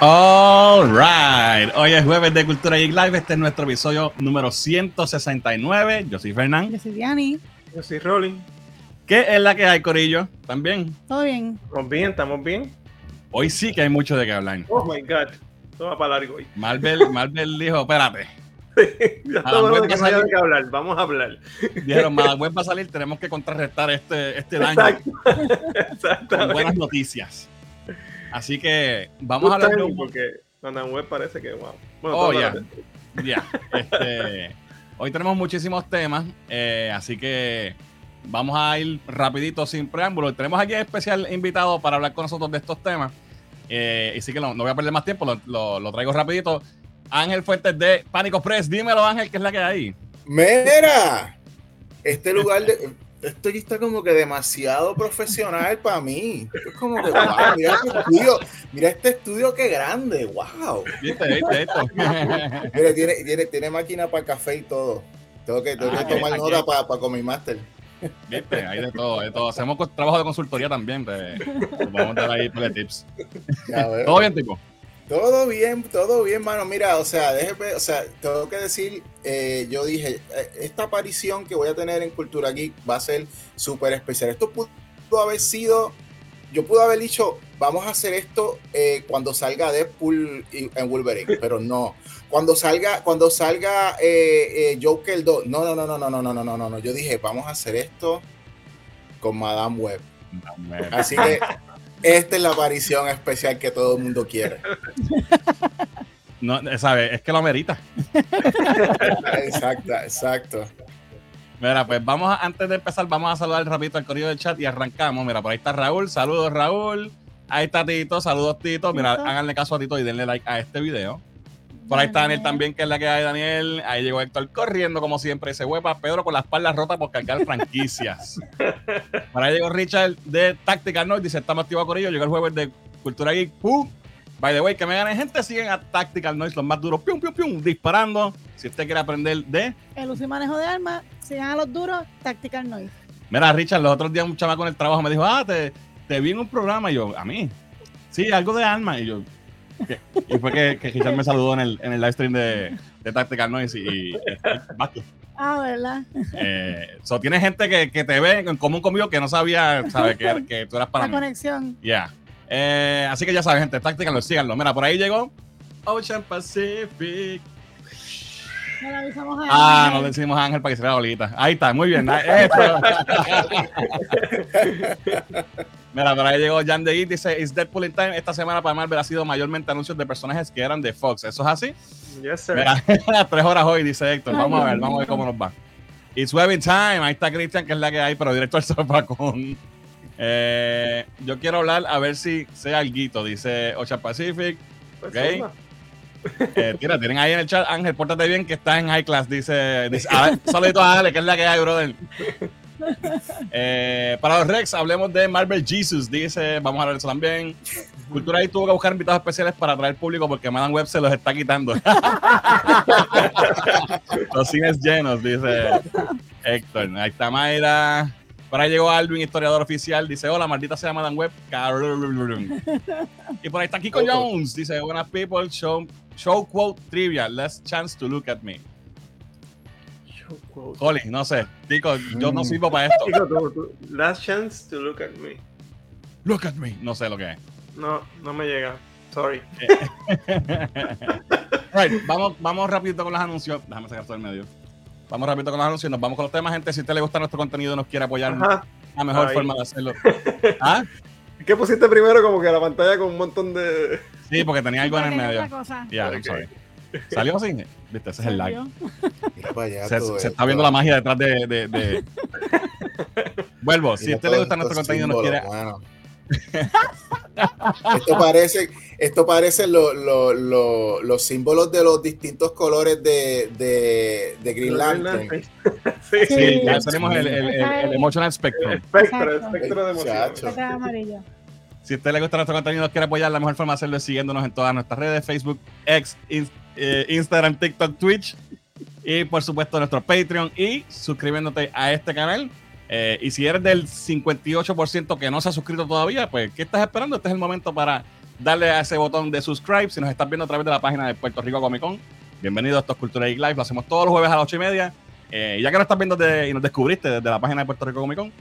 All right. Hoy es jueves de Cultura Geek Live. Este es nuestro episodio número 169. Yo soy Fernán. Yo soy Diani. Yo soy Rolling. ¿Qué es la que hay, Corillo? ¿También? Todo bien. ¿Estamos bien? ¿Estamos bien? Hoy sí que hay mucho de qué hablar. Oh my God. Esto va para largo hoy. Marvel, Marvel dijo: Espérate. ya A la todo lo vuelta que no haya sale- de qué hablar. Vamos a hablar. Dijeron: Madame Web va a salir. Tenemos que contrarrestar este, este daño Exacto. con buenas noticias. Así que vamos a hablar de un porque Web parece que wow. Bueno, Oh, ya. Ya, este, hoy tenemos muchísimos temas, eh, así que vamos a ir rapidito sin preámbulo. Tenemos aquí un especial invitado para hablar con nosotros de estos temas. Eh, y sí que no, no voy a perder más tiempo, lo, lo- lo traigo rapidito. Ángel Fuentes de Pánico Press, dímelo Ángel, ¿qué es la que hay? Mira, este lugar de. Esto aquí está como que demasiado profesional para mí. Es como que, wow, mira este estudio, mira este estudio qué grande, wow. ¿Viste, viste esto? Mira, tiene, tiene, tiene máquina para café y todo. Tengo que, tengo Ah, que tomar aquí- nota para, para con mi máster. ¿Viste? Hay de todo, de todo. Hacemos trabajo de consultoría también, te, te podemos dar ahí por tips. Ya. ¿Todo bien, tipo? Todo bien, todo bien, mano. Mira, o sea, déjeme, o sea, tengo que decir, eh, yo dije, eh, esta aparición que voy a tener en Cultura Geek va a ser súper especial. Esto pudo haber sido, yo pude haber dicho, vamos a hacer esto eh, cuando salga Deadpool en Wolverine, pero no. Cuando salga, cuando salga eh, Joker 2, no, no, no, no, no, no, no, no, no, no, no. Yo dije, vamos a hacer esto con Madame Web. Así que esta es la aparición especial que todo el mundo quiere. No, ¿sabes? Es que lo amerita. Exacto, exacto. Mira, pues vamos a, antes de empezar, vamos a saludar rapidito al correo del chat y arrancamos. Mira, por ahí está Raúl. Saludos, Raúl. Ahí está Tito. Saludos, Tito. Mira, háganle caso a Tito y denle like a este video. Por ahí está Daniel también, que es la que hay, Daniel. Ahí llegó Héctor corriendo, como siempre. Se huepa Pedro con la espalda rota por cargar franquicias. por ahí llegó Richard de Tactical Noise. Dice: Estamos activos con ellos. Llegó el jueves de Cultura Geek. ¡Pum! By the way, que me ganen gente, siguen a Tactical Noise, los más duros. ¡Pium, pium, pium! Disparando. Si usted quiere aprender de El uso y manejo de armas, sigan a los duros, Tactical Noise. Mira, Richard, los otros días un chamaco en el trabajo me dijo, ah, te, te vi en un programa. Y yo, ¿a mí? Sí, algo de alma. Y yo, Y fue que, que Richard me saludó en el, en el live stream de, de Tactical Noise y, y, Vázquez. Ah, ¿verdad? Eh, so, tiene gente que, que te ve en común conmigo que no sabía, ¿sabes? Que, que tú eras para La mí. conexión. Yeah. Eh, así que ya saben, gente, Tactical Noise, síganlo. Mira, por ahí llegó Ocean Pacific. No le avisamos a Ah, no le decimos a Ángel para que se vea bolita. Ahí está, muy bien. Eso. Mira, por ahí llegó Jan de Geek, dice, Is Deadpool in Time? Esta semana para Marvel ha sido mayormente anuncios de personajes que eran de Fox. ¿Eso es así? Yes, sir. Mira, tres horas hoy, dice Héctor. Ay, Vamos a ver, vamos a ver cómo nos va. It's Webbing Time. Ahí está Christian, que es la que hay, pero directo al zafacón. Eh, yo quiero hablar a ver si sea alguito, dice Ocean Pacific. Pues, ok. Eh, tienen ahí en el chat, Ángel, pórtate bien que estás en high class, dice, dice a ver, Ale, que es la que hay, brother. Eh, para los Rex, hablemos de Marvel Jesus, dice, vamos a hablar eso también. Cultura ahí tuvo que buscar invitados especiales para atraer público porque Madame Web se los está quitando. los cines llenos, dice Héctor. Ahí está Mayra. Por ahí llegó Alvin, historiador oficial. Dice: Hola, maldita sea Madame Web. Y por ahí está Kiko Jones. Dice: Buenas people, show, show quote trivia. Less chance to look at me. Oli, no sé. Kiko, yo no Mm. sirvo para esto. Chico, tú- tú- last chance to look at me. Look at me. No sé lo que es. No, no me llega. Sorry. Right, vamos, vamos rapidito con los anuncios. Déjame sacar todo el medio. Vamos rapidito con los anuncios. Nos vamos con los temas, gente. Si a usted le gusta nuestro contenido y nos quiere apoyar, Ajá. la mejor Ahí. forma de hacerlo. ¿Ah? ¿Qué pusiste primero? Como que la pantalla con un montón de. Sí, porque tenía algo en el medio. Ya, Ok. I'm sorry. ¿Salió así? Viste, ese es el allá. Se, está viendo la magia detrás de. de- de- Vuelvo, si a usted le gusta nuestro contenido y nos quiere. Esto parece, esto parece lo- lo- lo- los símbolos de los distintos colores de, de, de Green Lantern. sí. Sí, Sí. ya tenemos el, el- el- el Emotional Spectrum. Espectro, Exacto. espectro de. Letra amarilla. Si a usted le gusta nuestro contenido y nos quiere apoyar, la mejor forma de hacerlo es siguiéndonos en todas nuestras redes: Facebook, X, eh, Instagram, TikTok, Twitch. Y por supuesto, nuestro Patreon. Y suscribiéndote a este canal. Eh, y si eres del 58% que no se ha suscrito todavía, pues, ¿qué estás esperando? Este es el momento para darle a ese botón de subscribe si nos estás viendo a través de la página de Puerto Rico Comic Con. Bienvenido a estos Cultura Geek Live. Lo hacemos todos los jueves a las 8 y media. Eh, ya que nos estás viendo y nos descubriste desde la página de Puerto Rico Comic Con,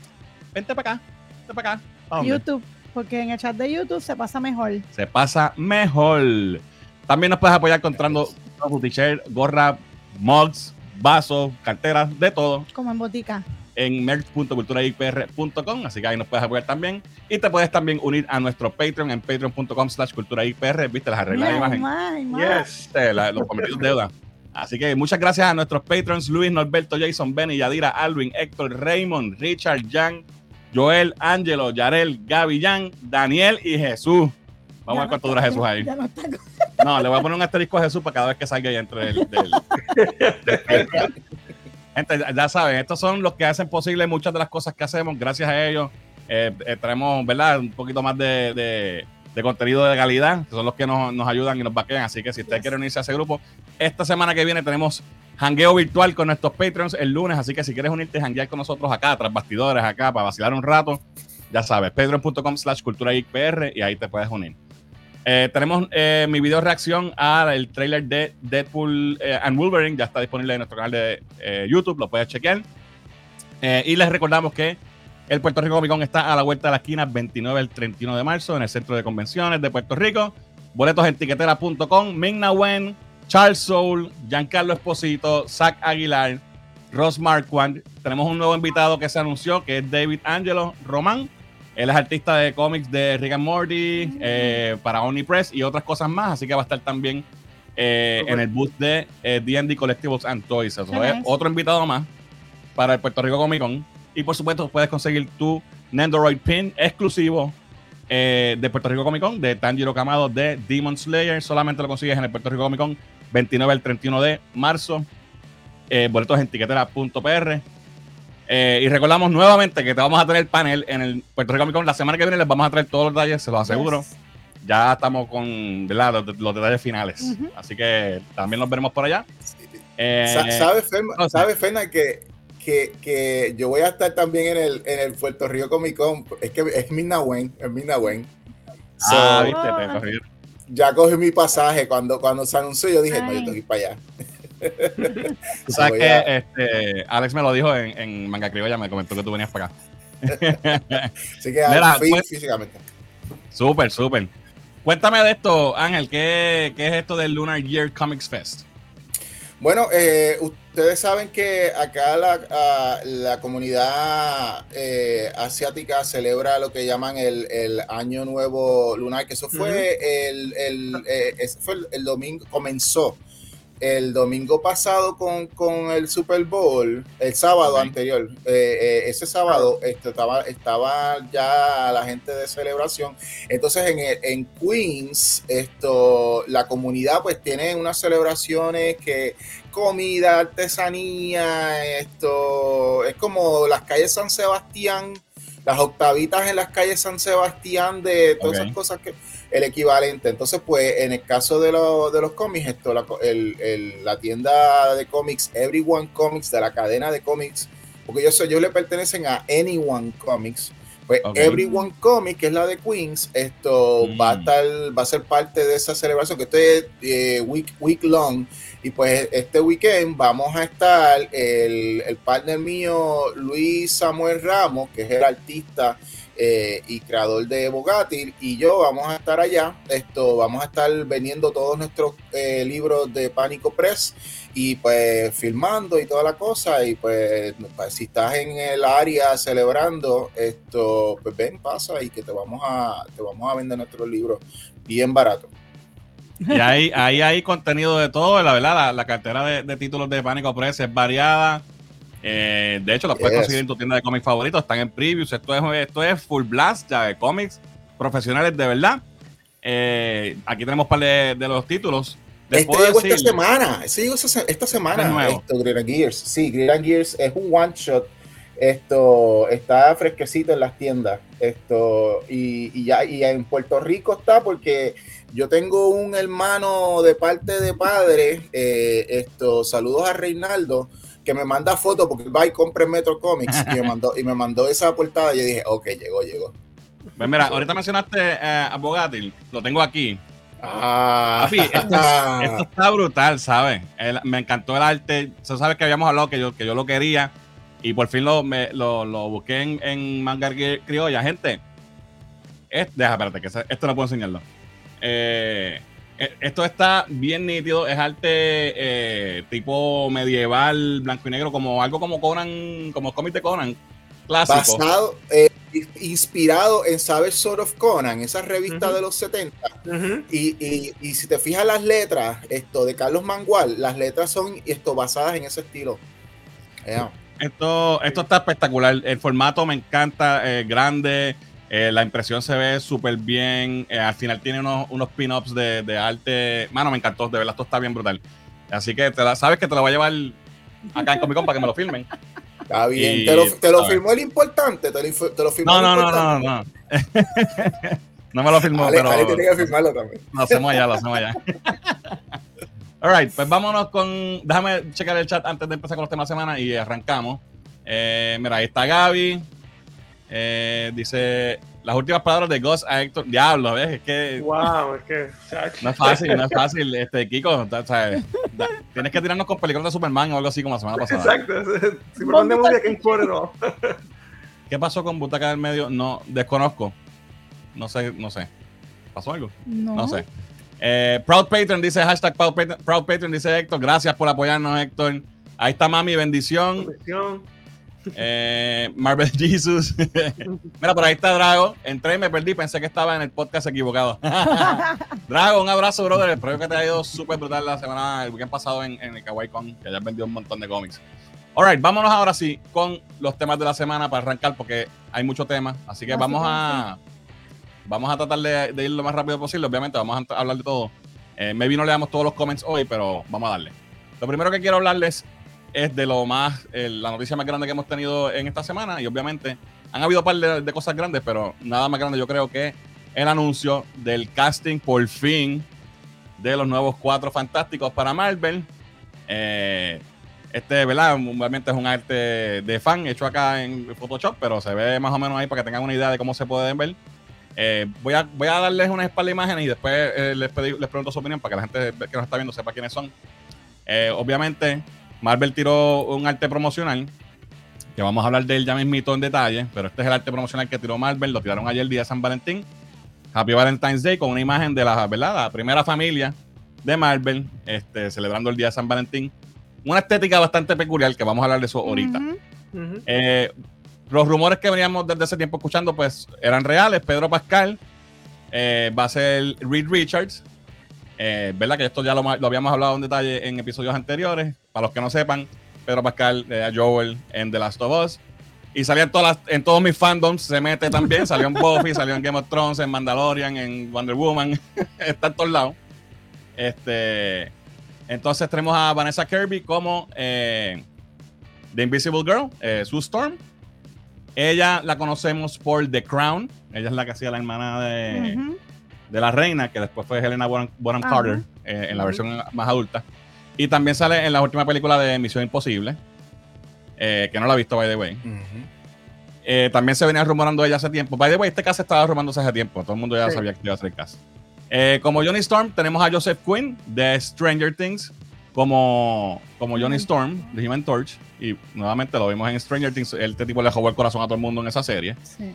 vente para acá. Vente para acá. YouTube, porque en el chat de YouTube se pasa mejor. se pasa mejor. También nos puedes apoyar comprando t-shirt, gorra, mugs, vasos, carteras, de todo Como en botica. En merch.culturaipr.com, así que ahí nos puedes apoyar también. Y te puedes también unir a nuestro Patreon en patreon.com slash culturaipr, viste las arreglas de imagen. Este, la- los cometidos deuda. Así que muchas gracias a nuestros patrons, Luis, Norberto, Jason, Benny, Yadira, Alvin, Héctor, Raymond, Richard, Jan, Joel, Angelo, Yarel, Gaby, Jan, Daniel y Jesús. Vamos a ver cuánto dura Jesús ahí. No le voy a poner un asterisco a Jesús para cada vez que salga ahí entre el. Del, del- Gente, ya- saben, estos son los que hacen posible muchas de las cosas que hacemos. Gracias a ellos eh, eh, traemos, ¿verdad? Un poquito más de, de- de contenido de calidad, que son los que nos, nos ayudan y nos vaquean. Así que si usted Yes. quiere unirse a ese grupo, esta semana que viene tenemos jangueo virtual con nuestros Patreons el lunes. Así que si quieres unirte, janguear con nosotros acá, tras bastidores, acá, para vacilar un rato, ya sabes, patreon.com slash cultura y ahí te puedes unir. Eh, tenemos eh, mi video reacción al trailer de Deadpool eh, and Wolverine. Ya está disponible en nuestro canal de eh, YouTube, lo puedes chequear. Eh, y les recordamos que el Puerto Rico Comic Con está a la vuelta de la esquina 29 al 31 de marzo en el Centro de Convenciones de Puerto Rico. Boletos en tiquetera.com. Ming-Na Wen, Charles Soul, Giancarlo Esposito, Zach Aguilar, Ross Marquand. Tenemos un nuevo invitado que se anunció, que es David Angelo Román. Él es artista de cómics de Rick and Morty, eh, para Omnipress y otras cosas más. Así que va a estar también eh, en el booth de eh, D&D Collectibles and Toys. Eso es otro invitado más para el Puerto Rico Comic Con. Y por supuesto, puedes conseguir tu Nendoroid Pin exclusivo eh, de Puerto Rico Comic Con de Tanjiro Kamado de Demon Slayer. Solamente lo consigues en el Puerto Rico Comic Con 29 al 31 de marzo. Eh, boletos en tiquetera.pr. Eh, y recordamos nuevamente que te vamos a tener panel en el Puerto Rico Comic Con. La semana que viene les vamos a traer todos los detalles, se los aseguro. Yes. Ya estamos con ¿verdad? Los, los detalles finales. Así que también nos veremos por allá. Eh, Sa- ¿Sabes, no sé. ¿sabes, Ferna, que, que, que yo voy a estar también en el, en el Puerto Rico Comic Con? Es que es Mina Wen, es Mina Wen. So, ah, viste, te corrí. ya cogí mi pasaje. Cuando, cuando se anunció, yo dije, no, yo tengo que ir para allá. Sabes Voy que este, Alex me lo dijo en, en Manga Criolla, me comentó que tú venías para acá. Así que Mira, pues- físicamente. Súper, súper. Cuéntame de esto, Ángel, ¿qué, ¿qué es esto del Lunar Year Comics Fest? Bueno, eh, ustedes saben que acá la, la comunidad eh, asiática celebra lo que llaman el, el Año Nuevo Lunar, que eso fue el, el, eh, ese fue el domingo, comenzó el domingo pasado con, con el Super Bowl, el sábado anterior. Eh, eh, ese sábado este, estaba, estaba ya la gente de celebración. Entonces en, el- en Queens, esto, la comunidad pues tiene unas celebraciones que comida, artesanía, esto es como las calles San Sebastián, las octavitas en las calles San Sebastián de todas esas cosas que el equivalente. Entonces, pues en el caso de, lo- de los cómics, esto, la, co- el- el- la tienda de cómics, Everyone Comics, de la cadena de cómics, porque ellos, ellos le pertenecen a Anyone Comics. Pues. Everyone Comics, que es la de Queens, esto Mm. va a estar, va a ser parte de esa celebración, que esto es eh, week, week long. Y pues este weekend vamos a estar el, el partner mío, Luis Samuel Ramos, que es el artista eh, y creador de Bogatil, y yo vamos a estar allá. Esto, vamos a estar vendiendo todos nuestros eh, libros de Pánico Press y pues filmando y toda la cosa. Y pues, pues, si estás en el área celebrando esto, pues ven, pasa y que te vamos a, te vamos a vender nuestros libros bien barato. Y ahí, ahí hay contenido de todo, la verdad, la, cartera de títulos de Pánico Press es variada. Eh, de hecho, los puedes conseguir en tu tienda de cómics favoritos, están en previews. Esto es, esto es full blast ya de cómics profesionales de verdad. Eh, aquí tenemos un par de, de los títulos. Este puedo llegó decir- esta semana, este llegó esta se- esta Es semana, nuevo. esto, Green Gears. Sí, Green Gears es un one shot. Esto está fresquecito en las tiendas. Esto, y, y ya, y en Puerto Rico está porque yo tengo un hermano de parte de padre. eh, esto, saludos a Reinaldo, que me manda fotos porque va y compra en Metro Comics y me mandó, y me mandó esa portada. Y yo dije, ok, llegó, llegó. Pues mira, ahorita mencionaste eh, a Bogatti, lo tengo aquí. Ah, Papi, esto, es- esto está brutal, ¿sabes? El- me encantó el arte. Tú sabes que habíamos hablado que yo, que yo lo quería y por fin lo, me- lo, lo busqué en, en Manga Cri- Criolla. Gente, es, deja, espérate, que esto no puedo enseñarlo. Eh, esto está bien nítido, es arte eh, tipo medieval, blanco y negro, como algo como Conan, como cómic de Conan, clásico. basado, eh, inspirado en Savage Sword of Conan, esa revista Ujú. de los 70. Ujú. Y, y- y si te fijas las letras, esto de Carlos Mangual, las letras son esto basadas en ese estilo. Yeah. Esto, esto está espectacular. El formato me encanta, eh, grande. Eh, la impresión se ve súper bien. eh, al final tiene unos, unos pin-ups de, de arte. Mano, me encantó. De verdad, esto está bien brutal. Así que te la, sabes que te lo voy a llevar acá en Comic Con para que me lo filmen. Está bien. Y- te lo, te lo firmó el importante. Te lo, te lo firmó No, el no, no, no, importante. no. No me lo filmó, Ale, pero Ale tiene que firmarlo también. lo hacemos allá, lo hacemos allá. All right, pues vámonos con. Déjame checar el chat antes de empezar con los temas de semana y arrancamos. Eh, mira, ahí está Gaby. Eh, dice las últimas palabras de Ghost a Héctor. Diablo, ¿ves? Es que Wow, es que. no es fácil, no es fácil. Este, Kiko, da- tienes que tirarnos con películas de Superman o algo así como la semana pasada. Exacto. ponemos de no. ¿Qué pasó con Butaca del Medio? No, desconozco. No sé, no sé. ¿Pasó algo? No. No sé. Eh, Proud Patron dice hashtag Proud Patron, Proud Patron dice Héctor. Gracias por apoyarnos, Héctor. Ahí está Mami, bendición. Cuestión. Eh, Marvel Jesus. Mira, por ahí está Drago. Entré y me perdí. Pensé que estaba en el podcast equivocado. Drago, un abrazo, brother. Espero que te haya ido súper brutal la semana, el weekend pasado en, en el Kawaii Con, que hayas vendido un montón de cómics. Alright, vámonos ahora sí con los temas de la semana para arrancar, porque hay muchos temas. Así que vamos a vamos a tratar de, de ir lo más rápido posible. Obviamente, vamos a hablar de todo. Eh, maybe no le damos todos los comments hoy, pero vamos a darle. Lo primero que quiero hablarles es de lo más, eh, la noticia más grande que hemos tenido en esta semana. Y obviamente han habido un par de, de cosas grandes, pero nada más grande yo creo que el anuncio del casting por fin de los nuevos cuatro fantásticos para Marvel. Eh, este, ¿verdad? Obviamente es un arte de fan hecho acá en Photoshop, pero se ve más o menos ahí para que tengan una idea de cómo se pueden ver. Eh, voy, a, voy a darles unas par de imágenes y después eh, les, pedí- les pregunto su opinión para que la gente que nos está viendo sepa quiénes son. Eh, obviamente, Marvel tiró un arte promocional, que vamos a hablar de él ya mismito en detalle, pero este es el arte promocional que tiró Marvel, lo tiraron ayer el día de San Valentín. Happy Valentine's Day con una imagen de la, ¿verdad? la primera familia de Marvel, este, celebrando el día de San Valentín. Una estética bastante peculiar, que vamos a hablar de eso ahorita. Eh, los rumores que veníamos desde ese tiempo escuchando, pues eran reales. Pedro Pascal eh, va a ser Reed Richards. Eh, ¿Verdad? Que esto ya lo, lo habíamos hablado en detalle en episodios anteriores. Para los que no sepan, Pedro Pascal, eh, Joel en The Last of Us. Y salía en, todas en todos mis fandoms, se mete también. Salió en Buffy, salió en Game of Thrones, en Mandalorian, en Wonder Woman. Está en todos lados. Este, entonces tenemos a Vanessa Kirby como eh, The Invisible Girl, eh, Sue Storm. Ella la conocemos por The Crown. Ella es la que hacía la hermana de, Ujú. De la reina, que después fue Helena Bonham. Carter eh, en la versión más adulta. Y también sale en la última película de Misión Imposible, eh, que no la he visto, by the way. Eh, también se venía rumorando ella hace tiempo. By the way, este caso estaba rumorándose hace tiempo. Todo el mundo ya Sí. sabía que iba a ser el caso. Eh, como Johnny Storm, tenemos a Joseph Quinn de Stranger Things como, como Johnny Storm de Human Torch. Y nuevamente lo vimos en Stranger Things. Este tipo le jugó el corazón a todo el mundo en esa serie. Sí.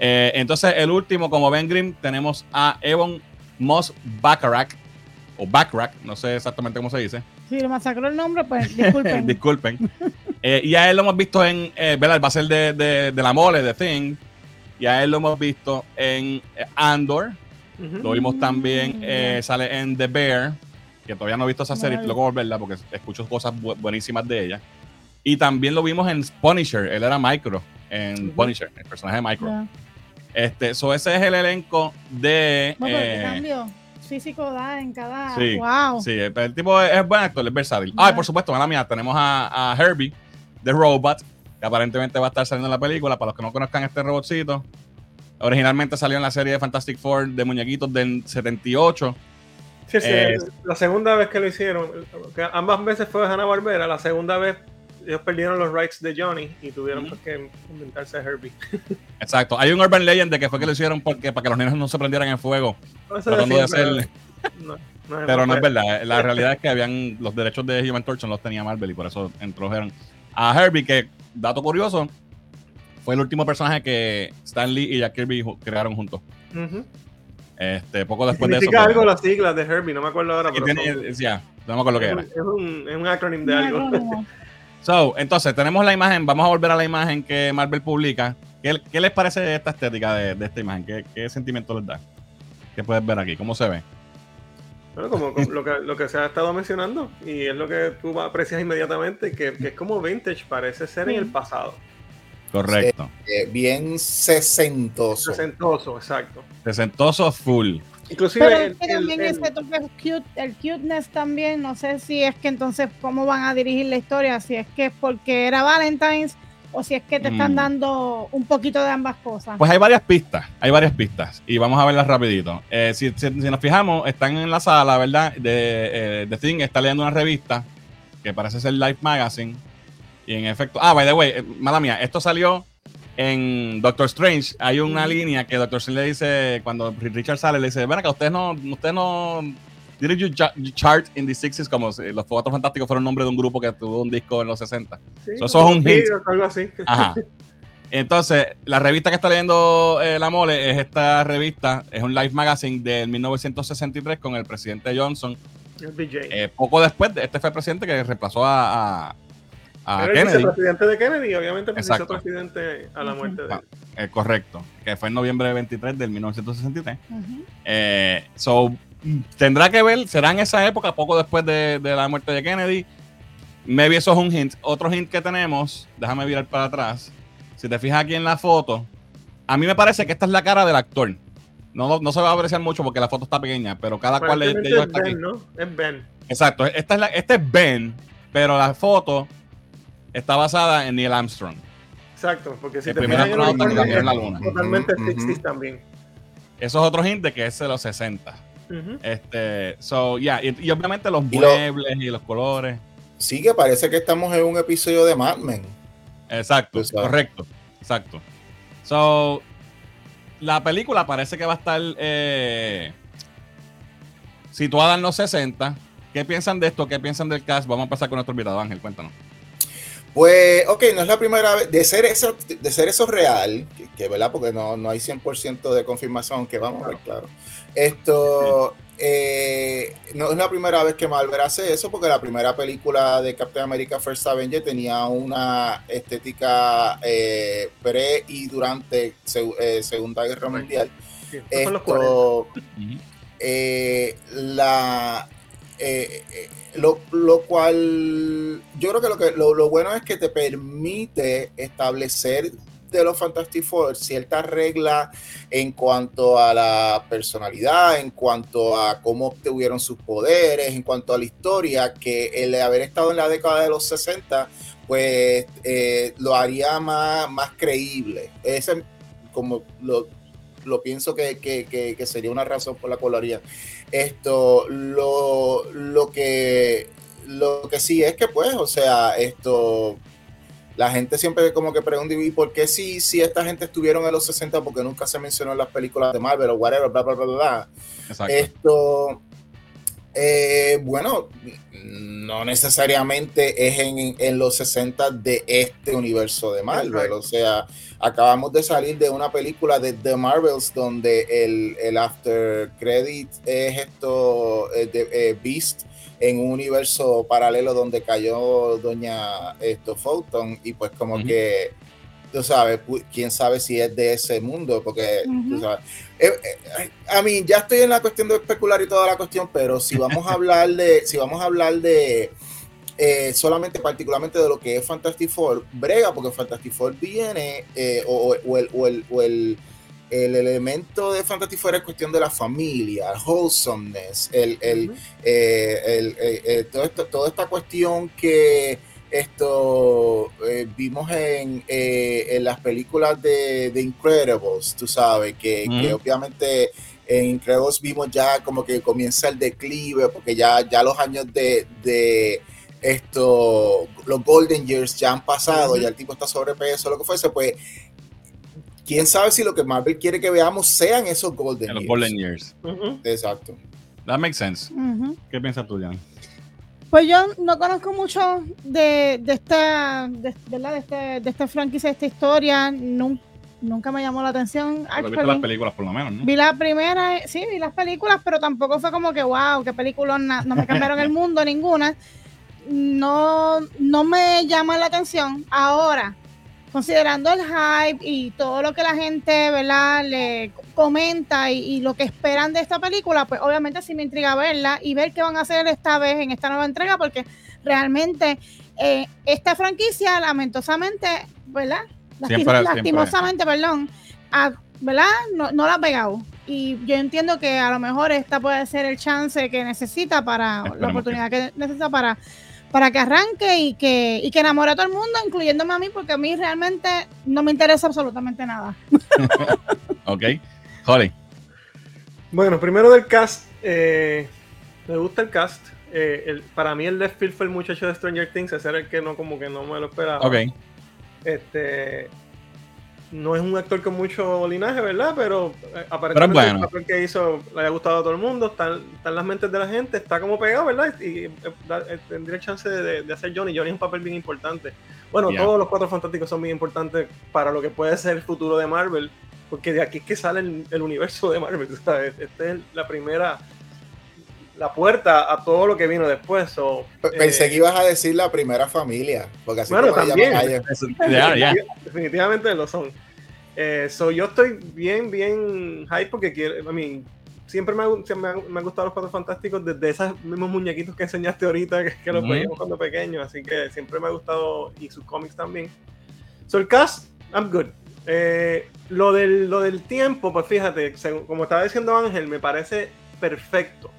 Eh, entonces, el último, como Ben Grimm, tenemos a Evan Moss Bacharach. O Backrack, no sé exactamente cómo se dice. Si le masacró el nombre, pues disculpen. Disculpen. Eh, y a él lo hemos visto en, eh, ¿verdad? Va a ser de, de, de la mole, de Thing. Y a él lo hemos visto en eh, Andor. Lo vimos también, Mm, eh, sale en The Bear, que todavía no he visto esa serie, la vi. luego verla porque escucho cosas bu- buenísimas de ella. Y también lo vimos en Punisher, él era Micro en. Punisher, el personaje de Micro. Este, so ese es el elenco de... Bueno, eh, ¿qué cambio físico da en cada. Sí, wow. Sí, el, el tipo es, es buen actor, es versátil. Ah, y por supuesto, mala mía, tenemos a, a Herbie, The Robot, que aparentemente va a estar saliendo en la película. Para los que no conozcan este robotcito, originalmente salió en la serie de Fantastic Four de muñequitos del 78. Sí, sí, Eh, la segunda vez que lo hicieron, que ambas veces fue Hanna Barbera, la segunda vez ellos perdieron los rights de Johnny y tuvieron pues, que inventarse a Herbie. Exacto. Hay un urban legend de que fue que lo hicieron porque, para que los niños no se prendieran en fuego. Eso Tratando de hacer. no, no Pero no es verdad. La realidad es que habían los derechos de Human Torch no los tenía Marvel y por eso introdujeron a Herbie, que, dato curioso, fue el último personaje que Stan Lee y Jack Kirby crearon juntos. Ujú. Este, poco después de eso. Significa pues, algo las siglas de Herbie, no me acuerdo ahora. Pero tiene- son- no me acuerdo qué era. un, es, un, es un acronym de algo. So, entonces, tenemos la imagen, vamos a volver a la imagen que Marvel publica. ¿Qué, qué les parece esta estética de, de esta imagen? ¿Qué, ¿Qué sentimiento les da? ¿Qué puedes ver aquí? ¿Cómo se ve? Bueno, como, como lo, que, lo que se ha estado mencionando, y es lo que tú aprecias inmediatamente, que, que es como vintage, parece ser en el pasado. Correcto. Eh, bien sesentoso. Sesentoso, exacto. Sesentoso full. Inclusive Pero el- es que el- también el- ese toque cute, el cuteness también, no sé si es que entonces cómo van a dirigir la historia, si es que es porque era Valentine's o si es que te están Mm. dando un poquito de ambas cosas. Pues hay varias pistas, hay varias pistas y vamos a verlas rapidito. Eh, si, si- si nos fijamos, están en la sala, ¿verdad? De, eh, The Thing está leyendo una revista que parece ser Life Magazine y en efecto, ah, by the way, eh, mala mía, esto salió en Doctor Strange. Hay una línea que Doctor Strange le dice, cuando Richard sale, le dice, ven acá, ustedes no, ustedes no... Did you cha- you chart in the 60s como si los Cuatro Fantásticos fueron nombre de un grupo que tuvo un disco en los 60? sí, eso es un sí, hint. Algo así. Ajá. Entonces, la revista que está leyendo eh, la mole es esta revista, es un Life Magazine del 1963 con el presidente Johnson. El BJ. Eh, poco después, de- este fue el presidente que reemplazó a, a- a Era el Kennedy. vicepresidente de Kennedy, obviamente, Exacto. vicepresidente a la muerte de Ah, eh, correcto, que fue en noviembre 23 del 1963. Ujú. Eh, so, tendrá que ver, será en esa época, poco después de, de la muerte de Kennedy. Maybe eso es un hint. Otro hint que tenemos, déjame virar para atrás. Si te fijas aquí en la foto, a mí me parece que esta es la cara del actor. No, no se va a apreciar mucho porque la foto está pequeña, pero cada cual de, de ellos es está aquí. Ben, ¿no? Es Ben. Exacto, esta es la, este es Ben, pero la foto está basada en Neil Armstrong. Exacto, porque si El te primer astronauta que en la luna. Totalmente Ujú, ujú. 60s también. Eso es otro hint de que es de los 60. Ujú. Este, so, yeah, y, y obviamente los Y lo- muebles y los colores. Sí, que parece que estamos en un episodio de Mad Men. Exacto, correcto. Exacto. So, la película parece que va a estar eh, situada en los 60. ¿Qué piensan de esto? ¿Qué piensan del cast? Vamos a empezar con nuestro invitado, Ángel, cuéntanos. Pues, ok, no es la primera vez, de ser eso, de ser eso real, que, que, ¿verdad? Porque no, no hay 100% de confirmación, que vamos a ver, claro. Esto, eh, no es la primera vez que Marvel hace eso, porque la primera película de Captain America First Avenger tenía una estética eh, pre y durante seg- eh, Segunda Guerra. Mundial. Sí, estos son los 40. Esto, eh, la eh, eh, lo, lo cual yo creo que lo que lo, lo bueno es que te permite establecer de los Fantastic Four ciertas reglas en cuanto a la personalidad, en cuanto a cómo obtuvieron sus poderes, en cuanto a la historia, que el haber estado en la década de los 60, pues eh, lo haría más, más creíble. Ese, como lo, lo pienso que, que, que, que, sería una razón por la cual lo haría. Esto, lo, lo que lo que sí es que pues, o sea, esto la gente siempre como que pregunta y por qué si, si esta gente estuvieron en los 60 porque nunca se mencionó en las películas de Marvel o whatever, bla bla bla bla. bla. Exacto. Esto eh, bueno, no necesariamente es en, en, los 60 de este universo de Marvel. O sea, acabamos de salir de una película de The Marvels donde el, el after credit es esto eh, de eh, Beast en un universo paralelo donde cayó doña esto Photon y pues como uh -huh. que tú sabes, quién sabe si es de ese mundo, porque uh -huh. tú sabes. Eh, eh, a mí ya estoy en la cuestión de especular y toda la cuestión, pero si vamos a hablar de, si vamos a hablar de eh, solamente particularmente de lo que es Fantastic Four, brega, porque Fantastic Four viene, eh, o, o, el, o, el, o el, el, elemento de Fantastic Four es cuestión de la familia, el wholesomeness, el, el, uh -huh. el todo esto, toda esta cuestión que esto eh, vimos en, eh, en, las películas de, de, Incredibles, tú sabes, que, mm. que, obviamente en Incredibles vimos ya como que comienza el declive, porque ya, ya los años de, de esto, los Golden Years ya han pasado, ya el tipo está sobrepeso, lo que fuese, pues quién sabe si lo que Marvel quiere que veamos sean esos Golden En los Years. Golden Years. Ujú. Exacto. That makes sense. Ujú. ¿Qué piensas tú, Jan? Pues yo no conozco mucho de, de esta, de, ¿verdad? De, este, de esta franquicia, de esta historia. Nun- nunca me llamó la atención. Lo viste las películas, por lo menos, ¿no? Vi la primera, eh, sí, vi las películas, pero tampoco fue como que, wow, qué película, no me cambiaron el mundo, ninguna. No, no me llama la atención. Ahora, considerando el hype y todo lo que la gente, ¿verdad?, le comenta y, y lo que esperan de esta película, pues obviamente sí me intriga verla y ver qué van a hacer esta vez en esta nueva entrega, porque realmente eh, esta franquicia, lamentosamente, ¿verdad? Lasti- Siempre- siempre. lastimosamente, perdón, a- ¿verdad? No, no la ha pegado. Y yo entiendo que a lo mejor esta puede ser el chance que necesita para, la oportunidad que necesita para, para que arranque y que, y que enamore a todo el mundo, incluyéndome a mí, porque a mí realmente no me interesa absolutamente nada. Ok. Holly. Bueno, primero del cast. eh, me gusta el cast. Eh, el- para mí el Left Field fue el muchacho de Stranger Things. Ese era el que no como que no me lo esperaba. Ok. Este no es un actor con mucho linaje, ¿verdad? Pero eh, aparentemente bueno. el papel que hizo le haya gustado a todo el mundo, está, está en las mentes de la gente, está como pegado, ¿verdad? Y eh, eh, tendría chance de, de hacer Johnny. Johnny es un papel bien importante. Bueno, todos los cuatro fantásticos son bien importantes para lo que puede ser el futuro de Marvel, porque de aquí es que sale el, el universo de Marvel. ¿sabes? Esta es la primera, la puerta a todo lo que vino después. so, Pensé eh, que ibas a decir la primera familia, porque así Bueno, también. a ella. Ya, ya. Definitivamente lo son. Eh, so, yo estoy bien, bien hype porque quiero, I mean, siempre me, ha me, han, me han gustado los Cuatro Fantásticos desde esos mismos muñequitos que enseñaste ahorita, que, que los veíamos cuando pequeños, así que siempre me ha gustado y sus cómics también. So, el cast, I'm good. Eh, lo, del, lo del tiempo, pues fíjate, como estaba diciendo Ángel, me parece perfecto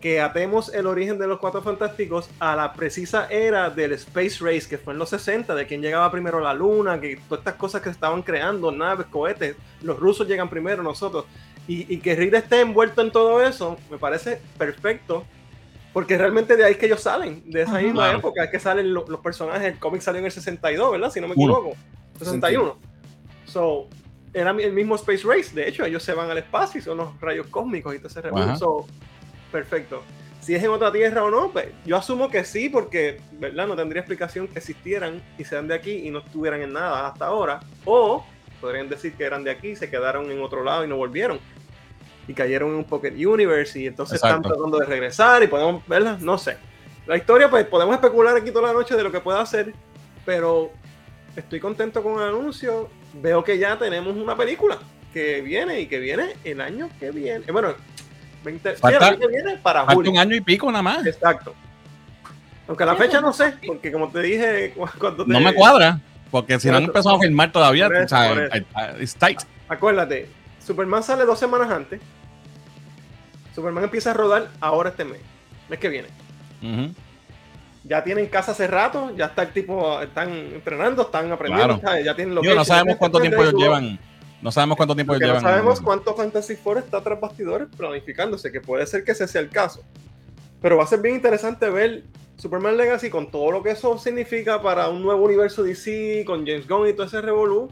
que atemos el origen de los Cuatro Fantásticos a la precisa era del Space Race, que fue en los 60, de quien llegaba primero a la Luna, que todas estas cosas que se estaban creando, naves, cohetes, los rusos llegan primero, nosotros, y, y que Reed esté envuelto en todo eso, me parece perfecto, porque realmente de ahí es que ellos salen, de esa misma Claro. época, es que salen lo- los personajes, el cómic salió en el 62, ¿verdad? Si no me Uno. equivoco, 61. So, era el mismo Space Race, de hecho, ellos se van al espacio y son los rayos cósmicos y todo ese perfecto. Si es en otra tierra o no, pues yo asumo que sí, porque, ¿verdad? No tendría explicación que existieran y sean de aquí y no estuvieran en nada hasta ahora. O podrían decir que eran de aquí, se quedaron en otro lado y no volvieron. Y cayeron en un Pocket Universe y entonces están tratando de regresar y podemos, ¿verdad? No sé. La historia, pues podemos especular aquí toda la noche de lo que pueda hacer, pero estoy contento con el anuncio. Veo que ya tenemos una película que viene y que viene el año que viene. Bueno, 20, sí, Falta- el año que viene para Falta julio. un año y pico nada más. Exacto. Aunque la fecha no sé, porque como te dije, cu- cuando te- No me cuadra. Porque si no han empezado a filmar todavía, o sea, it's tight. Acuérdate, Superman sale dos semanas antes. Superman empieza a rodar ahora este mes, mes que viene. Ya tienen casa hace rato, ya está el tipo, están entrenando, están aprendiendo, ya tienen lo Digo, no sabemos cuánto tiempo ellos llevan. No sabemos cuánto tiempo ellos no llevan. sabemos cuánto Fantasy Four está tras bastidores planificándose, que puede ser que ese sea el caso. Pero va a ser bien interesante ver Superman Legacy con todo lo que eso significa para un nuevo universo DC, con James Gunn y todo ese revolú.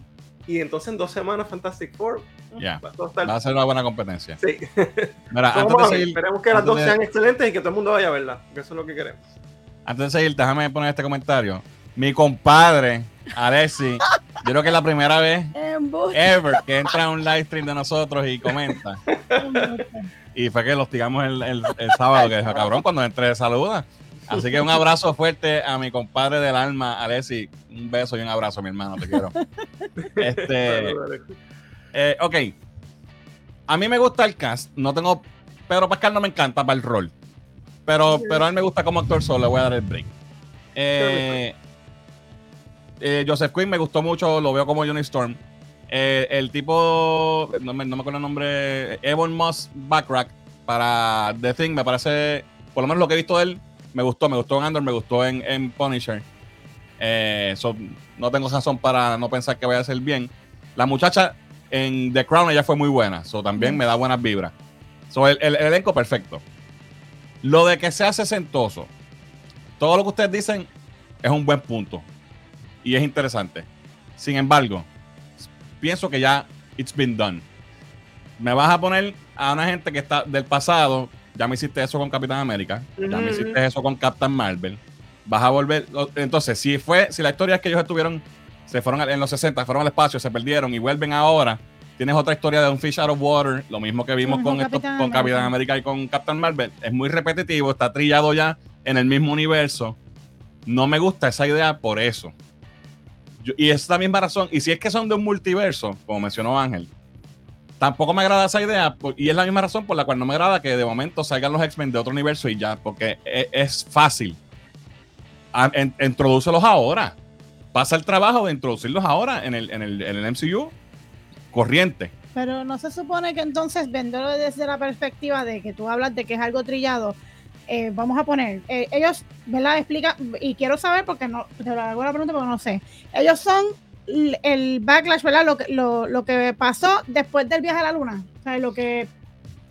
Y entonces en dos semanas Fantastic Four. Ya. va a estar- Va a ser una buena competencia. Sí. Mira, antes de seguir, esperemos que las dos de- sean excelentes y que todo el mundo vaya a verla, que eso es lo que queremos. antes de seguir, déjame poner este comentario. Mi compadre, Alexi, yo creo que es la primera vez ever que entra a un live stream de nosotros y comenta. Y fue que lo hostigamos el, el- el sábado, que dijo, cabrón, cuando entre saluda. Así que un abrazo fuerte a mi compadre del alma, Alexi. Un beso y un abrazo, mi hermano, te quiero. Este, eh, ok. A mí me gusta el cast. No tengo. Pedro Pascal no me encanta para el rol. Pero, pero a él me gusta como actor solo. Le voy a dar el break. Eh, eh, Joseph Quinn me gustó mucho. Lo veo como Johnny Storm. Eh, el tipo. No me, no me acuerdo el nombre. Evan Moss Backrack para The Thing. Me parece. Por lo menos lo que he visto de él. Me gustó. Me gustó en Andor. Me gustó en, en Punisher. Eh, so, no tengo razón para no pensar que vaya a ser bien. La muchacha en The Crown ella fue muy buena. So, también me da buenas vibras. So, el, el- el elenco perfecto. Lo de que sea sesentoso. todo lo que ustedes dicen es un buen punto y es interesante. Sin embargo, pienso que ya it's been done. Me vas a poner a una gente que está del pasado, ya me hiciste eso con Capitán América, ya me hiciste eso con Captain Marvel. Vas a volver, entonces, si fue, si la historia es que ellos estuvieron, se fueron en los 60, fueron al espacio, se perdieron y vuelven ahora, tienes otra historia de un Fish Out of Water, lo mismo que vimos con, esto- Capitán con Capitán. América y con Captain Marvel, es muy repetitivo, está trillado ya en el mismo universo. No me gusta esa idea por eso. Y es la misma razón. Y si es que son de un multiverso, como mencionó Ángel, tampoco me agrada esa idea. y es la misma razón por la cual no me agrada que de momento salgan los X-Men de otro universo y ya, porque e- es, fácil. Introdúcelos ahora. Pasa el trabajo de introducirlos ahora en el, en el, en el MCU corriente. Pero no se supone que entonces, viéndolo desde la perspectiva de que tú hablas de que es algo trillado, eh, vamos a poner, eh, ellos, ¿verdad? Explica, y quiero saber porque no, te lo hago la pregunta porque no sé. Ellos son el backlash, ¿verdad? Lo lo, lo que pasó después del viaje a la luna. O sea, lo que.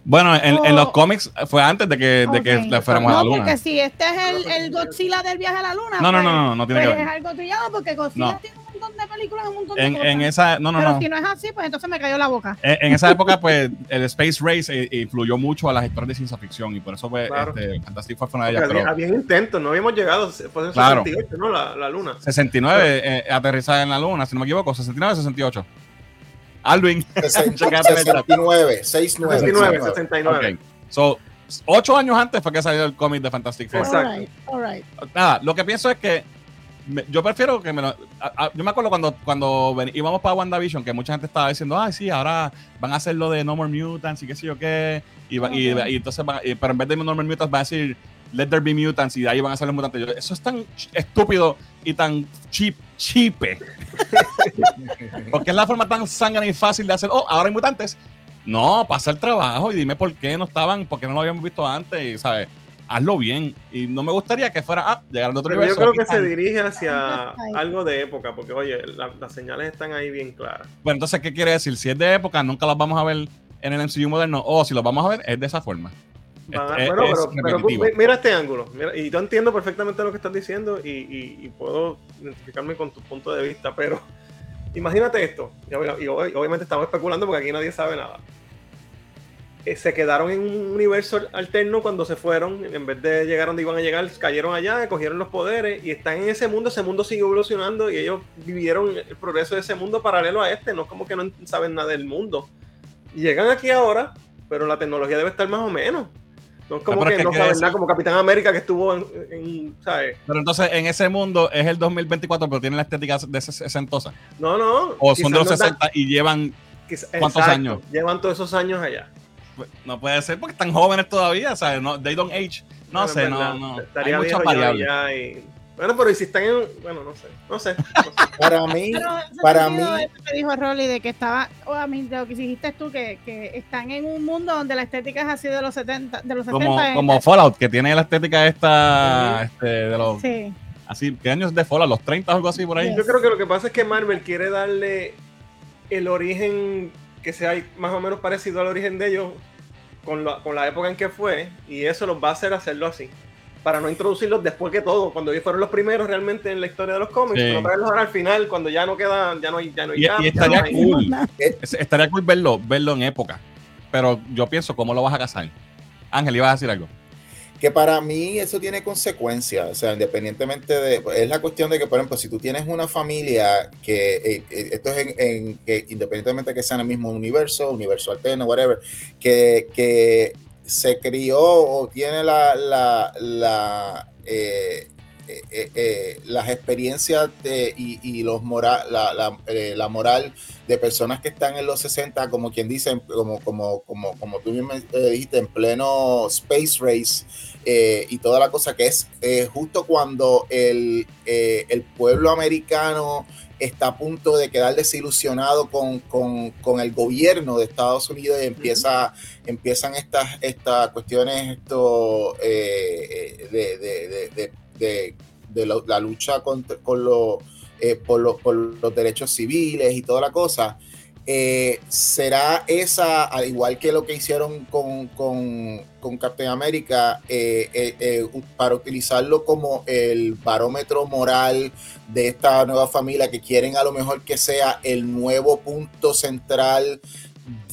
Bueno, en, en Oh. los cómics fue antes de que, de que fuéramos a la luna. porque si este es el, el Godzilla del viaje a la luna. No, no, pues- no, no, no tiene que pues ver. es algo trillado porque Godzilla No. tiene un montón de películas, un montón de En, cosas. en esa, no, no, Pero no. si no es así, pues entonces me cayó la boca. En, en esa época, pues, el Space Race eh, influyó mucho a las historias de ciencia ficción y por eso, pues, Claro. este, Fantastic Four fue una de ellas. había, Pero había intentos, no habíamos llegado, fue en Claro. 68, ¿no? La, la luna. 69 eh, aterrizada en la luna, si no me equivoco, 69 68. Alvin, Sesen- Checate en el chat. 69, 69. 69, 69. ok. So, ocho años antes fue que salió el cómic de Fantastic Four. Exacto. All right, all right. Nada, lo que pienso es que me- yo prefiero que me lo. a- a- yo me acuerdo cuando, cuando ven- íbamos para WandaVision que mucha gente estaba diciendo, ay, sí, ahora van a hacer lo de No More Mutants y qué sé yo qué. Y, va- y- entonces, van- y- pero en vez de No More Mutants, van a decir Let There Be Mutants y de ahí van a ser los mutantes. Yo, eso es tan estúpido y tan cheap, cheape. Porque es la forma tan sangrana y fácil de hacer, oh, ahora hay mutantes. No, pasa el trabajo y dime por qué no estaban, por qué no lo habíamos visto antes, y, ¿sabes? Hazlo bien. Y no me gustaría que fuera, ah, llegar de otro Pero yo creo que se dirige hacia algo de época, porque oye, la- las señales están ahí bien claras. Bueno, entonces, ¿qué quiere decir? Si es de época, nunca las vamos a ver en el MCU moderno, o si los vamos a ver, es de esa forma. Van Es- bueno, es pero, mira este ángulo. mira, y yo entiendo perfectamente lo que estás diciendo y, y- y puedo identificarme con tu punto de vista, pero imagínate esto. Y, ob- y ob- obviamente estamos especulando porque aquí nadie sabe nada. Eh, se quedaron en un universo alterno cuando se fueron. En vez de llegar donde iban a llegar, cayeron allá, cogieron los poderes y están en ese mundo. Ese mundo sigue evolucionando y ellos vivieron el progreso de ese mundo paralelo a este. No es como que no saben nada del mundo. Y llegan aquí ahora, pero la tecnología debe estar más o menos. No es como pero es que que no nada, como Capitán América que estuvo en, en- ¿sabes? Pero entonces, en ese mundo es el 2024, pero tiene la estética de ses- sesentosa. No, no. O son de los da- 60 y llevan. ¿cuántos exacto, años? Llevan todos esos años allá. No puede ser porque están jóvenes todavía, ¿sabes? No, they don't age. No sé, no, no. Estaría Hay muchas variables. y- Bueno, pero ¿y si están en. Bueno, no sé. No sé. no sé. Para mí, para mí- eso que dijo Rolly de que estaba, o a mí, de lo que dijiste tú, que, que están en un mundo donde la estética es así de los 70, de los 70. Como, eh, como Fallout, que tiene la estética esta, este, de los, Sí, así, ¿qué años de Fallout? ¿Los 30 o algo así por ahí? Yes. Yo creo que lo que pasa es que Marvel quiere darle el origen que sea más o menos parecido al origen de ellos con la, con la época en que fue, y eso los va a hacer hacerlo así. Para no introducirlos después que todo, cuando ellos fueron los primeros realmente en la historia de los cómics, Sí. traerlos ahora al final, cuando ya no queda, ya no hay, ya no hay Y, y ya estaría no hay- cool. Estaría cool verlo, verlo en época. Pero yo pienso, ¿cómo lo vas a casar? Ángel, ibas a decir algo. que para mí eso tiene consecuencias, o sea, independientemente de, es la cuestión de que, por ejemplo, si tú tienes una familia que, eh, eh, esto es en, en- que independientemente de que sea en el mismo universo, universo alterno, whatever, que, que se crió o tiene la, la, la, eh, eh, eh, eh, las experiencias y, y los mora, la, la, la moral de personas que están en los 60, como quien dice, como, como, como, como tú mismo dijiste, en pleno space race y toda la cosa que es justo cuando el, el pueblo americano está a punto de quedar desilusionado con, con, con el gobierno de Estados Unidos y empieza, empiezan estas, estas cuestiones esto, eh, de, de, de, de, lo- la lucha contra- con los, eh, por, los, por los derechos civiles y toda la cosa. Eh, será esa, al igual que lo que hicieron con, con, con Captain América, eh, eh, para utilizarlo como el barómetro moral de esta nueva familia que quieren a lo mejor que sea el nuevo punto central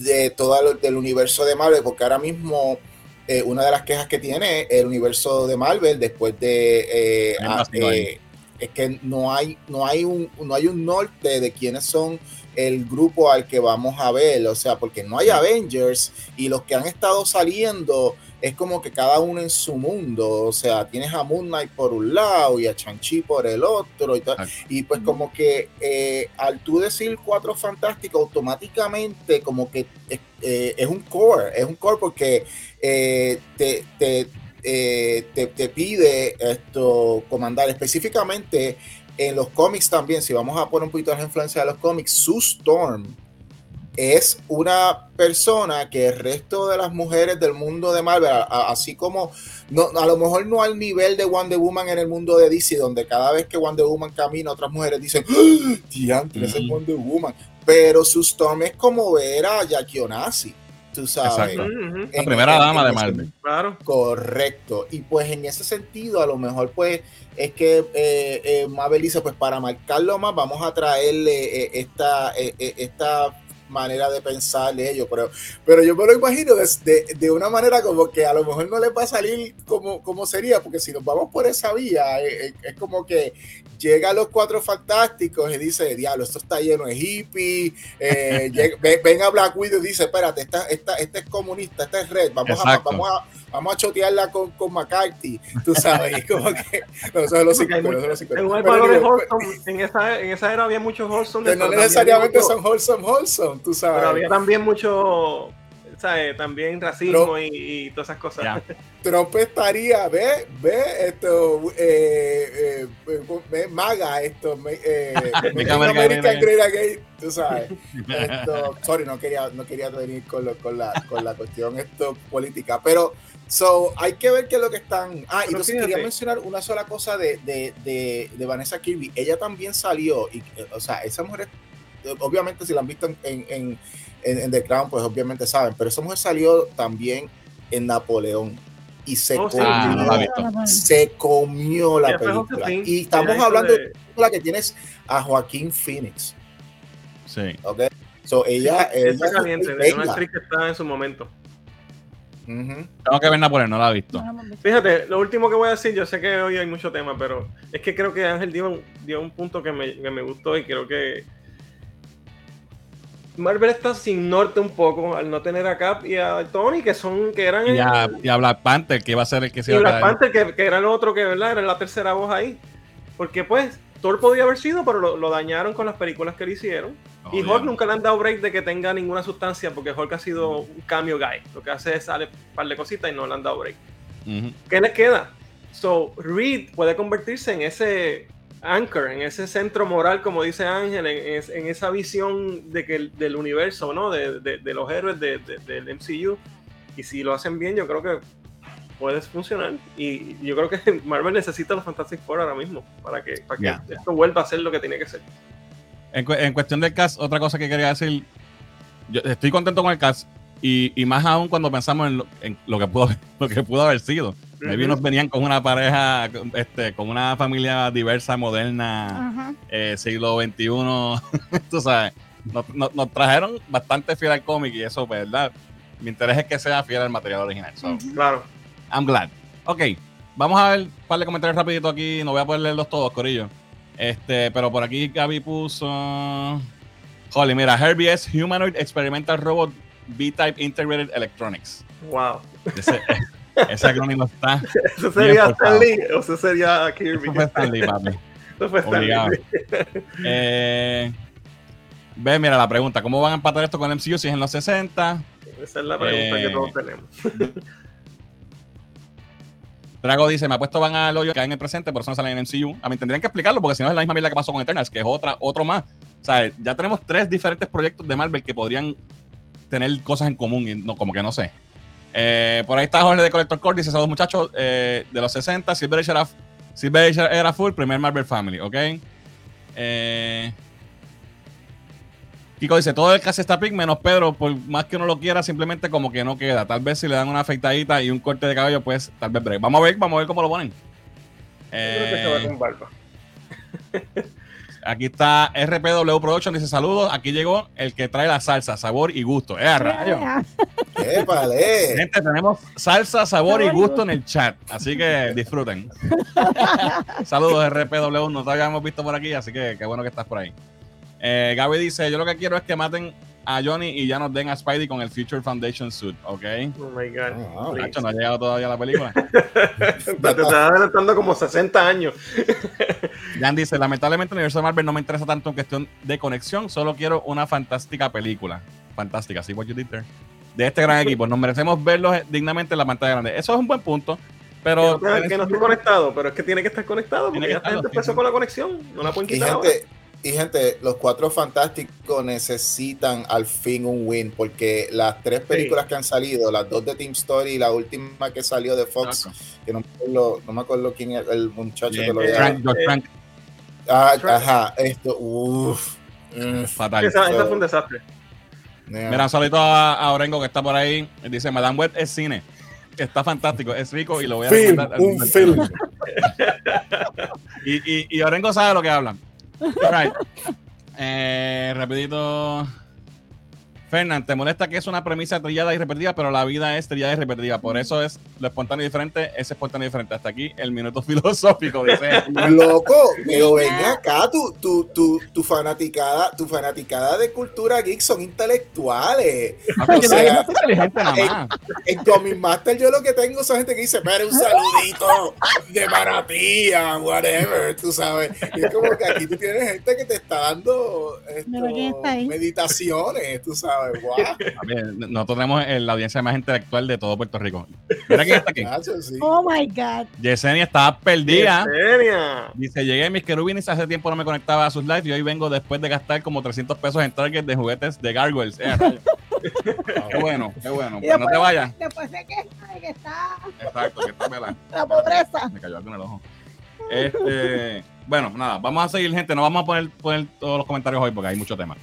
de todo lo, del universo de Marvel, porque ahora mismo una de las quejas que tiene el universo de Marvel después de a- es que no hay no hay un no hay un norte de quiénes son el grupo al que vamos a ver, o sea, porque no hay Avengers y los que han estado saliendo es como que cada uno en su mundo, o sea, tienes a Moon Knight por un lado y a Chanchi por el otro y tal. Y pues como que eh, al tú decir cuatro fantásticos, automáticamente como que eh, eh, es un core, es un core porque eh, te, te, eh, te, te pide esto comandar específicamente en los cómics también, si vamos a poner un poquito de influencia de los cómics, Sue Storm es una persona que el resto de las mujeres del mundo de Marvel, a- a- así como no, a lo mejor no al nivel de Wonder Woman en el mundo de DC, donde cada vez que Wonder Woman camina, otras mujeres dicen, ¡Ah! diantre, es. Wonder Woman. Pero su Storm es como ver a Jackie Onassi, tú sabes. Exacto. Ujú, La En- primera en- dama en de ese- Marvel. Claro. Correcto. Y pues en ese sentido, a lo mejor pues es que eh, eh, Mabel dice, pues para marcarlo más, vamos a traerle eh, esta, eh, eh, esta manera de pensar de ellos. Pero, pero yo me lo imagino de, de- de una manera como que a lo mejor no les va a salir como, como sería, porque si nos vamos por esa vía, eh, eh, es como que llega los cuatro fantásticos y dice, diablo, esto está lleno de hippies, eh, llega- ven a Black Widow y dice, espérate, esta, esta, este es comunista, esta es red, vamos a, vamos a, vamos a chotearla con, con McCarthy, tú sabes, como que, no, eso es lo Porque hay psicólogo, mucho- eso es lo En psicólogo. un Pero valor de digo, wholesome, en esa, en esa era había muchos wholesome. que no pero necesariamente mucho- son wholesome, wholesome, tú Pero sabes. había también mucho, ¿sabes? También racismo y, y todas esas cosas. Ya. Trump estaría, ve, ve esto, eh, eh, ve, maga esto, me- eh, Make Make America America Great Great Again, tú sabes. Esto, sorry, no quería, no quería venir con, lo- con, la, con la cuestión esto política, pero so, hay que ver qué es lo que están. Ah, y entonces fíjate. quería mencionar una sola cosa de, de, de, de Vanessa Kirby. Ella también salió, y, eh, o sea, esa mujer, obviamente, si la han visto en, en, en, The Crown, pues obviamente saben, pero esa mujer salió también en Napoleón y se Oh, sí. comió, Ah, la se comió la película. Y estamos hablando de película que tienes a Joaquín Phoenix. Sí. ¿ok? So, ella, ella Está caliente, venga. una actriz que está en su momento. Tengo que ver Napoleón, no la he visto. Fíjate, lo último que voy a decir, yo sé que hoy hay mucho tema, pero es que creo que Ángel dio, un- dio un punto que me, que me gustó y creo que Marvel está sin norte un poco al no tener a Cap y a Tony, que son, que eran Y el- a, y a Black Panther, que iba a ser el que se y iba a Black quedar. Panther, que, que era el otro que, ¿verdad? Era la tercera voz ahí. Porque pues, Thor podía haber sido, pero lo, lo dañaron con las películas que le hicieron. y Hulk nunca le han dado break de que tenga ninguna sustancia, porque Hulk ha sido un cambio guy. Lo que hace es sale un par de cositas y no le han dado break. ¿Qué les queda? So, Reed puede convertirse en ese anchor, en ese centro moral, como dice Ángel, en, es- en esa visión de que, el- del universo, ¿no? De, de- de los héroes de- del MCU. Y si lo hacen bien, yo creo que puede funcionar. Y yo creo que Marvel necesita los Fantastic Four ahora mismo para que, para que Ya. esto vuelva a ser lo que tiene que ser. En, cu- en cuestión del cast, otra cosa que quería decir, yo estoy contento con el cast y, y más aún cuando pensamos en lo, en lo que pudo lo que pudo haber sido. Maybe Ujú. nos venían con una pareja, este, con una familia diversa, moderna, Ajá. eh, siglo XXI, tú sabes. Nos, nos- nos trajeron bastante fiel al cómic y eso, pues, ¿verdad? Mi interés es que sea fiel al material original. So, Ujú. Claro. I'm glad. Ok, vamos a ver un par de comentarios rapidito aquí. No voy a poder leerlos todos, Corillo. Este, pero por aquí Gaby puso. Holly, mira, Herbie es Humanoid Experimental Robot B-Type Integrated Electronics. Wow. Ese, ese acrónimo está. Eso sería Bien Stan Lee o eso sería Kirby. Eso fue Stanley, papi. Eso fue Stan Lee. Obligado. Eh, ve, mira la pregunta: ¿Cómo van a empatar esto con el MCU si es en los 60? Esa es la pregunta Eh, que todos tenemos. Drago dice, me ha puesto van al hoyo que hay en el presente, por eso no salen en MCU. A mí tendrían que explicarlo porque si no es la misma mierda que pasó con Eternals, que es otra, otro más. O sea, ya tenemos tres diferentes proyectos de Marvel que podrían tener cosas en común y no, como que no sé. Eh, por ahí está Jorge de Collector Core, dice, esos muchachos eh, de los 60, Silver Age era, Silver Age era full, primer Marvel Family, ¿ok? Eh, Kiko dice, todo el cast está pick menos Pedro, por más que uno lo quiera, simplemente como que no queda. Tal vez si le dan una afeitadita y un corte de cabello, pues tal vez break. Vamos a ver, vamos a ver cómo lo ponen. Yo creo que se va Eh, con barba. aquí está RPW Production, dice saludos. Aquí llegó el que trae la salsa, sabor y gusto. ¡Eh, a rayos! ¡Épale! Gente, tenemos salsa, sabor y gusto. en el chat. Así que disfruten. Saludos, RPW. No te habíamos visto por aquí, así que qué bueno que estás por ahí. Eh, Gaby dice: Yo lo que quiero es que maten a Johnny y ya nos den a Spidey con el Future Foundation suit, ¿ok? Oh my god. Nacho, no ha llegado todavía la película. Te estás adelantando como 60 años. Jan dice: Lamentablemente, el universo de Marvel no me interesa tanto en cuestión de conexión, solo quiero una fantástica película. Fantástica, sí, what you did there. De este gran equipo. Nos merecemos verlos dignamente en la pantalla grande. Eso es un buen punto. Pero que no, que no estoy conectado, pero es que tiene que estar conectado Tiene porque que ya esta estarlo, gente sí, empezó sí. con la conexión. No la pueden Y quitar ahora. Y gente, los cuatro fantásticos necesitan al fin un win, porque las tres películas que han salido, las dos de Team Story y la última que salió de Fox, que no me acuerdo, no me acuerdo quién es el muchacho que lo eh, vea. Frank, George Eh, Frank, Ah, Frank. ajá, esto, uff. fatal. Esa, esa fue un desastre. Mira, un saludito a, a Orengo que está por ahí. Dice, Madame Web es cine. Está fantástico, es rico y lo voy a Film, recomendar. un film. Y, y, y Orengo sabe lo que hablan. Right. Eh, rapidito. Fernán, ¿te molesta que es una premisa trillada y repetida, pero la vida es trillada y repetida? Por eso es lo espontáneo y diferente, es espontáneo y diferente. Hasta aquí el minuto filosófico, dice. Loco, pero ven acá, tu, tu, tu, tu fanaticada, tu fanaticada de cultura geek son intelectuales. Ah, O sea, más. En Comic Master yo lo que tengo son gente que dice, pero un saludito de maravilla, whatever, tú sabes. Y es como que aquí tú tienes gente que te está dando esto, meditaciones, tú sabes, wow. A ver, Nosotros tenemos eh, la audiencia más intelectual de todo Puerto Rico. Mira quién está aquí. Oh my God. Yesenia está perdida. Genia. Dice, llegué a mis querubines, hace tiempo no me conectaba a sus lives y hoy vengo después de gastar como 300 pesos en Target de juguetes de Gargoyles. Eh, qué bueno, qué bueno. Y Pues no te después- vayas. Después de que está Exacto, que está pelada. la pobreza. Me cayó algo en el ojo. Este, bueno, nada, vamos a seguir, gente. No vamos a poner, poner todos los comentarios hoy porque hay mucho tema.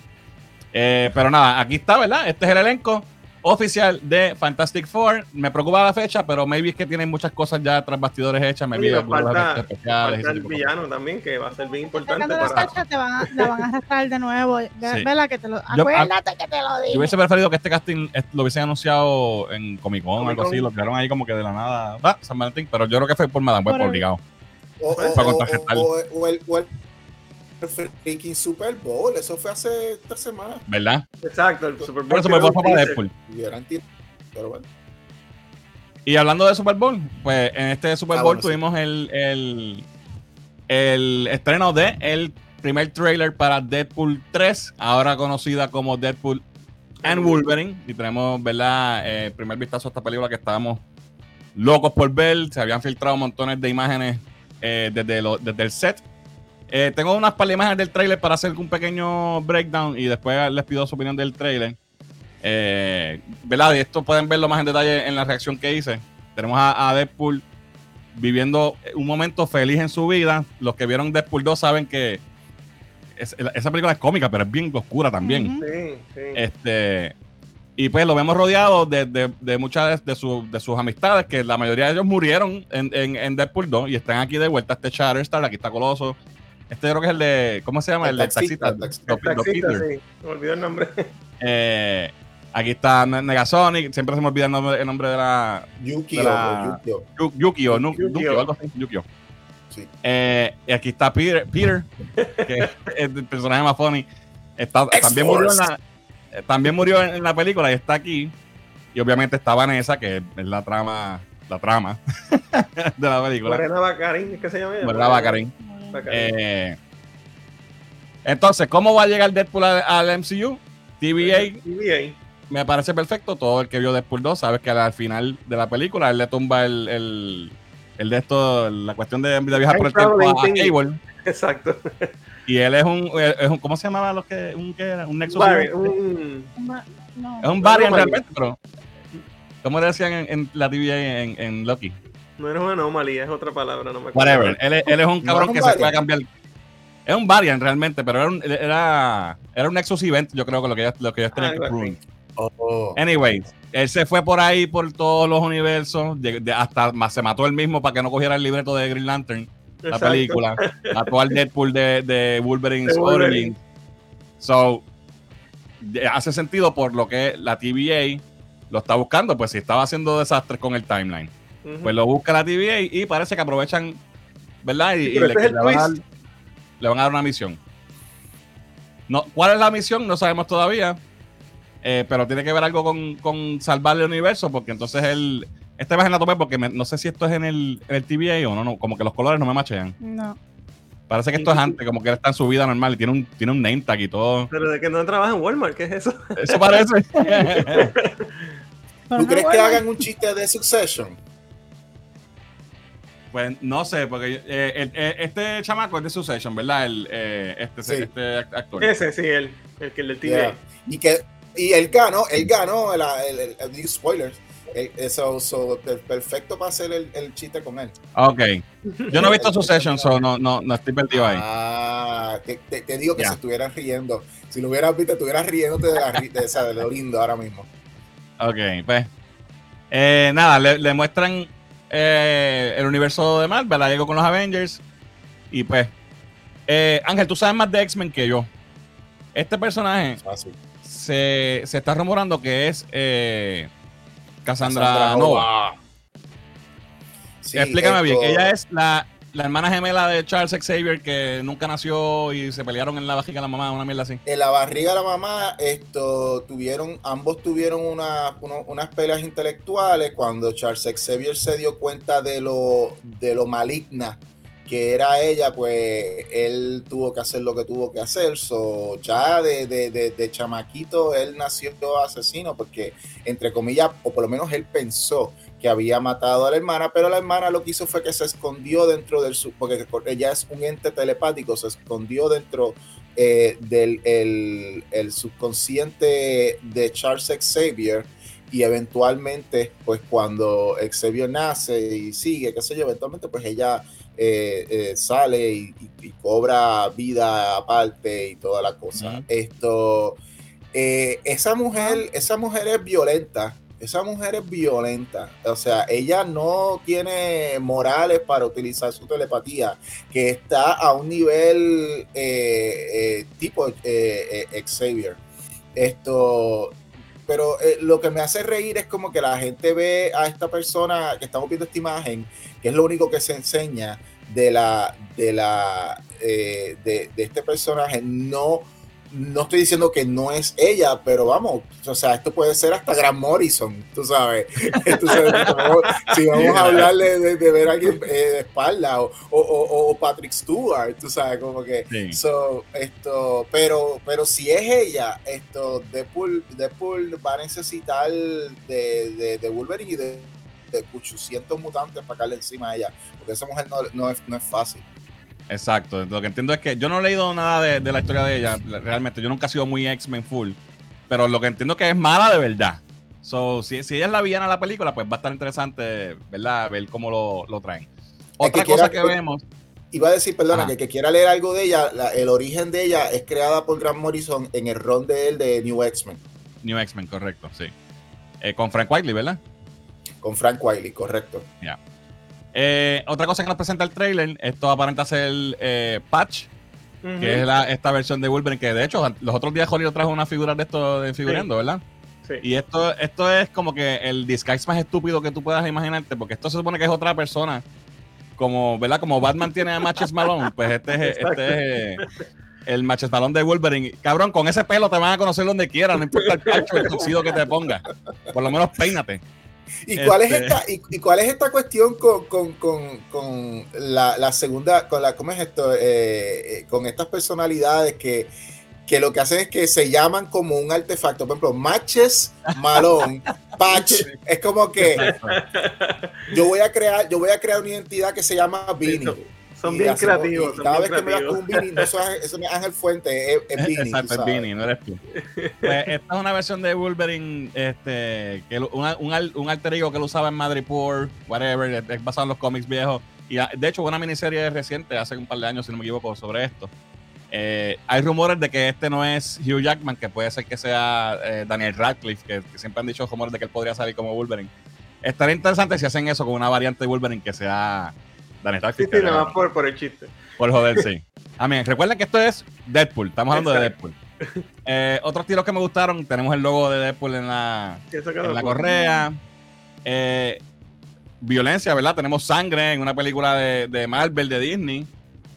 Eh, pero nada, aquí está, ¿verdad? Este es el elenco oficial de Fantastic Four. Me preocupa la fecha, pero maybe es que tienen muchas cosas ya tras bastidores hechas. Me algunos falta, especiales. falta el villano también, que va a ser bien importante Sacando la para. fecha te van a, la van a arrastrar de nuevo. Sí. Vela que te lo. Yo- Acuérdate que te lo Yo digo. hubiese preferido que este casting lo hubiesen anunciado en Comic Con o algo así, lo crearon ahí como que de la nada. Ah, San Valentín, pero yo creo que fue por Madame Web obligado. O, o- Para o- o el, o el freaking Super Bowl, eso fue hace tres semanas. ¿Verdad? Exacto, el Super Bowl. Por eso me fue para. Deadpool. Pero bueno. Y hablando de Super Bowl, pues en este Super Ah, Bowl bueno, sí. tuvimos el, el, el estreno de el primer trailer para Deadpool 3, ahora conocida como Deadpool and Wolverine. Y tenemos, ¿verdad? Eh, primer vistazo a esta película que estábamos locos por ver. Se habían filtrado montones de imágenes eh, desde, lo- desde el set. Eh, tengo unas par de imágenes del trailer para hacer un pequeño breakdown y después les pido su opinión del trailer. Eh, ¿Verdad? Y esto pueden verlo más en detalle en la reacción que hice. Tenemos a, a Deadpool viviendo un momento feliz en su vida. Los que vieron Deadpool 2 saben que es- esa película es cómica, pero es bien oscura también. Sí, sí. Este, y pues lo vemos rodeado de, de- de muchas de, su- de sus amistades, que la mayoría de ellos murieron en, en, en Deadpool 2 y están aquí de vuelta. Este Shatterstar, aquí está Coloso. Este yo creo que es el de, ¿cómo se llama? El, El de taxista, taxista. el taxista. Sí. Me olvidó el nombre. Eh, aquí está Ne- Negasonic, siempre se me olvida el nombre, el nombre de la Yuki De la- o Yukio. Yu- Yukio, Yukio. Yukio, algo así, Yukio. Sí. Eh, y aquí está Peter, Peter que es el personaje más funny. Está- también, murió en la, eh, también murió en, la película y está aquí. Y obviamente está Vanessa, que es la trama, la trama de la película. Morena Bacarín, ¿es que se llama? ¿Verdad, Bacarín? Eh, entonces, ¿cómo va a llegar Deadpool al, al MCU? TVA TVA. me parece perfecto. Todo el que vio Deadpool 2 sabe que al final de la película él le tumba el, el, el de esto, la cuestión de, de viajar por el tiempo a, a. Cable. Exacto. Y él es un, es un ¿cómo se llamaba los que, un, ¿qué era? Un Nexus? Barry, es un- No. un variant realmente, pero ¿cómo le decían en, en la TVA en, en Loki? No eres una anomalía, es otra palabra, no me acuerdo. Whatever. Él, es- él es un No cabrón que se puede cambiar. Es un variant realmente, pero era un, era, era un Nexus Event, yo creo que lo que ellos, lo que ellos tenían Algo que. Oh. Anyways, él se fue por ahí por todos los universos, de- de- hasta se mató él mismo para que no cogiera el libreto de Green Lantern, la Exacto. película. Mató al Deadpool de, de Wolverine's Wolverine. Origins. So, de- hace sentido por lo que la TVA lo está buscando, pues si estaba haciendo desastres con el timeline. Pues lo busca la TVA y parece que aprovechan, ¿verdad? Y, Sí, y pero le, van a dar, twist. le van a dar una misión. No, ¿Cuál es la misión? No sabemos todavía. Eh, pero tiene que ver algo con, con salvar el universo, porque entonces él. Esta vez en la tomé porque me- no sé si esto es en el, en el TVA o no, no, como que los colores no me machean. No. Parece que esto es antes, como que él está en su vida normal y tiene un, tiene un name tag y todo. Pero de que no trabaja en Walmart, ¿qué es eso? Eso parece. ¿Tú crees que hagan un chiste de Succession? Pues no sé, porque eh, el- eh, este chamaco es de Succession, ¿verdad? El, eh, este, Sí. este actor. Ese sí, el, el que le Yeah. tiene. Y que y él ganó, él ganó el, el, el- el- spoilers. El- eso so, per- perfecto para hacer el, el chiste con él. Ok. Yo no he visto Succession, so no, no, no estoy perdido ahí. Ah, te, te- te digo que Ya. se estuvieran riendo. Si lo hubieras visto, estuvieras riéndote de, la, de, esa- de lo lindo ahora mismo. Ok, pues. eh, nada, le, le muestran eh, el universo de Marvel, la llegó con los Avengers. Y pues. eh, Ángel, tú sabes más de X-Men que yo. Este personaje se, se está rumorando que es eh, Cassandra, Cassandra Nova. Nova. Sí, Explícame bien, esto- ella es la, la hermana gemela de Charles Xavier que nunca nació y se pelearon en la barriga de la mamá, una mierda así. En la barriga de la mamá, esto tuvieron, ambos tuvieron una, uno- unas peleas intelectuales cuando Charles Xavier se dio cuenta de lo, de lo maligna que era ella, pues él tuvo que hacer lo que tuvo que hacer. So, ya de, de, de, de chamaquito él nació asesino porque, entre comillas, o por lo menos él pensó que había matado a la hermana, pero la hermana lo que hizo fue que se escondió dentro del, su- porque ella es un ente telepático, se escondió dentro eh, del el, el subconsciente de Charles Xavier y eventualmente, pues cuando Xavier nace y sigue, qué sé yo, eventualmente pues ella eh, eh, sale y, y- y cobra vida aparte y toda la cosa. Esto, esa mujer, esa mujer es violenta. Esa mujer es violenta, o sea, ella no tiene morales para utilizar su telepatía, que está a un nivel eh, eh, tipo eh, eh, Xavier. Esto, pero lo que me hace reír es como que la gente ve a esta persona que estamos viendo esta imagen, que es lo único que se enseña de la de la de este personaje. No, no estoy diciendo que no es ella, pero vamos, o sea, esto puede ser hasta Grant Morrison, tú sabes. Si vamos, si vamos a hablarle de, de ver a alguien eh, de espalda o, o, o- o Patrick Stewart, tú sabes, como que Sí. So, esto, pero, pero si es ella, esto, Deadpool, Deadpool va a necesitar de, de, de Wolverine y de, de 800 mutantes para caerle encima a ella, porque esa mujer no, no, es, no es fácil. Exacto. Lo que entiendo es que yo no he leído nada de, de la historia de ella. Realmente, yo nunca he sido muy X-Men full. Pero lo que entiendo es que es mala de verdad. So, si, si ella es la villana de la película, pues va a estar interesante, ¿verdad? Ver cómo lo, lo traen. Otra que cosa quiera- que vemos. Iba a decir, perdona, Ajá. que, que quiera leer algo de ella, la- el origen de ella es creada por Grant Morrison en el ron de él de New X-Men, New X-Men, correcto, sí. Eh, con Frank Whiteley, ¿verdad? con Frank Wiley, correcto. Eh, otra cosa que nos presenta el trailer, esto aparenta ser eh, Patch, que es la, esta versión de Wolverine, que de hecho los otros días Hollywood trajo unas figuras de esto de figurando, ¿verdad? Sí. Y esto, esto es como que el disguise más estúpido que tú puedas imaginarte, porque esto se supone que es otra persona. Como, ¿verdad? Como Batman tiene a Matches Malone, pues este es, este es eh, el Matches Malone de Wolverine. Cabrón, con ese pelo te van a conocer donde quieras, no importa el cacho, el tuxido que te ponga. Por lo menos peínate. ¿Y cuál, es Este- esta, y, y cuál es esta cuestión con, con, con, con la, la segunda, con la, ¿cómo es esto? Eh, eh, con estas personalidades que, que lo que hacen es que se llaman como un artefacto. Por ejemplo, Matches Malone, Patch, es como que yo voy a crear, yo voy a crear una identidad que se llama Beanie. Son, bien hacemos- creativos. son cada bien vez que me das un Beanie, no eso es, eso no es Ángel Fuente, es, tú Exacto, es. Beanie, no eres tú. Pues esta es una versión de Wolverine, este, que una- un, un alter ego que lo usaba en Madripoor, whatever, es basado en los cómics viejos. Y ah, de hecho, hubo una miniserie reciente, hace un par de años, si no me equivoco, sobre esto. Eh, hay rumores de que este no es Hugh Jackman, que puede ser que sea eh, Daniel Radcliffe, que, que siempre han dicho rumores de que él podría salir como Wolverine. Estaría interesante si hacen eso con una variante de Wolverine que sea Daniel Sí, Radcliffe. sí, que- nada más por, por el chiste. por joder, sí. Amén. Recuerden que esto es Deadpool. Estamos hablando de. Deadpool. Eh, otros tiros que me gustaron. Tenemos el logo de Deadpool en la, Sí, en correa. Eh, violencia, ¿verdad? Tenemos sangre en una película de, de Marvel, de Disney.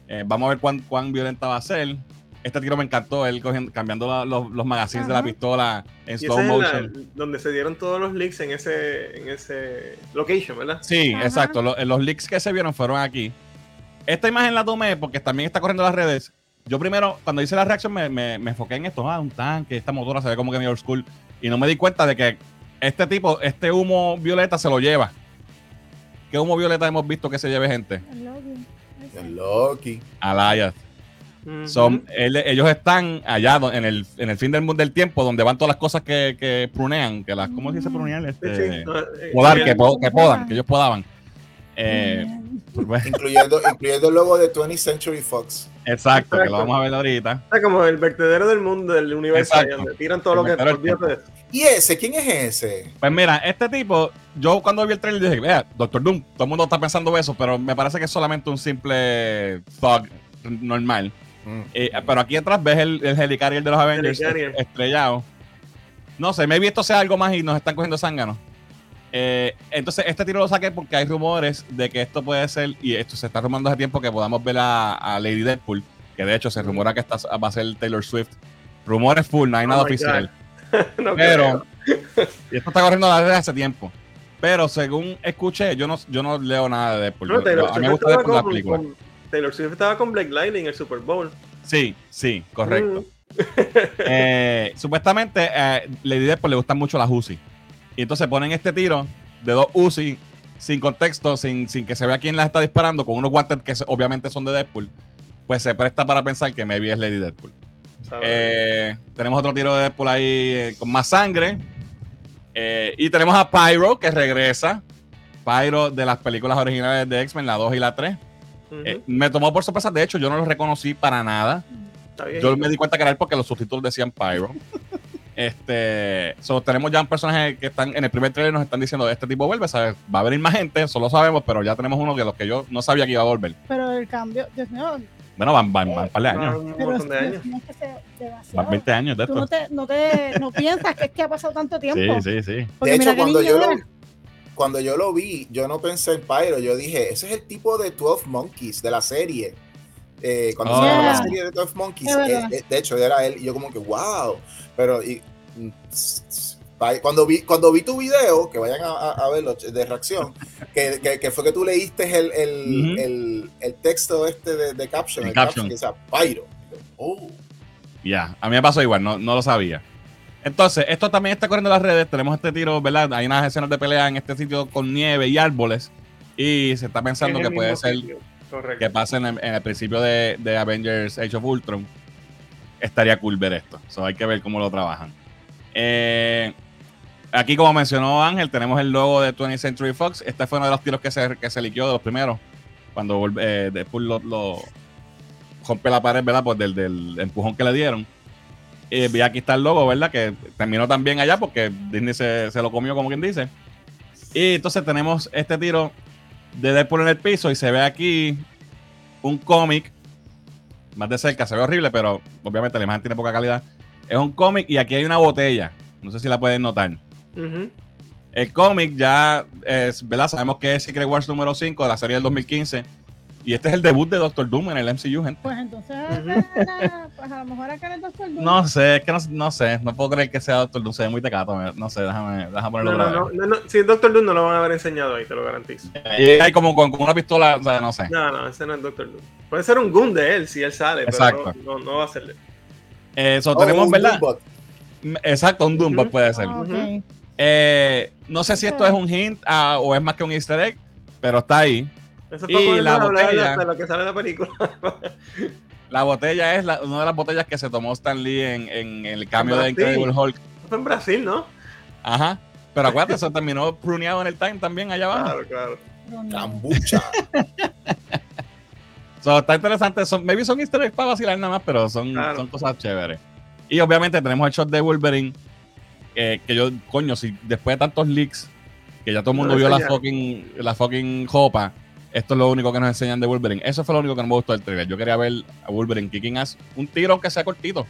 Eh, vamos a ver cuán, cuán violenta va a ser. Este tiro me encantó, él cogiendo- cambiando la- los, los magazines de la pistola en slow es la- motion. donde se dieron todos los leaks en ese, en ese location, ¿verdad? Sí, Ajá. exacto. Lo- los leaks que se vieron fueron aquí. Esta imagen la tomé porque también está corriendo las redes. Yo primero, cuando hice la reacción, me, me- me enfoqué en esto. Ah, un tanque, esta motora se ve como que medio old school. Y no me di cuenta de que este tipo, este humo violeta se lo lleva. ¿Qué humo violeta hemos visto que se lleve gente? El Loki. El Loki. Son, él- ellos están allá en el, en el fin del mundo del tiempo, donde van todas las cosas que, que prunean, que las, ¿cómo se dice prunear? Sí, Este, eh, podar, que, po- que podan, que ellos podaban. Eh, Mm. pues, Incluyendo, incluyendo el logo de 20th Century Fox. exacto, que lo vamos a ver ahorita. Está como el vertedero del mundo, del universo, Exacto. donde tiran todo lo que. ¿Y ese? ¿Quién es ese? Pues mira, este tipo, yo cuando vi el trailer dije, vea, Doctor Doom, todo el mundo está pensando eso, pero me parece que es solamente un simple thug normal. Eh, pero aquí atrás ves el, el helicarrier de los Avengers Helicarrier. estrellado. No sé, maybe esto sea algo más y nos están cogiendo zánganos. Eh, entonces, este tiro lo saqué porque hay rumores de que esto puede ser, y esto se está rumando hace tiempo, que podamos ver a, a Lady Deadpool, que de hecho se rumora que esta va a ser Taylor Swift. Rumores full, no hay Oh nada oficial. No Pero, y esto está corriendo desde hace tiempo. Pero según escuché, yo no, yo no leo nada de Deadpool. No, Yo- Taylor a mí me gusta Deadpool películas. con- Taylor Swift estaba con Blake Lively en el Super Bowl. Sí, sí, correcto. Mm. Eh, supuestamente, eh, Lady Deadpool le gustan mucho las Uzi. Y entonces ponen este tiro de dos Uzi sin contexto, sin, sin que se vea quién las está disparando, con unos guantes que obviamente son de Deadpool. Pues se presta para pensar que maybe es Lady Deadpool. Eh, tenemos otro tiro de Deadpool ahí eh, con más sangre. Eh, y tenemos a Pyro que regresa. Pyro de las películas originales de X-Men, la 2 y la 3. Eh, me tomó por sorpresa. De hecho, yo no lo reconocí para nada. Está bien. Yo me di cuenta que era él porque los subtítulos decían Pyro. este, so, tenemos ya un personaje que están en el primer trailer nos están diciendo este tipo vuelve, ¿sabes? va a venir más gente, solo sabemos, pero ya tenemos uno de los que yo no sabía que iba a volver. Pero el cambio, Dios mío, Bueno, van, van, van un par de años, pero es que van 20 años de Tú no esto. te, no te, no piensas que es que ha pasado tanto tiempo. Sí, sí, sí. Porque de hecho, cuando yo, lo. Cuando yo lo vi, yo no pensé en Pyro. Yo dije, ese es el tipo de 12 Monkeys de la serie. Eh, cuando Oh. se llama la Yeah. serie de 12 Monkeys, Es eh, eh, de hecho, era él. Y yo, como que, wow. Pero, y, mm, cuando vi, cuando vi tu video, que vayan a, a- a verlo de reacción, que, que- que fue que tú leíste el, el, Ujú. el, el texto este de, de caption, El el, caption. caption, que decía Pyro. Oh. Ya, a mí me pasó igual, no, no lo sabía. Entonces, esto también está corriendo en las redes. Tenemos este tiro, ¿verdad? Hay unas escenas de pelea en este sitio con nieve y árboles. Y se está pensando Es que puede ser que pase en el, en el principio de, de Avengers Age of Ultron. Estaría cool ver esto. So, hay que ver cómo lo trabajan. Eh, aquí, como mencionó Ángel, tenemos el logo de 20th Century Fox. Este fue uno de los tiros que se, que se liqueó de los primeros. Cuando eh, Deadpool lo, lo rompe la pared, ¿verdad? Del, del empujón que le dieron. Y vi aquí está el logo, ¿verdad? Que terminó también allá porque Disney se, se lo comió, como quien dice. Y entonces tenemos este tiro de Deadpool en el piso y se ve aquí un cómic. Más de cerca, se ve horrible, pero obviamente la imagen tiene poca calidad. Es un cómic y aquí hay una botella. No sé si la pueden notar. El cómic ya es, ¿verdad? Sabemos que es Secret Wars número 5 de la serie del 2015. Y este es el debut de Doctor Doom en el MCU, gente. Pues entonces. Pues a lo mejor acá en el Doctor Doom. No sé, es que no, no sé. No puedo creer que sea Doctor Doom. Se ve muy tecato. No sé, déjame, déjame ponerlo No, no, no, no, no. Si es Doctor Doom no lo van a haber enseñado ahí, te lo garantizo. Y hay como con, con una pistola, o sea, no sé. No, no, ese no es Doctor Doom. Puede ser un Goon de él si él sale, Exacto. pero no, no, no va a ser. Eso Oh, tenemos, ¿verdad? Doombot. Exacto, un Doombot puede ser. Ah. Eh, no sé si esto es un hint ah, o es más que un easter egg, pero está ahí. Eso Y fue la botella. de lo que sale en la película. La botella es la- una de las botellas que se tomó Stan Lee en, en el cambio de. Incredible Hulk. fue en Brasil, ¿no? Ajá. Pero acuérdate, eso terminó pruneado en el time también allá abajo. Claro, claro. Cambucha. So, está interesante. Son, maybe son easter eggs para vacilar nada más, pero son, Claro. son cosas chéveres. Y obviamente tenemos el shot de Wolverine. eh, que yo, coño, si después de tantos leaks, que ya todo el mundo No vio la fucking, la fucking jopa, esto es lo único que nos enseñan de Wolverine. Eso fue lo único que no me gustó del trailer. Yo quería ver a Wolverine kicking ass. Un tiro aunque sea cortito.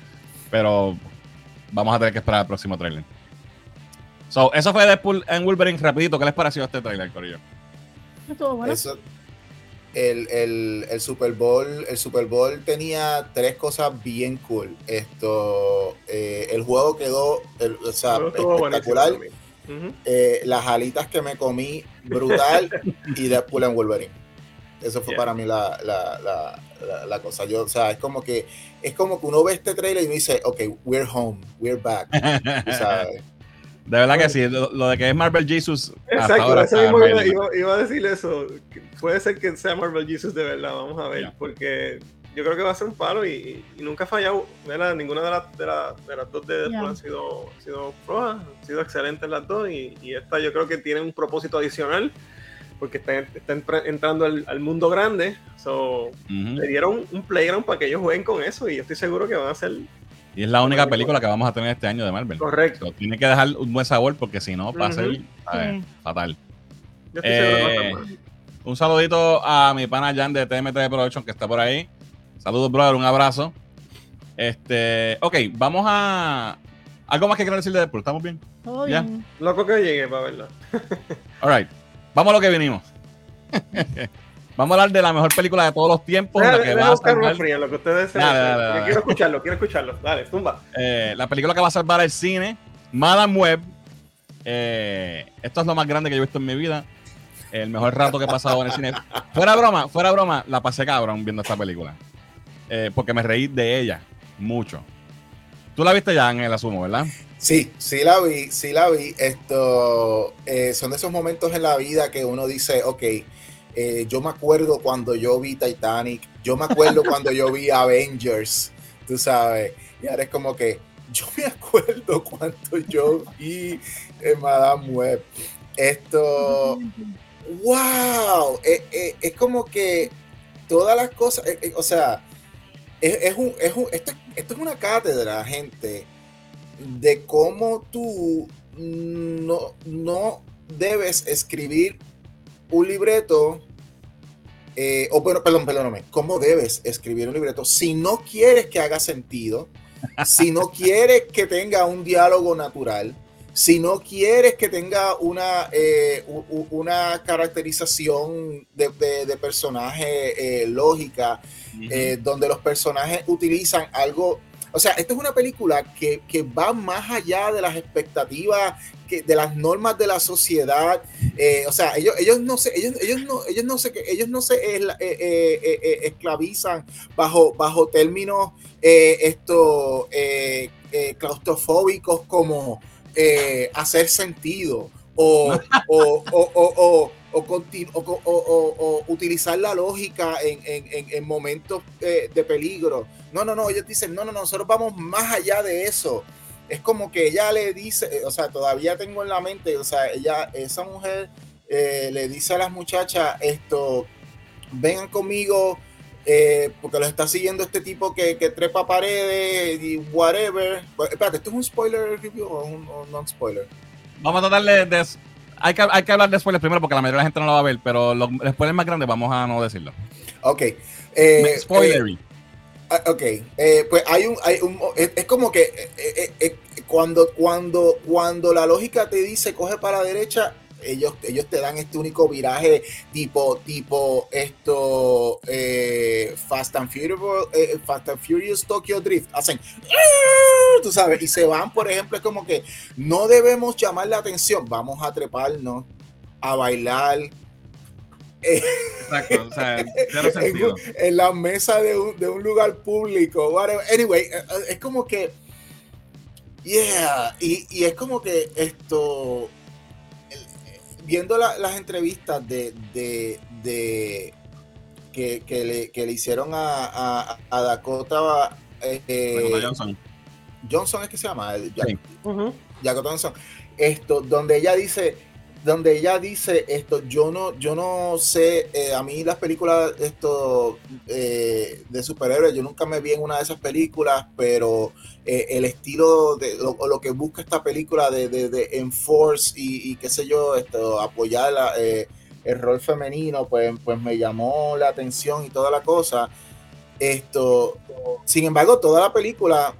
Pero vamos a tener que esperar al próximo trailer. So, eso fue Deadpool en Wolverine. Rapidito, ¿qué les pareció este trailer, Corillo? Estuvo bueno. Eso, el, el, el Super Bowl, el Super Bowl tenía tres cosas bien cool. Esto, eh, el juego quedó, el- o sea, Pero estuvo buenísimo Ujú. Eh, las alitas que me comí, brutal, y Deadpool en Wolverine. Eso fue Yeah. para mí la, la, la, la, la cosa. Yo, o sea, es como que es como que uno ve este trailer y uno dice, ok, we're home, we're back. sabes. De verdad que sí, lo, lo de que es Marvel Jesus. hasta Exacto, ahora eso está mismo iba, iba- a decir eso. Puede ser que sea Marvel Jesus de verdad, vamos a ver, Ya. porque yo creo que va a ser un palo y, y nunca ha fallado. ¿verdad? Ninguna de las, de, las- de las dos de Deadpool Ya. han sido, sido flojas, han sido excelentes las dos y, y esta yo creo que tiene un propósito adicional porque está, está entra- entrando al, al mundo grande. So, le dieron un playground para que ellos jueguen con eso y yo estoy seguro que van a ser Y es la única película que vamos a tener este año de Marvel. correctos. So, tiene que dejar un buen sabor porque si no va a ser fatal. Yo estoy seguro que va a Eh, estar mal. un saludito a mi pana Jan de TMT Production que está por ahí. Saludos, brother, un abrazo. Este, ok, vamos a. ¿Algo más que quiero decir de Deadpool? ¿Estamos bien? Todo ya. bien. Loco que llegue para verla. Alright. Vamos a lo que vinimos. vamos a hablar de la mejor película de todos los tiempos. la que va a buscar una salvar- fría, lo que ustedes se Dale, dale, dale. Quiero escucharlo, quiero escucharlo. Dale, zumba. Eh, la película que va a salvar el cine, Madame Web. Eh, esto es lo más grande que yo he visto en mi vida. El mejor rato que he pasado en el cine. Fuera broma, fuera broma, la pasé cabrón viendo esta película. Eh, porque me reí de ella mucho. Tú la viste ya en el asumo, ¿verdad? Sí, sí la vi, sí la vi. Esto eh, son de esos momentos en la vida que uno dice, ok, eh, yo me acuerdo cuando yo vi Titanic, yo me acuerdo cuando yo vi Avengers, tú sabes, y ahora es como que yo me acuerdo cuando yo vi eh, Madame Web. Esto, wow, eh, eh, es como que todas las cosas, eh, eh, o sea, es, es un, es un- esto, esto es una cátedra, gente, de cómo tú no, no debes escribir un libreto, eh, o bueno, perdón, perdóname, cómo debes escribir un libreto si no quieres que haga sentido, si no quieres que tenga un diálogo natural, si no quieres que tenga una, eh, una caracterización de, de- de personaje eh, lógica, eh, donde los personajes utilizan algo. O sea, esta es una película que, que va más allá de las expectativas, que, de las normas de la sociedad. O sea, ellos, ellos no se, ellos, ellos no, ellos no se, ellos no se esclavizan bajo, bajo términos esto, claustrofóbicos como eh, hacer sentido o, o, o, o, utilizar la lógica en, en- en- en momentos eh, de peligro. No, no, no, ellos dicen, no, no, no, nosotros vamos más allá de eso. Es como que ella le dice, eh, o sea, todavía tengo en la mente, o sea, ella, esa mujer le dice a las muchachas esto, vengan conmigo, eh, porque los está siguiendo este tipo que, que trepa paredes y whatever. Bueno, Espérate, ¿esto es un spoiler review o un o non-spoiler? Vamos a tratar de. hay, que, hay que hablar de spoilers primero porque la mayoría de la gente no lo va a ver, pero los spoilers más grandes vamos a no decirlo. Ok. eh, Spoilery. Ah, Ok, eh, pues hay un, hay un es, como que eh, eh, eh, cuando, cuando, cuando la lógica te dice coge para la derecha, ellos, ellos te dan este único viraje tipo, tipo esto eh, Fast and Furious, eh, Fast and Furious Tokyo Drift, hacen ¡ah! tú sabes, y se van, por ejemplo, es como que no debemos llamar la atención, vamos a treparnos, a bailar, Exacto. O sea, cero en, la mesa de un, de un lugar público. whatever. Anyway, eh, es como que. Yeah. Y, y es como que esto. Eh, Viendo la- las entrevistas de. de, de- que, que le, que le hicieron a, a, a Dakota. eh, Dakota Johnson. Johnson es que se llama. el- Sí. Dakota Johnson. Esto, donde ella dice. Donde ella dice esto, yo no, yo no sé, eh, a mí las películas esto eh, de superhéroes, yo nunca me vi en una de esas películas, pero eh, el estilo de lo, que busca esta película de, de, de enforce y, qué sé yo, esto, apoyar la, el rol femenino, pues, pues me llamó la atención y toda la cosa. Esto, sin embargo, toda la película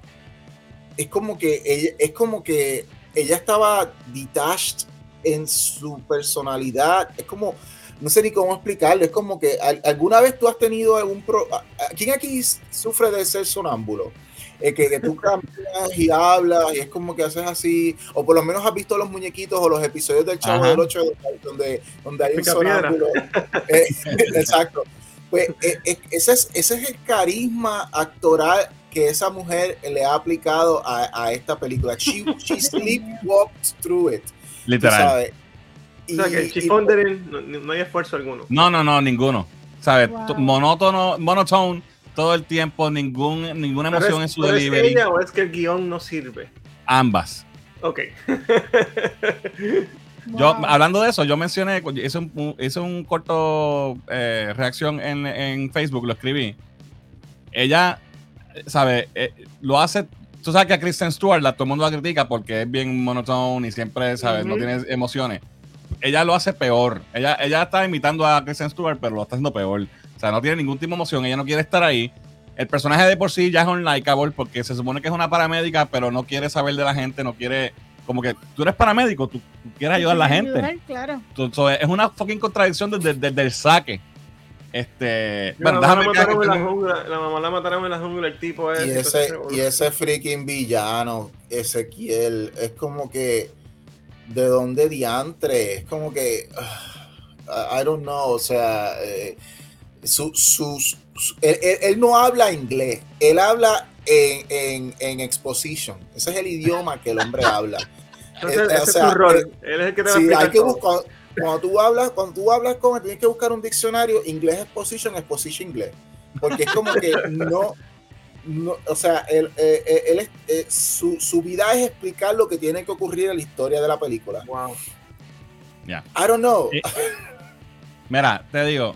es como que ella, es como que ella estaba detached en su personalidad. Es como, no sé ni cómo explicarlo. Es como que alguna vez tú has tenido algún pro. ¿Quién aquí sufre de ser sonámbulo? Eh, que, que, tú caminas y hablas y es como que haces así, o por lo menos has visto los muñequitos o los episodios del Chavo Ajá. del 8 donde, donde hay un sonámbulo. Eh, exacto. Pues eh, ese, es, ese es el carisma actoral que esa mujer le ha aplicado a, a esta película. She, she sleepwalked through it. Literal. Y, o sea, que el chifón de él no, no, hay esfuerzo alguno. No, no, no, ninguno. ¿Sabes? Wow. Monótono, monotone todo el tiempo, ningún, ninguna emoción es, en su delivery. ¿Es ella o es que el guion no sirve? Ambas. Ok. Yo, wow. hablando de eso, yo mencioné, hice un, hice un corto eh, reacción en, en, Facebook, lo escribí. Ella, ¿sabe? Eh, lo hace. Tú sabes que a Kristen Stewart la, todo el mundo la critica porque es bien monotone y siempre, ¿sabes? Uh -huh. No tiene emociones. Ella lo hace peor. Ella, ella está imitando a Kristen Stewart, pero lo está haciendo peor. O sea, no tiene ningún tipo de emoción. Ella no quiere estar ahí. El personaje de por sí ya es unlikable porque se supone que es una paramédica, pero no quiere saber de la gente, no quiere como que tú eres paramédico, tú, tú quieres ayudar a la gente. Ayudar, claro. Entonces, es una fucking contradicción desde, desde, desde el saque. Este, bueno, la, mamá la, en la, jungla, la mamá la mataron en la jungla, el tipo es. Y ese, y ese freaking villano, Ezequiel, es como que. ¿De dónde diantre? Es como que. Uh, I don't know, o sea. Eh, su, sus, su, él, él, no habla inglés, él habla en, en, en, exposition. Ese es el idioma que el hombre habla. Entonces, eh, ese o sea, es tu rol. Eh, él es el que te va sí, a hay que buscar, cuando tú hablas, cuando tú hablas con él, tienes que buscar un diccionario inglés exposition, exposition inglés. Porque es como que no, no o sea, él, eh, él, él su, su, vida es explicar lo que tiene que ocurrir en la historia de la película. Wow. Yeah. I don't know. Y, mira, te digo,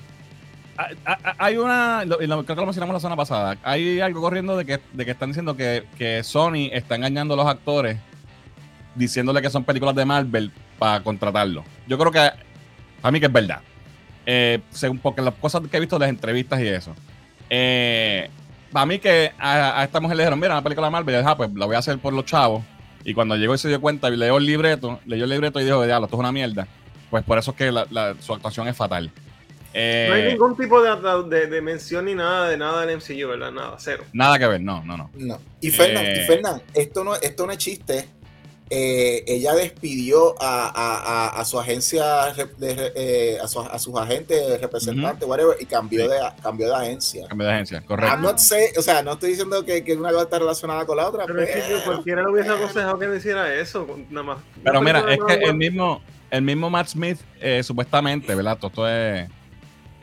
hay una, y creo que lo mencionamos la semana pasada, hay algo corriendo de que, de que están diciendo que, que, Sony está engañando a los actores diciéndole que son películas de Marvel para contratarlo. Yo creo que a mí que es verdad. Eh, según porque las cosas que he visto de las entrevistas y eso. Eh, para mí que a, a, esta mujer le dijeron, mira, una película de Marvel, y dije, ah, pues la voy a hacer por los chavos. Y cuando llegó y se dio cuenta y leyó el libreto, leyó el libreto y dijo, ya, esto es una mierda. Pues por eso es que la, la, su actuación es fatal. Eh, no hay ningún tipo de, de, de, mención ni nada de nada del MCU, ¿verdad? Nada, cero. Nada que ver, no, no, no. no. Y Fernán, eh, esto, no, esto no es chiste. Eh, ella despidió a, a, a, a su agencia, de, eh, a, su, a, sus agentes, representantes, uh -huh. whatever, y cambió, sí. de, cambió de agencia. Cambió de agencia, correcto. I'm not say, o sea, no estoy diciendo que, que una cosa está relacionada con la otra, pero, pero es que cualquiera le hubiese aconsejado que hiciera eso, nada más. Pero mira, es que el mismo, el mismo Matt Smith, eh, supuestamente, ¿verdad? Todo esto es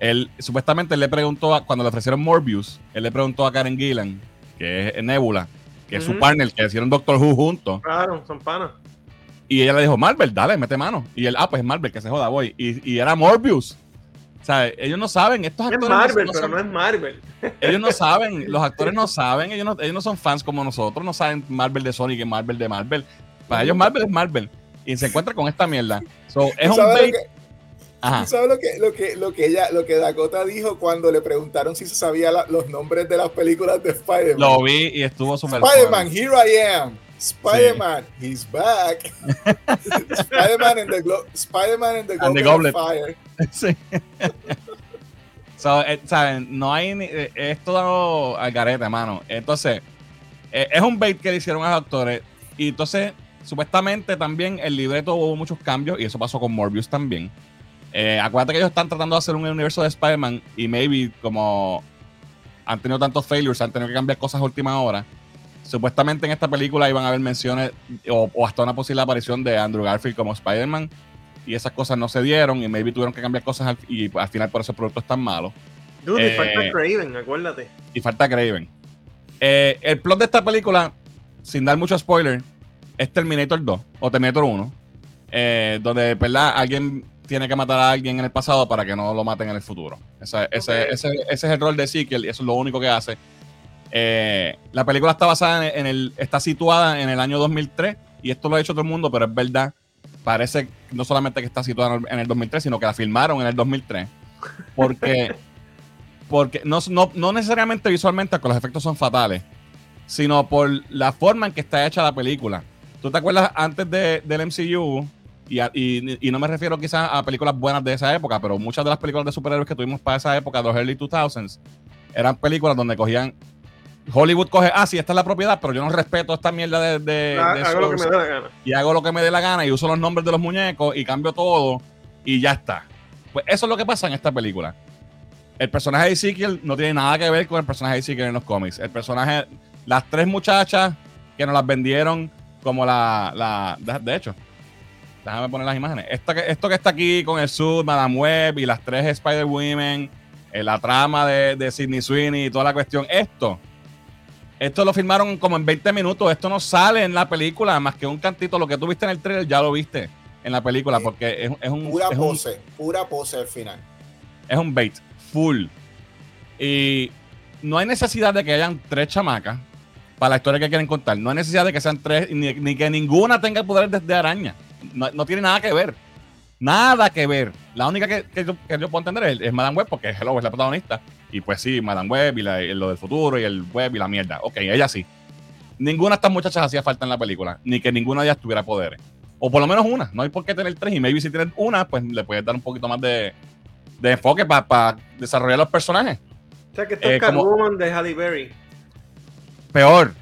él supuestamente le preguntó a, cuando le ofrecieron Morbius, él le preguntó a Karen Gillan, que es Nebula, que uh -huh. es su partner, que hicieron Doctor Who juntos. Claro, son panas. Y ella le dijo, Marvel, dale, mete mano. Y él, ah, pues es Marvel, que se joda, voy. Y, y era Morbius. O sea, ellos no saben, estos actores. Es Marvel, no, pero no es Marvel. Ellos no saben, los actores no saben, ellos no, ellos no son fans como nosotros, no saben Marvel de Sonic y Marvel de Marvel. Para ellos Marvel es Marvel. Y se encuentra con esta mierda. So, es un bait, Ajá. ¿Sabes lo que, lo, que, lo, que ella, lo que Dakota dijo cuando le preguntaron si se sabía la, los nombres de las películas de Spider-Man? Lo vi y estuvo súper Spider-Man, here I am. Spider-Man, sí. he's back. Spider-Man and the, Spider and the, and the Goblet, Fire. Sí. so, eh, ¿saben? No hay. Eh, es todo al garete, mano. Entonces, eh, es un bait que le hicieron a los actores. Y entonces, supuestamente también el libreto hubo muchos cambios. Y eso pasó con Morbius también. Eh, acuérdate que ellos están tratando de hacer un universo de Spider-Man y maybe como han tenido tantos failures, han tenido que cambiar cosas a última hora. Supuestamente en esta película iban a haber menciones o, o hasta una posible aparición de Andrew Garfield como Spider-Man y esas cosas no se dieron y maybe tuvieron que cambiar cosas y al final por eso el producto es tan malo. Dude, eh, y falta Craven, acuérdate. Y falta Craven. Eh, el plot de esta película, sin dar mucho spoiler, es Terminator 2 o Terminator 1 eh, donde, ¿verdad? Alguien tiene que matar a alguien en el pasado para que no lo maten en el futuro. Ese, ese- ese- ese es el rol de Ezekiel y eso es lo único que hace. Eh, la película está basada en, en el, está situada en el año 2003 y esto lo ha hecho todo el mundo, pero es verdad. Parece no solamente que está situada en el 2003, sino que la filmaron en el 2003. Porque, porque no, no, no necesariamente visualmente, que los efectos son fatales, sino por la forma en que está hecha la película. ¿Tú te acuerdas antes de, del MCU? Y, a- y- y no me refiero quizás a películas buenas de esa época, pero muchas de las películas de superhéroes que tuvimos para esa época, los early 2000s, eran películas donde cogían. Hollywood coge, ah, sí, esta es la propiedad, pero yo no respeto esta mierda de, de- Ha- de Hago lo que me source dé la gana. y hago lo que me dé la gana y uso los nombres de los muñecos y cambio todo y ya está. Pues eso es lo que pasa en esta película. El personaje de Ezekiel no tiene nada que ver con el personaje de Ezekiel en los cómics. El personaje, las tres muchachas que nos las vendieron como la, la de hecho, déjame poner las imágenes. Esto que, esto que está aquí con el Sud, Madame Web y las tres Spider-Women, eh, la trama de, de Sidney Sweeney y toda la cuestión, esto esto lo filmaron como en 20 minutos. Esto no sale en la película más que un cantito. Lo que tú viste en el trailer ya lo viste en la película Sí. porque es, es un, Pura es, un, pose, pura pose al final. es un bait full. Y no hay necesidad de que hayan tres chamacas para la historia que quieren contar. No hay necesidad de que sean tres ni, ni que ninguna tenga poderes de, de araña. No, no tiene nada que ver. Nada que ver. La única que, que yo, que yo puedo entender es, es Madame Web porque Hello es la protagonista. Y pues sí, Madame Web y, la- y lo del futuro y el web y la mierda. Ok, ella sí. Ninguna de estas muchachas hacía falta en la película. Ni que ninguna de ellas tuviera poderes. O por lo menos una. No hay por qué tener tres. Y maybe si tienes una, pues le puedes dar un poquito más de, de enfoque para desarrollar los personajes. O sea que esto Eh, es como- Catwoman de Halle Berry. Peor.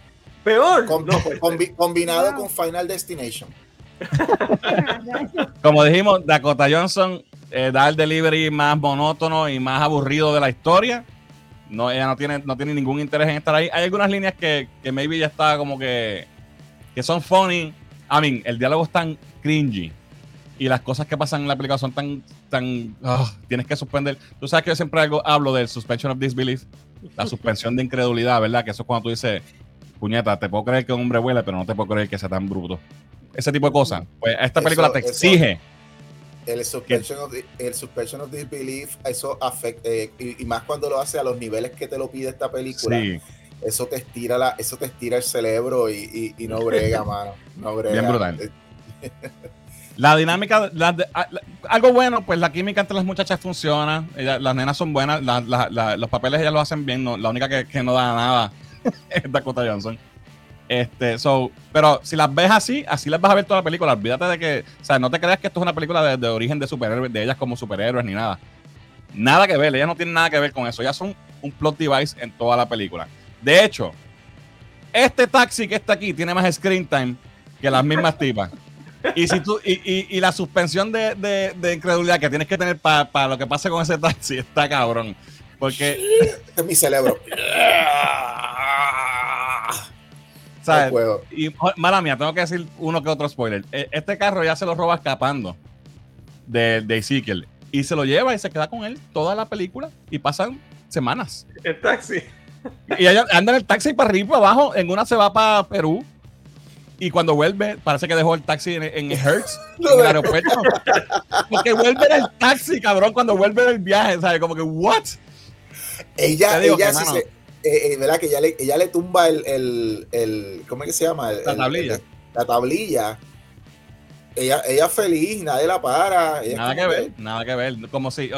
Peor. Com- No, pues, combi- combinado Wow. con Final Destination. Como dijimos, Dakota Johnson eh, da el delivery más monótono y más aburrido de la historia. No, ella no tiene, no tiene ningún interés en estar ahí. Hay algunas líneas que, que maybe ya está como que, que son funny. I mean, el diálogo es tan cringy. Y las cosas que pasan en la película son tan, tan, ah, tienes que suspender. Tú sabes que yo siempre algo, hablo del suspension of disbelief, la suspensión de incredulidad, ¿verdad? Que eso es cuando tú dices, puñeta, te puedo creer que un hombre vuela, pero no te puedo creer que sea tan bruto. Ese tipo de cosas. Pues esta Eso- película te eso- exige. El suspension, of, the- el suspension of disbelief, eso afecta, eh, y, y más cuando lo hace a los niveles que te lo pide esta película, Sí, eso te estira la, eso te estira el cerebro y, y- y no brega, mano. No brega. Bien brutal. Eh, La dinámica, la la- algo bueno, pues la química entre las muchachas funciona. Ellas- las nenas son buenas, la- los papeles ellas lo hacen bien. no- la única que, que no da nada es Dakota Johnson. Este, so, pero si las ves así, así las vas a ver toda la película. Olvídate de que, o sea, no te creas que esto es una película de, de origen de superhéroes, de ellas como superhéroes ni nada. Nada que ver, ellas no tienen nada que ver con eso. Ellas son un plot device en toda la película. De hecho, este taxi que está aquí tiene más screen time que las mismas tipas. Y, si tú, y, y- y la suspensión de, de- de incredulidad que tienes que tener para lo que pase con ese taxi está cabrón. Porque, es mi cerebro. No. Y mala mía, tengo que decir uno que otro spoiler. Eh, Este carro ya se lo roba escapando de, de Ezekiel. Y se lo lleva y se queda con él toda la película. Y pasan semanas. el taxi. Y ella anda en el taxi para arriba y para abajo. En una se va para Perú. Y cuando vuelve, parece que dejó el taxi en, en Hertz, en el aeropuerto. Porque vuelve en el taxi, cabrón, cuando vuelve del viaje. ¿Sabes? Como que, ¿what? Ella, digo ella que, sí mano. se, eh, eh, ¿verdad? Que ella le, ella le tumba el, el, el- ¿cómo es que se llama? El- La el- tablilla. el- la tablilla. Ella, ella feliz, nadie la para. ella Nada que ver, nada que ver. Como si.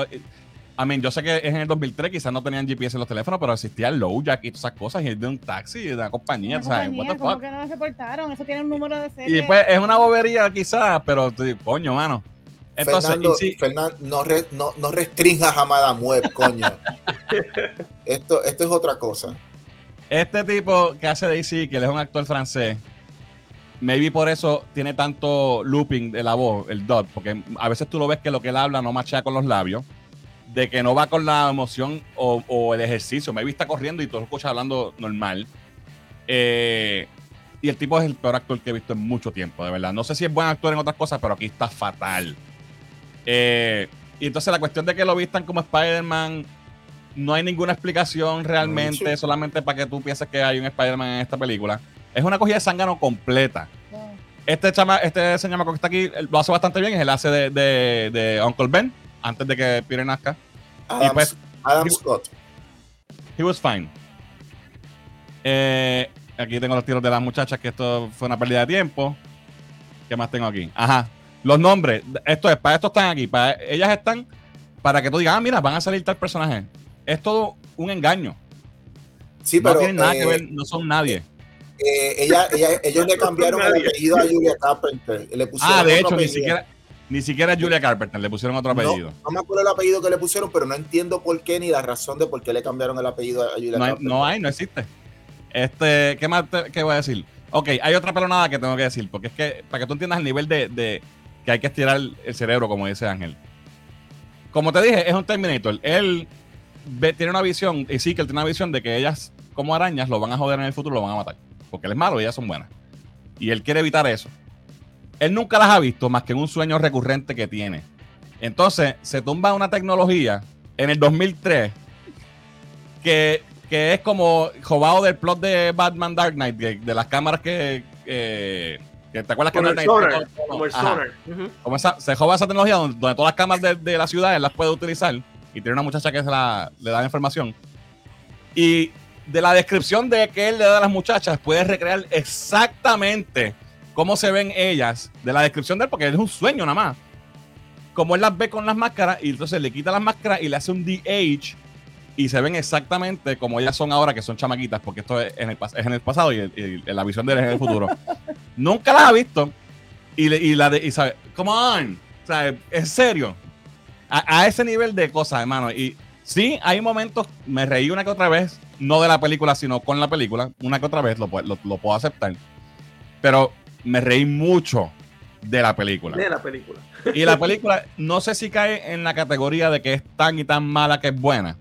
I mean, yo sé que es en el 2003, quizás no tenían GPS en los teléfonos, pero existía el Lowjack y todas esas cosas. Y es de un taxi, de una compañía, Una ¿sabes? compañía, como fuck? que no nos reportaron, eso tiene un número de serie. Y pues es una bobería, quizás, pero coño, mano. Entonces, Fernando, no, re- no, no restringas a Madame Web, coño. esto, esto es otra cosa. este tipo que hace Daisy, que él es un actor francés, maybe por eso tiene tanto looping de la voz, el dub, porque a veces tú lo ves que lo que él habla no machea con los labios, de que no va con la emoción o, o el ejercicio. Maybe está corriendo y tú lo escuchas hablando normal. Eh, y el tipo es el peor actor que he visto en mucho tiempo, de verdad. No sé si es buen actor en otras cosas, pero aquí está fatal. Eh, y entonces la cuestión de que lo vistan como Spider-Man, no hay ninguna explicación realmente, Sí. solamente para que tú pienses que hay un Spider-Man en esta película. Es una cogida de zángano completa. Este, chama, este señor que está aquí lo hace bastante bien. Es el hace de, de, de Uncle Ben antes de que Peter nazca. Adam, pues, Adam he- Scott. He was fine. Eh, aquí tengo los tiros de las muchachas, que esto fue una pérdida de tiempo. ¿Qué más tengo aquí? Ajá. Los nombres. Esto es, para esto están aquí. Para, ellas están para que tú digas, ah, mira, van a salir tal personaje. Es todo un engaño. Sí, no pero tienen nada eh, que ver, no son nadie. eh, ella, ella- ellos le cambiaron el apellido a Julia Carpenter. Le pusieron Ah, de hecho, ni siquiera, ni siquiera Julia Carpenter, le pusieron otro apellido. No, no me acuerdo el apellido que le pusieron, pero no entiendo por qué ni la razón de por qué le cambiaron el apellido a Julia No hay, Carpenter. no hay, no existe. Este, ¿qué más te- qué voy a decir? Ok, hay otra pelonada que tengo que decir, porque es que para que tú entiendas el nivel de, de que hay que estirar el, cerebro, como dice Ángel. Como te dije, es un Terminator. Él tiene una visión, y sí que él tiene una visión de que ellas, como arañas, lo van a joder en el futuro, lo van a matar. Porque él es malo y ellas son buenas. Y él quiere evitar eso. Él nunca las ha visto más que en un sueño recurrente que tiene. Entonces, se tumba una tecnología en el 2003 que, que es como jobado del plot de Batman Dark Knight, de, las cámaras que, que te acuerdas que Como el sonar. Como el Ajá. sonar. Como esa- se joba esa tecnología donde, donde todas las cámaras de, de la ciudad él las puede utilizar y tiene una muchacha que se la, le da la información. Y de la descripción de que él le da a las muchachas, puede recrear exactamente cómo se ven ellas, de la descripción de él, porque es un sueño nada más. Como él las ve con las máscaras y entonces le quita las máscaras y le hace un DH y se ven exactamente como ellas son ahora, que son chamaquitas, porque esto es en el, es en el pasado y, el- y la visión de él es en el futuro. Nunca las ha visto y, le- y la de, y sabe, come on, o sea, en serio, a, a ese nivel de cosas, hermano. Y sí, hay momentos, me reí una que otra vez, no de la película, sino con la película, una que otra vez lo, lo, lo puedo aceptar, pero me reí mucho de la película. De la película. Y la película, no sé si cae en la categoría de que es tan y tan mala que es buena.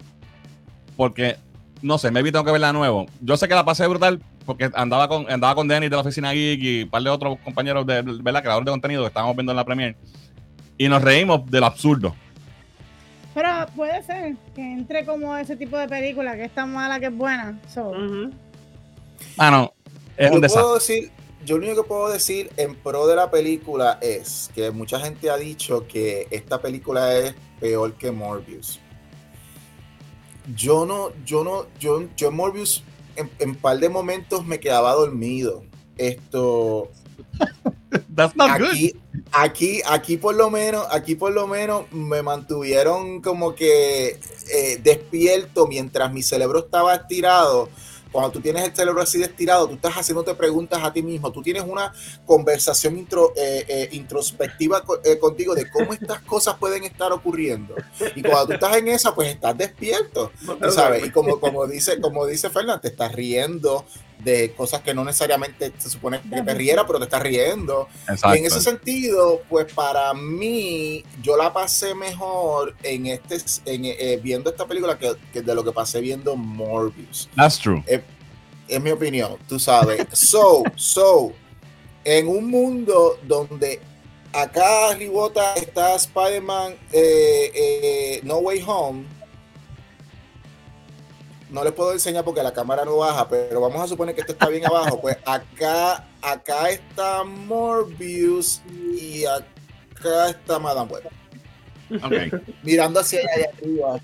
Porque, no sé, maybe tengo que verla de nuevo. Yo sé que la pasé brutal porque andaba con, andaba con Dennis de la oficina Geek y un par de otros compañeros de, ¿verdad? Creadores de contenido que estábamos viendo en la premiere. Y nos reímos de lo absurdo. Pero puede ser que entre como ese tipo de película que es tan mala que es buena. So, Ujú. Mano, es yo un desastre. puedo decir, yo lo único que puedo decir en pro de la película es que mucha gente ha dicho que esta película es peor que Morbius. Yo no, yo no, yo, yo en Morbius en, en par de momentos me quedaba dormido. Esto, That's not good. aquí, aquí, aquí por lo menos, aquí por lo menos me mantuvieron como que eh, despierto mientras mi cerebro estaba estirado. Cuando tú tienes el cerebro así de estirado, tú estás haciéndote preguntas a ti mismo. Tú tienes una conversación intro- eh, eh, introspectiva co- eh, contigo de cómo estas cosas pueden estar ocurriendo. Y cuando tú estás en esa, pues estás despierto. Tú sabes, y como, como dice, como dice Fernández, te estás riendo de cosas que no necesariamente se supone que te riera, pero te estás riendo. Y en ese sentido, pues para mí, yo la pasé mejor en este, en, eh, viendo esta película que, que de lo que pasé viendo Morbius. That's true. Es mi opinión, tú sabes. So, so, en un mundo donde acá arribota está Spider-Man eh, eh, No Way Home. No les puedo enseñar porque la cámara no baja, pero vamos a suponer que esto está bien abajo. Pues acá, acá está Morbius y acá está Madame Web. Mirando hacia allá arriba.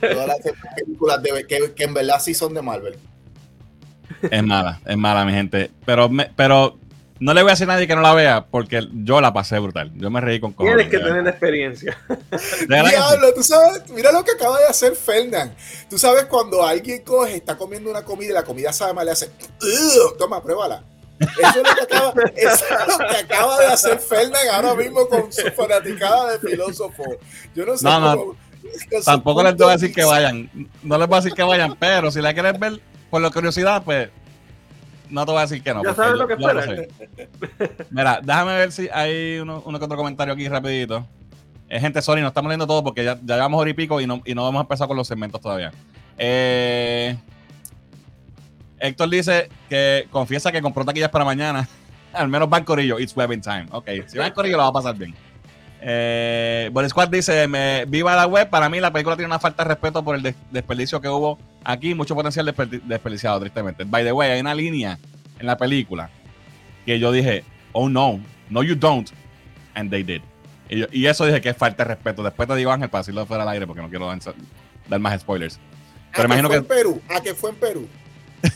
Todas las películas de, que, que en verdad sí son de Marvel. Es mala, es mala, mi gente. Pero, me- pero no le voy a decir a nadie que no la vea porque yo la pasé brutal. Yo me reí con cojones. Tienes que tener la experiencia. Diablo, tú sabes, mira lo que acaba de hacer Fernand. Tú sabes cuando alguien coge, está comiendo una comida y la comida sabe mal, le hace, toma, pruébala. Eso es lo que acaba, eso es lo que acaba de hacer Fernand ahora mismo con su fanaticada de filósofo. Yo no sé No, no, cómo- su Tampoco les voy a decir que vayan. No les voy a decir que vayan, pero si la quieres ver por la curiosidad, pues no te voy a decir que no. Ya sabes lo que sé. Mira, déjame ver si hay uno, uno que otro comentario aquí rapidito. Eh, gente, sorry, no estamos leyendo todo porque ya, ya llevamos hora y pico y no, y no vamos a empezar con los segmentos todavía. Eh, Héctor dice que confiesa que compró taquillas para mañana. Al menos va en Corillo. It's webbing time. Ok, si va en Corillo lo va a pasar bien. Eh, Boris Squad dice: me, Viva la web. Para mí, la película tiene una falta de respeto por el des- desperdicio que hubo aquí. Mucho potencial desperdi- desperdiciado, tristemente. By the way, hay una línea en la película que yo dije, oh no, no you don't, and they did. Y, yo- y eso dije que es falta de respeto. Después te digo, Ángel, para decirlo fuera al aire porque no quiero dar, dar más spoilers. Pero ¿A imagino fue que- en Perú? ¿A que fue en Perú?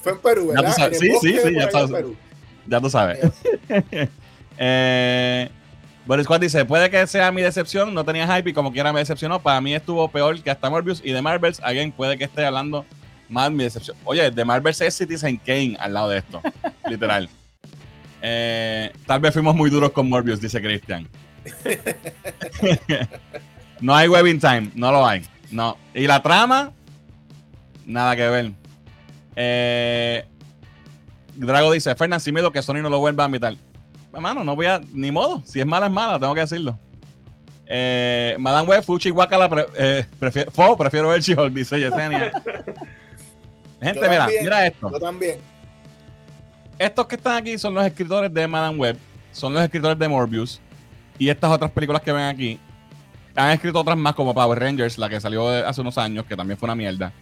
fue en Perú, Ya tú ¿verdad? sabes. Sí, sí, sí, ya sabes. Ya tú sabes. eh, Boris Squad dice, puede que sea mi decepción, no tenía hype y como quiera me decepcionó. Para mí estuvo peor que hasta Morbius y de Marvels. Alguien puede que esté hablando más mi decepción. Oye, de Marvels es Citizen Kane al lado de esto. literal. Eh, tal vez fuimos muy duros con Morbius, dice Christian. no hay webbing time, no lo hay. No. Y la trama, nada que ver. Eh, Drago dice, Fernan, sin miedo que Sony no lo vuelva a invitar. Hermano, no voy a, ni modo. Si es mala, es mala, tengo que decirlo. Eh, Madame Web, Fuchi Guacala, pre- eh, prefiero, Fo, prefiero ver She-Hulk, dice Yesenia. Gente, Yo mira, también. mira esto. Yo también. Estos que están aquí son los escritores de Madame Web, son los escritores de Morbius y estas otras películas que ven aquí. Han escrito otras más como Power Rangers, la que salió hace unos años, que también fue una mierda.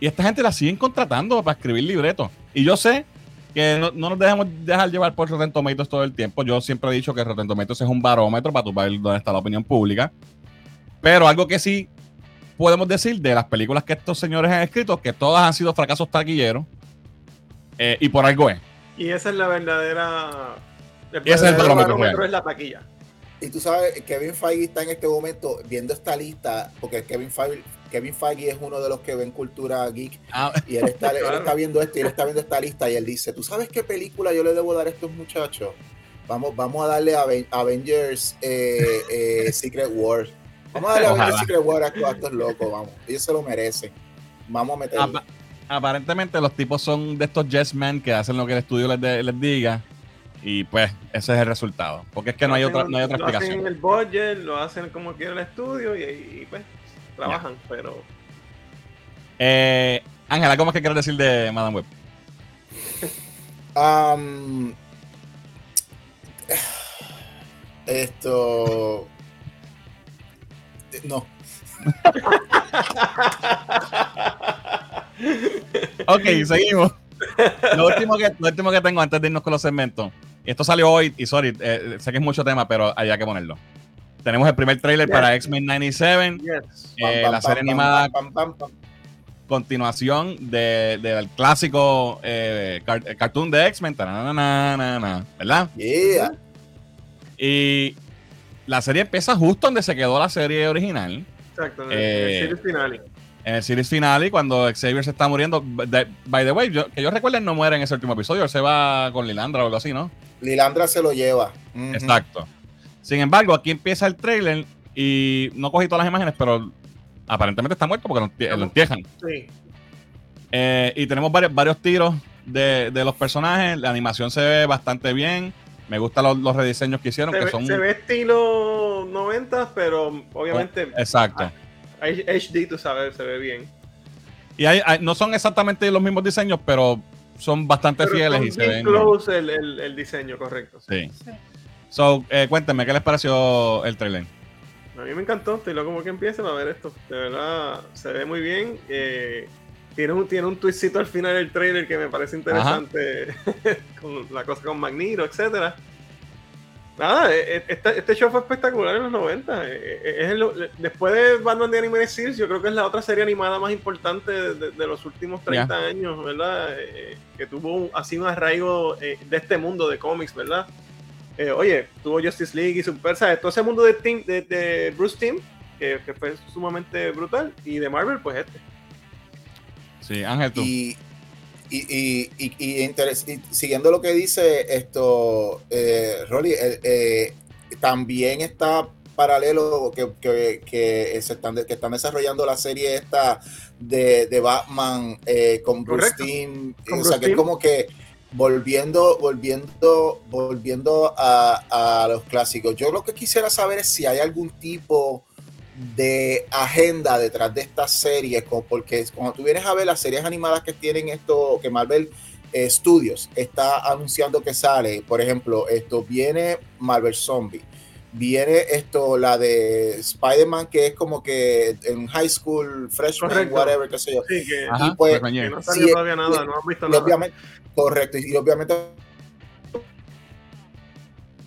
Y esta gente la siguen contratando para escribir libretos. Y yo sé que no, no nos dejamos dejar llevar por Rotten Tomatoes todo el tiempo. Yo siempre he dicho que Rotten Tomatoes es un barómetro para tu ver dónde está la opinión pública. Pero algo que sí podemos decir de las películas que estos señores han escrito, que todas han sido fracasos taquilleros. eh, y por algo es. Y esa es la verdadera. El Y ese es el barómetro barómetro es la taquilla. Y tú sabes, Kevin Feige está en este momento viendo esta lista, porque Kevin Feige, Kevin Feige es uno de los que ven cultura geek, Ah, y él está, él está viendo esto, y él está viendo esta lista, y él dice, ¿tú sabes qué película yo le debo dar a estos muchachos? Vamos, vamos a darle a Aven- Avengers eh, eh, Secret War. Vamos a darle a. Avengers Secret War a estos, locos, vamos. Ellos se lo merecen. Vamos a meterlo. apa- aparentemente los tipos son de estos yes men que hacen lo que el estudio les, de- les diga. Y pues ese es el resultado. Porque es que no hay otra, hacen- no hay otra Lo hacen en explicación. el budget, lo hacen como quiere el estudio y, y, pues trabajan, pero Eh, Ángela, ¿cómo es que quieres decir de Madame Web? Esto. No. Ok, seguimos. Lo último, que, lo último que tengo antes de irnos con los segmentos. Esto salió hoy, y sorry, eh, sé que es mucho tema, pero había que ponerlo. Tenemos el primer trailer Yes. para X-Men 97, yes. eh, Pam, la serie pam, animada pam, pam, pam. continuación de- del clásico eh, car- cartoon de X-Men, ¿verdad? Yeah. Y la serie empieza justo donde se quedó la serie original. Exacto, en el, Eh, el series final. En el series final y cuando Xavier se está muriendo. de- by the way, yo- que yo recuerde, él no muere en ese último episodio. Él se va con Lilandra o algo así, ¿no? Lilandra se lo lleva. Exacto. Sin embargo, aquí empieza el trailer y no cogí todas las imágenes, pero aparentemente está muerto porque lo, entie- lo entierran. Sí. Eh, y tenemos varios, varios tiros de, de los personajes. La animación se ve bastante bien. Me gustan los, los rediseños que hicieron, Se que ve, son. se ve estilo 90, pero obviamente Exacto. H- HD, tú sabes, se ve bien. Y hay- hay- no son exactamente los mismos diseños, pero son bastante Pero fieles son y se ven. close el, el- el diseño, correcto. Sí. Sí. So, eh, cuéntenme, ¿qué les pareció el trailer? A mí me encantó, estoy loco como que empiecen a ver esto. De verdad, se ve muy bien. eh, tiene un, tiene un twistcito al final del trailer que me parece interesante. con la cosa con Magneto, etcétera. Nada, eh, eh, este, este show fue espectacular en los 90. eh, eh, es el- después de Batman de Animated Series, yo creo que es la otra serie animada más importante de, de- los últimos 30 años, ¿verdad? Eh, que tuvo así un arraigo eh, de este mundo de cómics, ¿verdad? Eh, oye, tuvo Justice League y Super, ¿sabes? Todo ese mundo de, Tim- de, de Bruce Timm, que, que fue sumamente brutal, y de Marvel, pues este. Sí, Ángel, tú. Y, y, y, y- y interes- y siguiendo lo que dice esto, eh, Rolly, eh, eh, también está paralelo que, que, que se están, que están desarrollando la serie esta de, de Batman eh, con Bruce Correcto. Con o Bruce sea que es como que volviendo, volviendo, volviendo a, a los clásicos. Yo lo que quisiera saber es si hay algún tipo de agenda detrás de estas series, porque cuando tú vienes a ver las series animadas que tienen esto, que Marvel eh, Studios está anunciando que sale, por ejemplo, esto viene Marvel Zombie, viene esto, la de Spider-Man, que es como que en high school, freshman, Correcto. whatever, qué sé yo. Sí, que, Ajá, y pues, que no salió Sí, todavía nada, no han visto nada. obviamente, correcto, y obviamente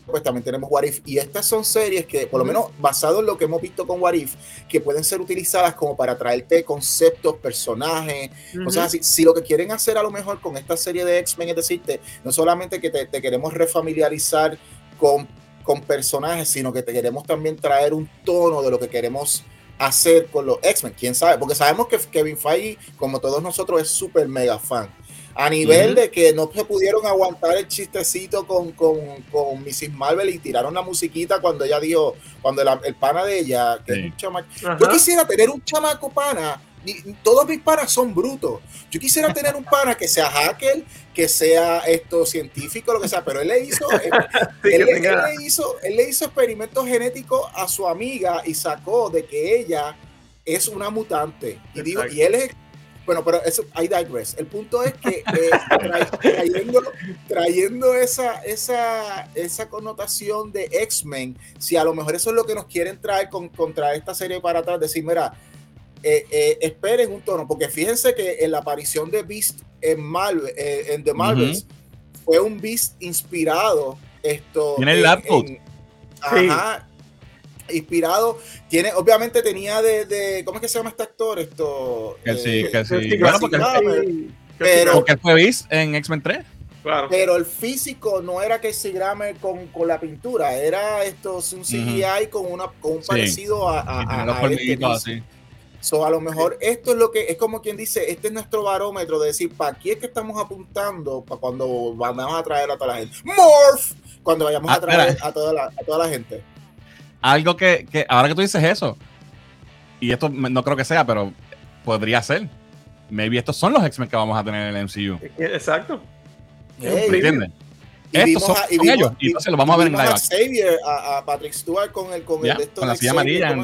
pues también tenemos What If y estas son series que por lo menos basado en lo que hemos visto con What If que pueden ser utilizadas como para traerte conceptos, personajes, Ujú. cosas así. Si lo que quieren hacer a lo mejor con esta serie de X-Men es decirte, no solamente que te, te queremos refamiliarizar con, con personajes, sino que te queremos también traer un tono de lo que queremos hacer con los X-Men, quién sabe, porque sabemos que Kevin Feige, como todos nosotros, es súper mega fan. A nivel de que no se pudieron aguantar el chistecito con, con, con Mrs. Marvel y tiraron la musiquita cuando ella dijo, cuando la- el pana de ella, que Sí. es un chamaco, yo quisiera tener un chamaco pana. Todos mis panas son brutos. Yo quisiera tener un pana que sea hacker, que sea esto científico, lo que sea, pero él le hizo, él, Sí, que él- él le hizo, él le hizo experimentos genéticos a su amiga y sacó de que ella es una mutante. Y digo, y él es bueno, pero eso, I digress. El punto es que eh, tra- trayendo, trayendo esa, esa, esa connotación de X-Men, si a lo mejor eso es lo que nos quieren traer con, contra esta serie para atrás, decir, mira, eh, eh, esperen un tono, porque fíjense que en la aparición de Beast en, Marvel, eh, en The Marvels fue un Beast inspirado. Esto, Tiene el en- lab coat. en- Ajá. Inspirado, tiene, obviamente tenía de, de, ¿cómo es que se llama este actor? Esto, Que sí, eh, que sí. Bueno, que porque, pero- fue Beast en X-Men 3. claro. pero el físico no era que se grame con, con la pintura, era esto un CGI con una con un Sí. parecido a, a, a- los a este. So, a lo mejor esto es lo que es como quien dice, este es nuestro barómetro de decir para aquí es que estamos apuntando para cuando vamos a traer a toda la gente. Morph cuando vayamos Ah, a traer espera. a toda la, a toda la gente. Algo que, que ahora que tú dices eso, y esto no creo que sea, pero podría ser. Maybe estos son los X-Men que vamos a tener en el MCU. Exacto. Hey, ¿Me entiendes? y Estos son, a- y son vimos- ellos. Y entonces los vamos a ver en live a. Xavier, a, a Patrick Stewart con el con Ya, el de esto con la silla amarilla en.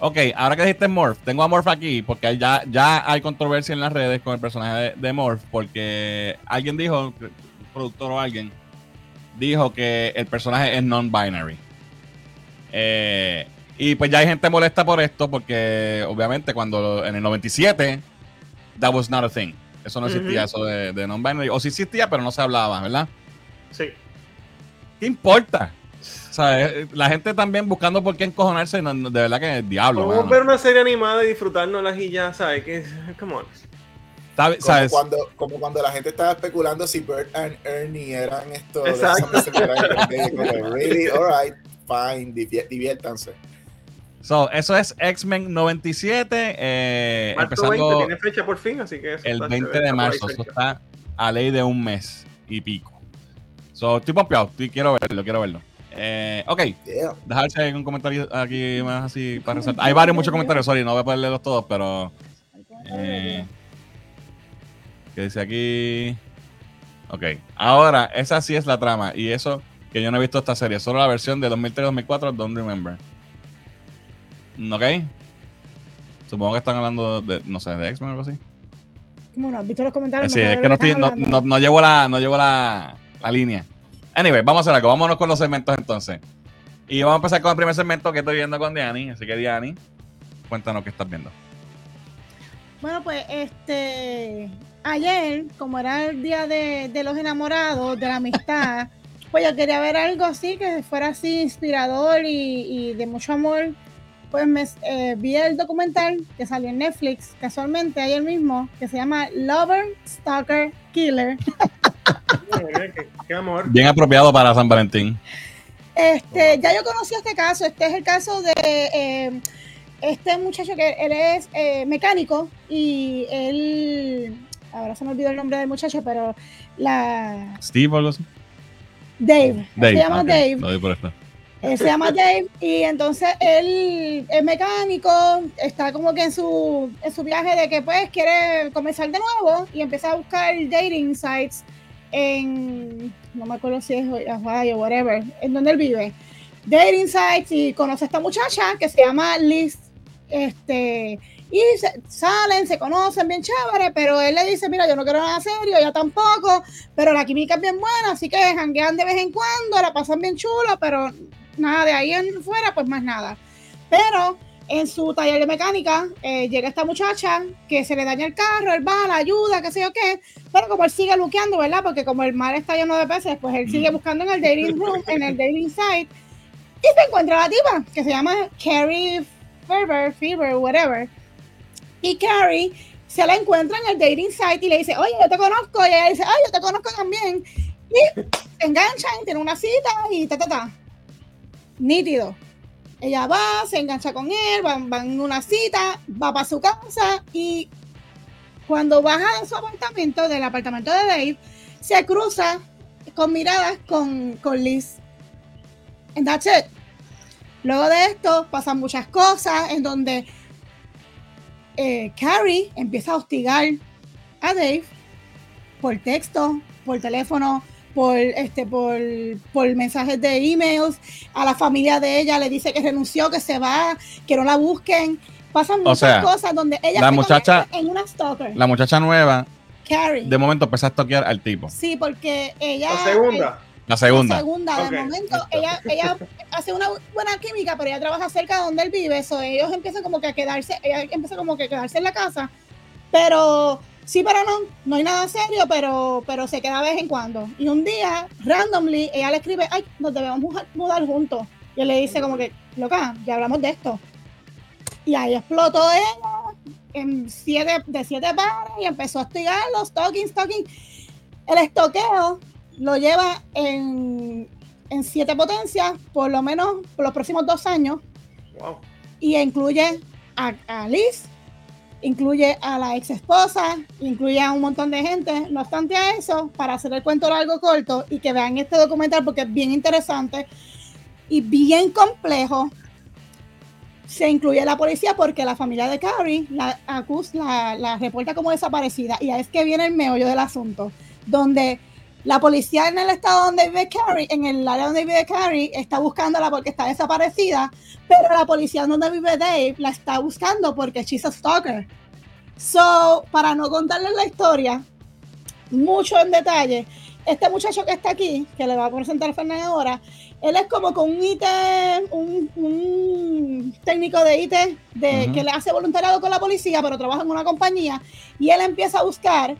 Ok, ahora que dijiste Morph, tengo a Morph aquí porque ya, ya hay controversia en las redes con el personaje de, de Morph porque alguien dijo, un productor o alguien, dijo que el personaje es non-binary. Eh, y pues ya hay gente molesta por esto porque obviamente cuando en el 97, that was not a thing. Eso no existía, eso de, de non-binary. O sí existía, pero no se hablaba, ¿verdad? Sí. ¿Qué importa? O sea, eh, la gente también buscando por qué encojonarse, no- no, de verdad que es diablo. Podemos mano. ver una serie animada y disfrutárnoslas y ya, ¿sabes? Que, come on. Como ¿Sabes? cuando, como cuando la gente estaba especulando si Bert and Ernie eran esto. de Exacto. really, alright, fine, diviértanse. So, eso es X-Men 97, eh, Marzo empezando 20 tiene fecha por fin, así que eso el está 20 chévere, de marzo. Eso está a ley de un mes y pico. So, estoy pompeado, estoy- quiero verlo, quiero verlo. Eh, ok, Yeah. dejarse un comentario aquí más así para resaltar. Hay varios, muchos comentarios, sorry, no voy a poder leerlos todos, pero. Eh, ¿Qué dice aquí? Ok, ahora, esa sí es la trama. Y eso que yo no he visto esta serie, solo la versión de 2003-2004, Don't Remember. Mm, Ok. Supongo que están hablando de, no sé, de X-Men o algo así. ¿Cómo no? ¿Has visto los comentarios? Sí, No es que no, estoy- no llevo, la, no llevo la, la línea. Anyway, vamos a hacer algo. Vámonos con los segmentos entonces. Y vamos a empezar con el primer segmento que estoy viendo con Diani. Así que, Diani, cuéntanos qué estás viendo. Bueno, pues este ayer, como era el día de, de los enamorados, de la amistad, pues yo quería ver algo así que fuera así inspirador y, y de mucho amor. Pues me eh, vi el documental que salió en Netflix casualmente ayer mismo, que se llama Lover, Stalker, Killer. Mira, qué, qué amor. Bien apropiado para San Valentín. Este, ya yo conocí este caso. Este es el caso de eh, este muchacho que él es eh, mecánico y él, ahora se me olvidó el nombre del muchacho, pero la Steve o algo así. Dave, Dave. se llama Dave, Lo doy por esto. él se llama Dave y entonces él es mecánico, está como que en su, en su viaje de que pues quiere comenzar de nuevo y empieza a buscar dating sites en, no me acuerdo si es Hawaii o whatever, en donde él vive. Dating sites y conoce a esta muchacha que se llama Liz. Este, Y se- salen, se conocen bien chévere, pero él le dice, mira, yo no quiero nada serio, ella tampoco, pero la química es bien buena, así que janguean de vez en cuando, la pasan bien chulo, pero nada de ahí en fuera, pues más nada. Pero en su taller de mecánica eh, llega esta muchacha que se le daña el carro, él va, la ayuda, qué sé yo qué, pero como él sigue luqueando, ¿verdad? Porque como el mar está lleno de peces, pues él sigue buscando en el dating room, en el dating site, y se encuentra la tipa que se llama Carrie Ferber, Fever, whatever. Y Carrie se la encuentra en el dating site y le dice, oye, yo te conozco. Y ella dice, ay, yo te conozco también. Y se enganchan, tienen una cita y ta, ta, ta. Nítido. Ella va, se engancha con él, van, van en una cita, va para su casa y cuando baja de su apartamento, del apartamento de Dave, se cruza con miradas con, con Liz. And that's it. Luego de esto pasan muchas cosas en donde eh, Carrie empieza a hostigar a Dave por texto, por teléfono, por este, por, por mensajes de emails. A la familia de ella le dice que renunció, que se va, que no la busquen. Pasan muchas sea, cosas donde ella la se muchacha- en una stalker. La muchacha nueva, Carrie. de momento empezó a toquear al tipo. Sí, porque ella. La segunda. La segunda. La segunda, de momento, ella, ella hace una buena química, pero ella trabaja cerca de donde él vive, eso ellos empiezan como que a quedarse, ella empieza como que a quedarse en la casa, pero sí, pero no, no hay nada serio, pero, pero se queda de vez en cuando. Y un día, randomly, ella le escribe, ay, nos debemos mudar, mudar juntos. Y él le dice como que, loca, ya hablamos de esto. Y ahí explotó ella en siete, de siete pares y empezó a hostigarlo, stalking, stalking. El estoqueo lo lleva en, en siete potencias, por lo menos por los próximos dos años, Wow. y incluye a, a Liz, incluye a la ex esposa, incluye a un montón de gente. No obstante a eso, para hacer el cuento largo corto y que vean este documental porque es bien interesante y bien complejo, se incluye la policía porque la familia de Carrie la, acus- la reporta como desaparecida y ahí es que viene el meollo del asunto, donde la policía en el estado donde vive Carrie, en el área donde vive Carrie, está buscándola porque está desaparecida, pero la policía donde vive Dave la está buscando porque she's a stalker. So, para no contarles la historia mucho en detalle, este muchacho que está aquí, que le va a presentar Fernández ahora, él es como con un IT, un, un técnico de IT de, que le hace voluntariado con la policía, pero trabaja en una compañía, y él empieza a buscar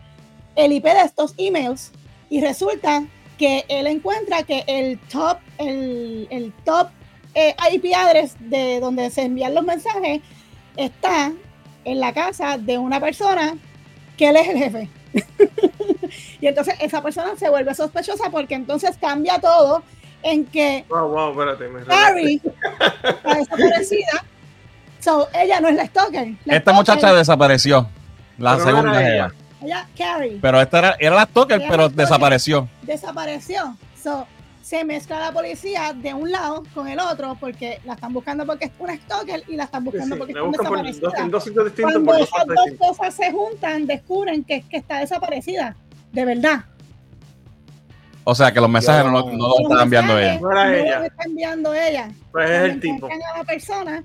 el IP de estos emails, y resulta que él encuentra que el top, el, el top eh, IP address de donde se envían los mensajes está en la casa de una persona que él es el jefe. y entonces esa persona se vuelve sospechosa porque entonces cambia todo en que Wow, wow, espérate. Me Carrie está desaparecida. So, ella no es la stalker. La Esta stalker- muchacha desapareció. La no segunda era es ella. ella. Ella, Carrie, Pero esta era, era la stalker, Era pero la desapareció. desapareció. So, se mezcla la policía de un lado con el otro porque la están buscando porque es una stalker y la están buscando sí, porque está buscan por dos, desaparecida. en dos sitios distintos. Cuando Por dos esas dos cosas se juntan, descubren que, que está desaparecida. De verdad. O sea que los mensajes Yo- no, no los está enviando ella. No era ella. está enviando ella. Pues es el tipo. a la persona,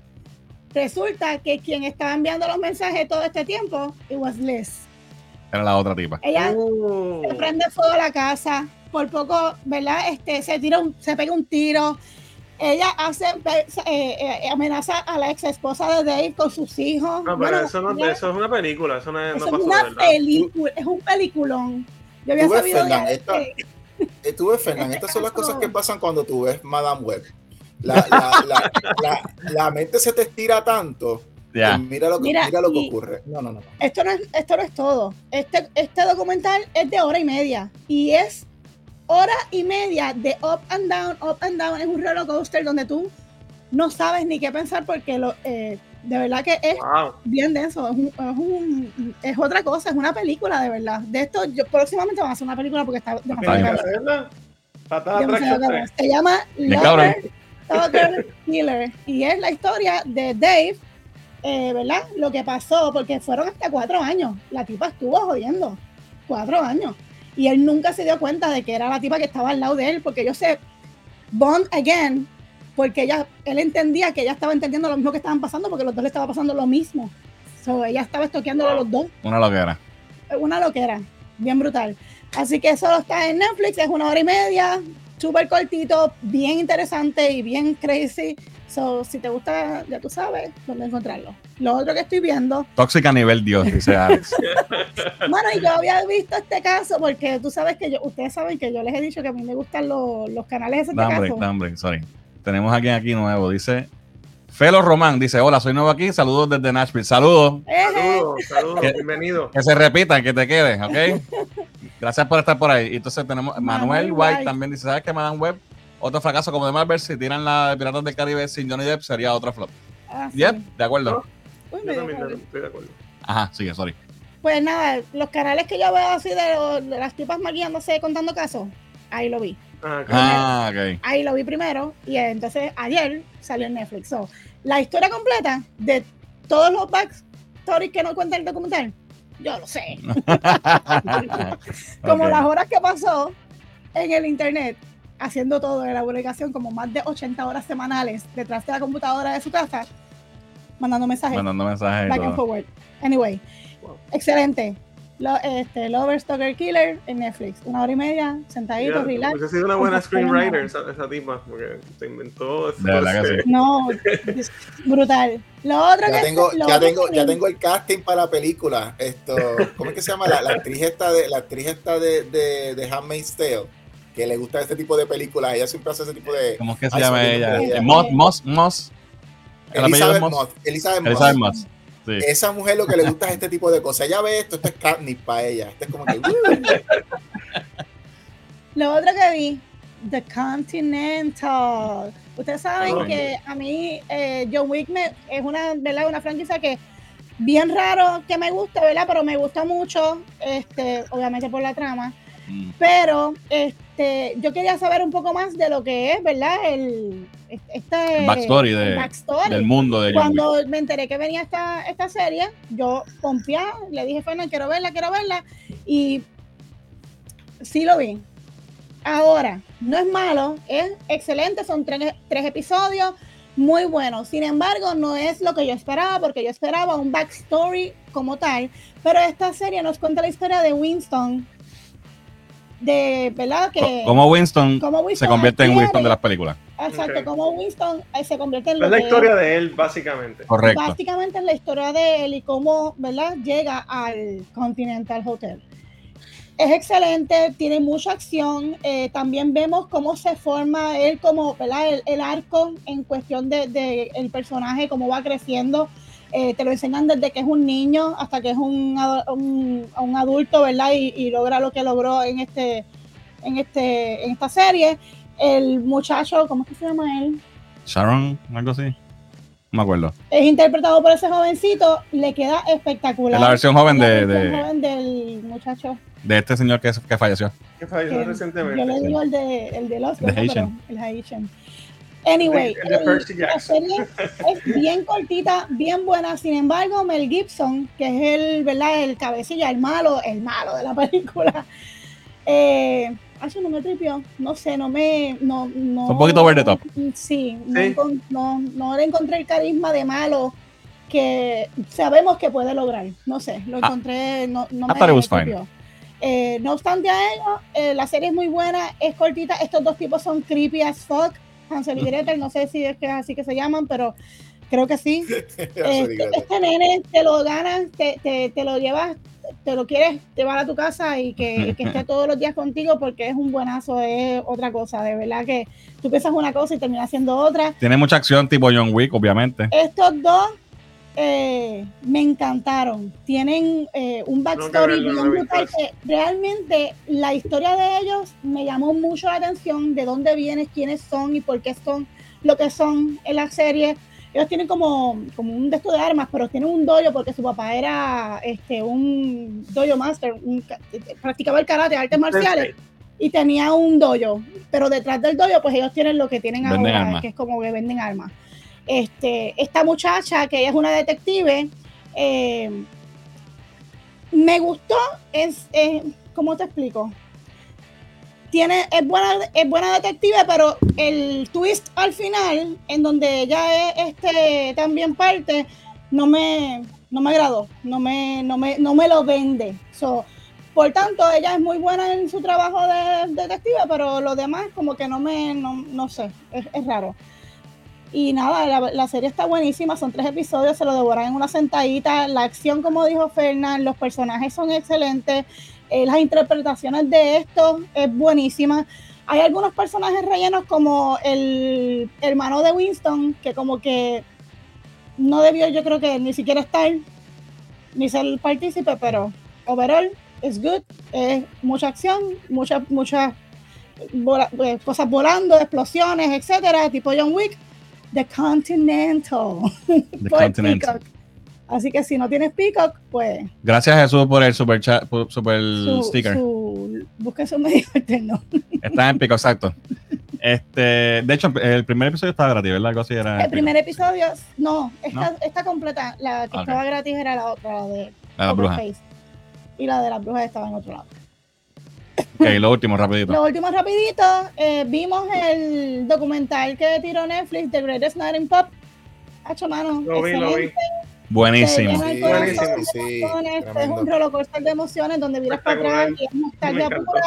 resulta que quien estaba enviando los mensajes todo este tiempo, it was Liz. Era la otra tipa. Ella Oh. se prende fuego a la casa, por poco, ¿verdad? Este, se tira un- se pega un tiro. Ella hace, eh, eh, amenaza a la ex esposa de Dave con sus hijos. No, pero Bueno, eso, no, ella- eso es una película. Eso no, es- eso no es una película, es un peliculón. Yo había sabido tú ves, Fernán, estas son las cosas que pasan cuando tú ves Madame Web. La, la, la, la, la mente se te estira tanto. Ya. Mira lo que, Mira, mira lo que ocurre. No, no, no. esto no es, esto no es todo. Este, este documental es de hora y media y es hora y media de up and down, up and down. Es un roller coaster donde tú no sabes ni qué pensar porque lo, eh, de verdad que es Wow. bien denso. Es, un- es, un- es otra cosa, es una película de verdad. De esto, yo próximamente van a hacer una película porque está demasiado. Se llama. Lover, Killer y es la historia de Dave, eh, ¿verdad? Lo que pasó, porque fueron hasta cuatro años. La tipa estuvo jodiendo. Cuatro años. Y él nunca se dio cuenta de que era la tipa que estaba al lado de él, porque ellos se bond again, porque ella, él entendía que ella estaba entendiendo lo mismo que estaban pasando, porque los dos le estaba pasando lo mismo. So, ella estaba estoqueándolo a los dos. Una loquera. Una loquera. Bien brutal. Así que eso está en Netflix. Es una hora y media. Súper cortito. Bien interesante y bien crazy. So, si te gusta, ya tú sabes dónde encontrarlo. Lo otro que estoy viendo. Tóxica a nivel Dios, dice Alex. Bueno, y yo había visto este caso porque tú sabes que yo, ustedes saben que yo les he dicho que a mí me gustan los, los canales de este Dame, caso. dame, sorry. Tenemos a alguien aquí nuevo. Dice Felo Román. Dice: Hola, soy nuevo aquí. Saludos desde Nashville. Saludos. Saludos, saludos, ¿Qué? bienvenido. Que se repitan, que te queden, ¿ok? Gracias por estar por ahí. Entonces tenemos Manuel, Manuel White, White. también dice: ¿Sabes que Madame Web? Otro fracaso como de Marvel. Si tiran la de Piratas del Caribe sin Johnny Depp, sería otro flop. Ah, sí. Yep, de acuerdo. Uy, Yo también estoy de acuerdo. Ajá, sigue, sorry. Pues nada, los canales que yo veo así de, los- de las tipas maquillándose contando casos, ahí lo vi. Ah, ok. Ah, ok. Ahí lo vi primero y entonces ayer salió en Netflix. So, la historia completa de todos los backstories que no cuenta el documental, yo lo sé. Como las horas que pasó en el internet haciendo todo de la publicación, como más de 80 horas semanales detrás de la computadora de su casa, mandando mensajes Mandando mensajes. back and todo. forward. Anyway, Wow. excelente. Lo, este, Lover Stalker Killer en Netflix. Una hora y media, sentadito, Mira, relax. Hubiese sido una buena screenwriter esa, esa tipa, porque se inventó eso. Sí. No, es brutal. Lo otro Ya que tengo, lo ya otro tengo, ya tengo el casting para la película. Esto, ¿cómo es que se llama? La, la actriz esta de, la actriz esta de, de, de Handmaid's Tale, que le gusta este tipo de películas. Ella siempre hace ese tipo de. ¿Cómo es que se llama ella? Eh, sé. Moss, Moss, Moss. Elizabeth Moss. Moss. Elizabeth Moss. Elizabeth Moss. Sí. Esa mujer lo que le gusta es este tipo de cosas. Ella ve esto, esto es catnip para ella. Esto es como que. uh, Lo otro que vi, The Continental. Ustedes saben Oh. que a mí eh, John Wick me- es una, ¿verdad? una franquicia que bien raro que me gusta, ¿verdad? Pero me gusta mucho, este, obviamente por la trama. Mm. Pero este, yo quería saber un poco más de lo que es, ¿verdad? El, este, El backstory de- el backstory. Del mundo de John Wick. Cuando me enteré que venía esta, esta serie, yo pompeada, le dije, Fernan, quiero verla, quiero verla. Y sí lo vi. Ahora, no es malo, es excelente, son tres, tres episodios, muy buenos. Sin embargo, no es lo que yo esperaba, porque yo esperaba un backstory como tal. Pero esta serie nos cuenta la historia de Winston, de, ¿verdad? Que, Como Winston se convierte en Winston de las películas. Exacto, como Winston eh, se convierte en lo Es la historia de él, básicamente. Correcto. básicamente es la historia de él y cómo ¿verdad? llega al Continental Hotel. Es excelente, tiene mucha acción. eh, también vemos cómo se forma él como ¿verdad? El, el arco en cuestión de, de el personaje, cómo va creciendo. Eh, te lo enseñan desde que es un niño hasta que es un, un, un adulto, ¿verdad? Y, y logra lo que logró en este, en este, en esta serie. El muchacho, ¿cómo es que se llama él? Sharon, algo así. No me acuerdo. es interpretado por ese jovencito, le queda espectacular. Es la versión joven La de, versión de, joven del muchacho. de este señor que, que falleció. Que falleció que recientemente. Yo le digo el de, el de los Haitian. el Haitian. Anyway, de el- Percy la serie es bien cortita, bien buena. Sin embargo, Mel Gibson, que es el, ¿verdad? el cabecilla, el malo, el malo de la película, eh, eso no me tripió. No sé, no me. No, no, Un poquito over the top. Sí, no, Sí. no, no le encontré el carisma de malo que sabemos que puede lograr. No sé, lo Ah. encontré, no, no I thought it was fine. Eh, no obstante a ello, eh, la serie es muy buena, es cortita. Estos dos tipos son creepy as fuck. Hansel y Gretel, no sé si es que es así que se llaman, pero creo que sí. Este, este nene te lo ganas, te, te, te lo llevas, te lo quieres llevar a tu casa y que, que esté todos los días contigo porque es un buenazo, es otra cosa. De verdad que tú piensas una cosa y terminas haciendo otra. Tiene mucha acción tipo John Wick, obviamente. Estos dos eh, me encantaron. Tienen eh, un backstory no bien brutal que realmente la historia de ellos me llamó mucho la atención de dónde vienen, quiénes son y por qué son lo que son en la serie. Ellos tienen como, como un de estos de armas, pero tienen un dojo porque su papá era este, un dojo master, un practicaba el karate, artes marciales y tenía un dojo, pero detrás del dojo pues ellos tienen lo que tienen Venden ahora, armas. que es como que venden armas. Este, esta muchacha que ella es una detective, eh, me gustó, es, ¿cómo te explico? Tiene, es buena, es buena detective, pero el twist al final, en donde ella es este, también parte, no me, no me agradó, no me, no me, no me lo vende. So, por tanto, ella es muy buena en su trabajo de, detective, pero lo demás como que no me, no, no sé, es, es raro. Y nada, la, serie está buenísima, son tres episodios, se lo devoran en una sentadita. La acción, como dijo Fernán, los personajes son excelentes, eh, las interpretaciones de esto es buenísima. Hay algunos personajes rellenos como el hermano de Winston, que como que no debió yo creo que ni siquiera estar, ni ser partícipe, pero overall es good, es mucha acción, muchas muchas eh, cosas volando, explosiones, etcétera, tipo John Wick. The Continental. The Continental. Así que si no tienes Peacock, pues. Gracias Jesús por el super, chat, por, super su, sticker. Su, busque su medio alterno. Está en Peacock, exacto. Este, de hecho, el primer episodio estaba gratis, ¿verdad? Algo así era el primer episodio, no, está, ¿No? está completa. La que okay. estaba gratis era la otra, la de la, la bruja. Y la de las brujas estaba en otro lado. Ok, lo último, rapidito. Lo último, rapidito. Eh, vimos el documental que tiró Netflix, The Greatest Night in Pop. Hacho, mano. Lo vi, lo vi. Buenísimo. Sí, buenísimo, sí, es un rollercoaster de emociones donde miras para atrás y es nostalgia pura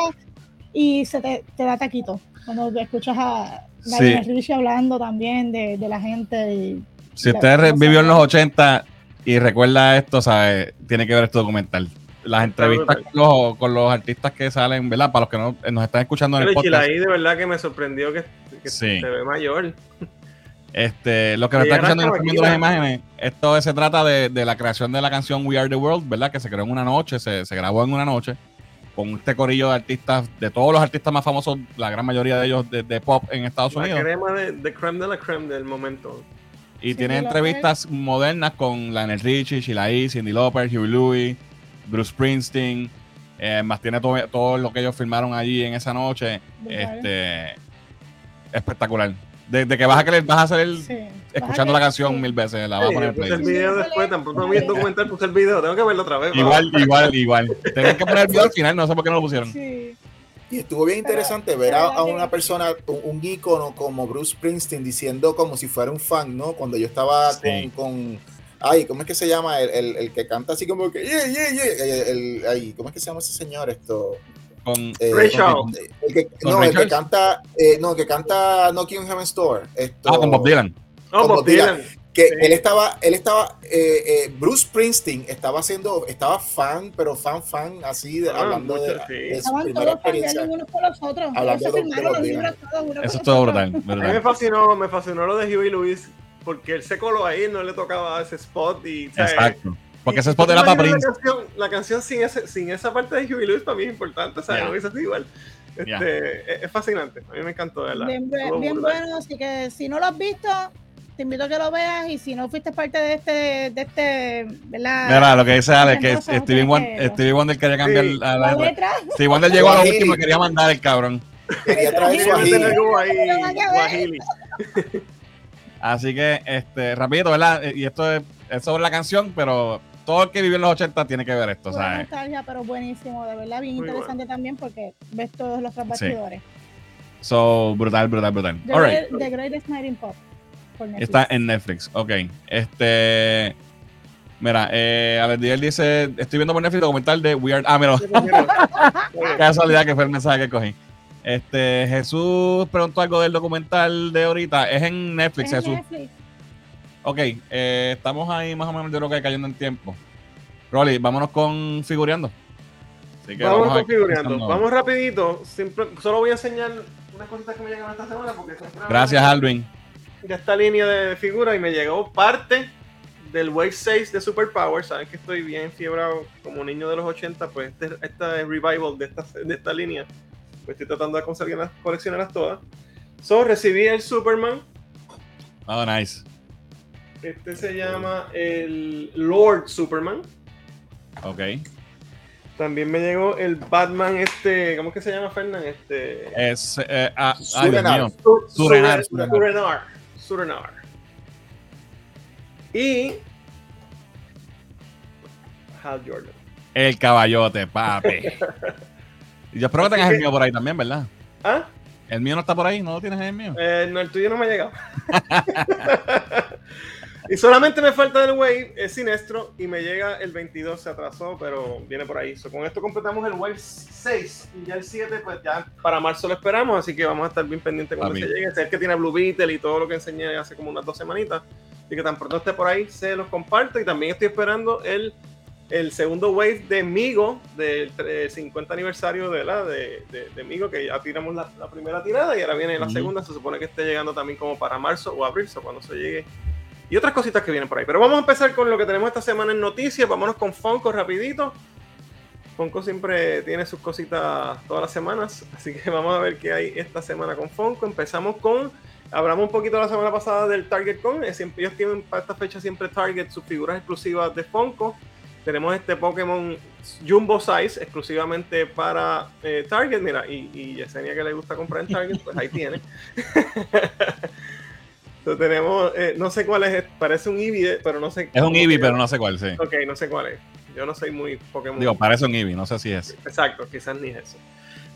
y se te, te, da taquito cuando escuchas a Daniel sí. Richie hablando también de, de la gente. Y, si usted vivió en los 80 y recuerda esto, sabe, tiene que ver este documental las entrevistas con los, con los, artistas que salen, ¿verdad? Para los que no, nos están escuchando en el podcast. ahí de verdad que me sorprendió que, que sí. se ve mayor. Este, lo que nos están escuchando y nos están viendo las imágenes, esto se trata de, de, la creación de la canción We Are the World, ¿verdad? Que se creó en una noche, se, se grabó en una noche, con este corillo de artistas, de todos los artistas más famosos, la gran mayoría de ellos de, de pop en Estados la Unidos. La crema de, de creme de la creme del momento. Y sí, tiene entrevistas modernas con Lionel Richie, Sheila E., Cindy Lauper, Huey Lewis, Bruce Springsteen, eh, más tiene todo, todo, lo que ellos filmaron allí en esa noche. Este, espectacular. Desde que vas a querer, vas a hacer el, sí. escuchando la canción mil veces, la vas sí, a poner play. el video después, tampoco vi el documental, puse el video, tengo que verlo otra vez. Igual, igual, igual. Tienen que poner el video al final, no sé por qué no lo pusieron. Sí. Y estuvo bien interesante ver a, a una persona, un, un, ícono como Bruce Springsteen diciendo como si fuera un fan, ¿no? Cuando yo estaba sí. con, con Ay, ¿cómo es que se llama? El, el, el, que canta así como que. Yeah, yeah, yeah. El, ay, ¿Cómo es que se llama ese señor? Esto. Con, eh, con el que, no, el que canta. Eh, no, que canta Knocking on Heaven's Door. Esto, ah, con Bob Dylan. Oh, con Bob Dylan. Dylan. Que sí. él estaba, él estaba, eh, eh, Bruce Springsteen estaba haciendo, estaba fan, pero fan, fan, así, de, Ah, hablando de, sí. de su Estaban primera todos experiencia. cambiando unos con los otros. Hablando de- filmaron de los los libros con Eso es los todo brutal. A mí me fascinó, me fascinó lo de Huey Lewis porque él se coló ahí, no le tocaba ese spot y. sea, Exacto. Porque ese spot era para Prince. La canción, la canción sin, ese, sin esa parte de Huey Lewis para mí es importante, ¿sabes? Ya. Lo hizo así igual. Este, Ya. es, es fascinante, a mí me encantó, de ¿verdad? Bien, bien bueno, así que si no lo has visto, te invito a que lo veas y si no fuiste parte de este, de este, ¿verdad? Mira, lo que dice Alex, que Stevie tienes Wonder, que- Stevie Wonder quería cambiar Sí. a la La letra. Stevie Wonder llegó a último y quería mandar el cabrón. Quería traer No ver. guajili. Así que, este, rapidito, ¿verdad? Y esto es, es sobre la canción, pero todo el que vivió en los 80 tiene que ver esto, ¿sabes? nostalgia, pero buenísimo, de verdad, bien Muy interesante también porque ves todos los bastidores. So, brutal, brutal, brutal. The, All right. The Greatest Night in Pop. por Netflix. Está en Netflix, ok. Este. Mira, eh, Alex Díaz dice: Estoy viendo por Netflix el documental de Weird. Ah, mira, casualidad que fue el mensaje que cogí. Este, Jesús preguntó algo del documental de ahorita. Es en Netflix, Es Jesús. Netflix. Ok, eh, estamos ahí más o menos, yo creo que cayendo en tiempo. Rolly, vámonos con figureando. Así que Vamos a ver qué configurando. pensando. Vamos rapidito. Simple- solo voy a enseñar unas cositas que me llegaron esta semana porque son Gracias, Alvin. de esta línea de figura y me llegó parte del Wave 6 de Superpower. Saben que estoy bien fiebrado como niño de los 80, pues este, esta revival de esta, de esta línea. Pues estoy tratando de conseguirlas, coleccionarlas todas. So, recibí el Superman. Oh, nice. Este se llama el Lord Superman. Ok. También me llegó el Batman, este, ¿cómo es que se llama, Fernán? Este. Es. Eh, ah, Surenar. Surenar. Surenar. Surenar. Y. Hal Jordan. El caballote, papi. Y yo espero que Así tengas el mío por ahí también, ¿verdad? ¿Ah? El mío no está por ahí, ¿no lo tienes en el mío? Eh, no, el tuyo no me ha llegado. Y solamente me falta el Wave, es Sinestro, y me llega el 22, se atrasó, pero viene por ahí. So, con esto completamos el Wave 6, y ya el 7, pues ya para marzo lo esperamos, así que vamos a estar bien pendientes cuando se llegue. Sé el que tiene Blue Beetle y todo lo que enseñé hace como unas dos semanitas. Así que tan pronto esté por ahí, se los comparto. Y también estoy esperando el, el segundo Wave de Migo, del tre- 50 aniversario de la de, de, de Migo, que ya tiramos la, la primera tirada y ahora viene la segunda. Se supone que esté llegando también como para marzo o abril, o cuando se llegue y otras cositas que vienen por ahí. Pero vamos a empezar con lo que tenemos esta semana en noticias. Vámonos con Funko rapidito. Funko siempre tiene sus cositas todas las semanas, así que vamos a ver qué hay esta semana con Funko. Empezamos con, hablamos un poquito la semana pasada del Target Con. Siempre, ellos tienen para esta fecha siempre Target sus figuras exclusivas de Funko. Tenemos este Pokémon Jumbo Size exclusivamente para eh, Target. Mira, y, y Yesenia que le gusta comprar en Target, pues ahí tiene. So, tenemos, eh, no sé cuál es, parece un Eevee, pero no sé. Es un Eevee, pero no sé cuál, sí. Ok, no sé cuál es. Yo no soy muy Pokémon. Digo, parece un Eevee, no sé si es. Exacto, quizás ni es eso.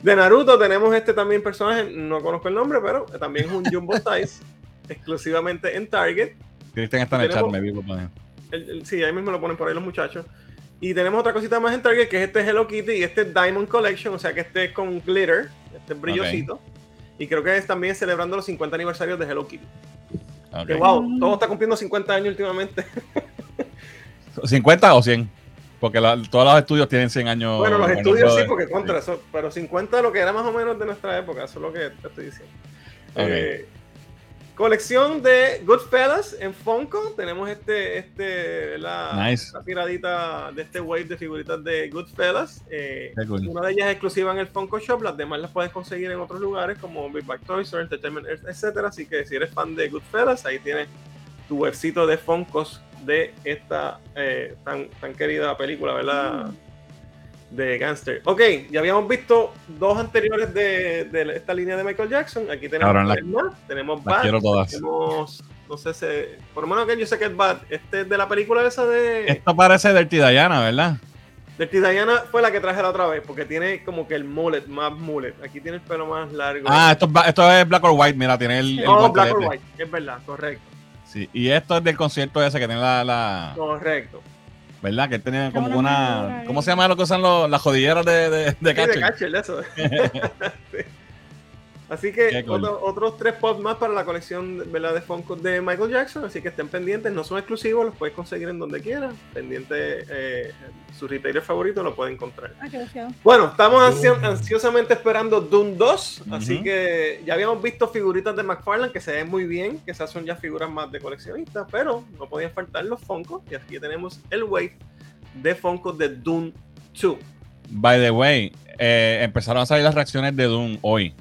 De Naruto tenemos este también personaje, no conozco el nombre, pero también es un Jumbo Size, exclusivamente en Target. Cristian está en el chat, me vi. El- el- sí, ahí mismo lo ponen por ahí los muchachos. Y tenemos otra cosita más en Target, que es este Hello Kitty y este Diamond Collection, o sea que este es con glitter, este es brillosito. Y creo que es también celebrando los 50 aniversarios de Hello Kitty. Que wow, todo está cumpliendo 50 años últimamente. ¿50 o 100? Porque la- todos los estudios tienen 100 años. Bueno, los estudios sí, porque contra eso, pero 50 lo que era más o menos de nuestra época, eso es lo que te estoy diciendo. Ok. Eh, colección de Goodfellas en Funko. Tenemos este, este, la, Nice. tiradita de este wave de figuritas de Goodfellas. Eh, cool. Una de ellas es exclusiva en el Funko Shop, las demás las puedes conseguir en otros lugares como Big Bag Toys, or Entertainment Earth, etcétera. Así que si eres fan de Goodfellas, ahí tienes tu webcito de Funkos de esta eh, tan, tan querida película, ¿verdad? De Gangster. Ok, ya habíamos visto dos anteriores de, de esta línea de Michael Jackson. Aquí tenemos Cabrón, la- más. Tenemos Bad, quiero todas. tenemos, no sé si, por lo menos que yo sé que es Bad. Este es de la película esa de... Esto parece Dirty Diana, ¿verdad? Dirty Diana fue la que traje la otra vez, porque tiene como que el mullet, más mullet. Aquí tiene el pelo más largo. Ah, esto, esto es Black or White, mira, tiene el, el oh, Black or White, es verdad, correcto. Sí, y esto es del concierto ese que tiene la, la Correcto. ¿Verdad? Que él tenía como Una ¿cómo se llama lo que usan los, las jodilleras de, de, de Sí, de eso. Sí. Así que otro- otros tres pops más para la colección ¿verdad? de Funko de Michael Jackson, así que estén pendientes, no son exclusivos, los puedes conseguir en donde quieras. Pendiente, eh, su retailer favorito lo puede encontrar. Ah. Bueno, estamos ansio- ansiosamente esperando Doom 2, así que ya habíamos visto figuritas de McFarlane que se ven muy bien, que esas son ya figuras más de coleccionistas, pero no podían faltar los Funko y aquí tenemos el wave de Funko de Doom 2. By the way, eh, empezaron a salir las reacciones de Doom hoy.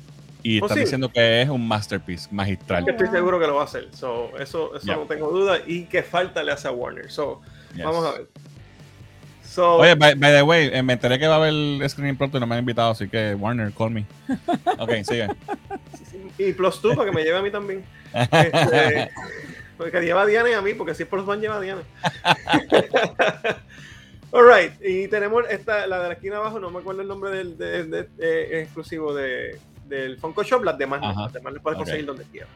Y Oh, están sí. diciendo que es un masterpiece magistral. Estoy seguro que lo va a hacer, so, eso, eso no tengo duda y que falta le hace a Warner, so, Yes. vamos a ver. So, Oye, by, by the way, eh, me enteré que va a haber screening pronto y no me han invitado, así que Warner, call me. Ok, sigue. y Plus 2 para que me lleve a mí también. Este, porque lleva a Diana y a mí, porque si es Plus One lleva a Diana. Alright, y tenemos esta, la de la esquina abajo, no me acuerdo el nombre del de- de- eh, exclusivo de, del Funko Shop, las demás, Ajá. las demás las puedes conseguir donde quieras.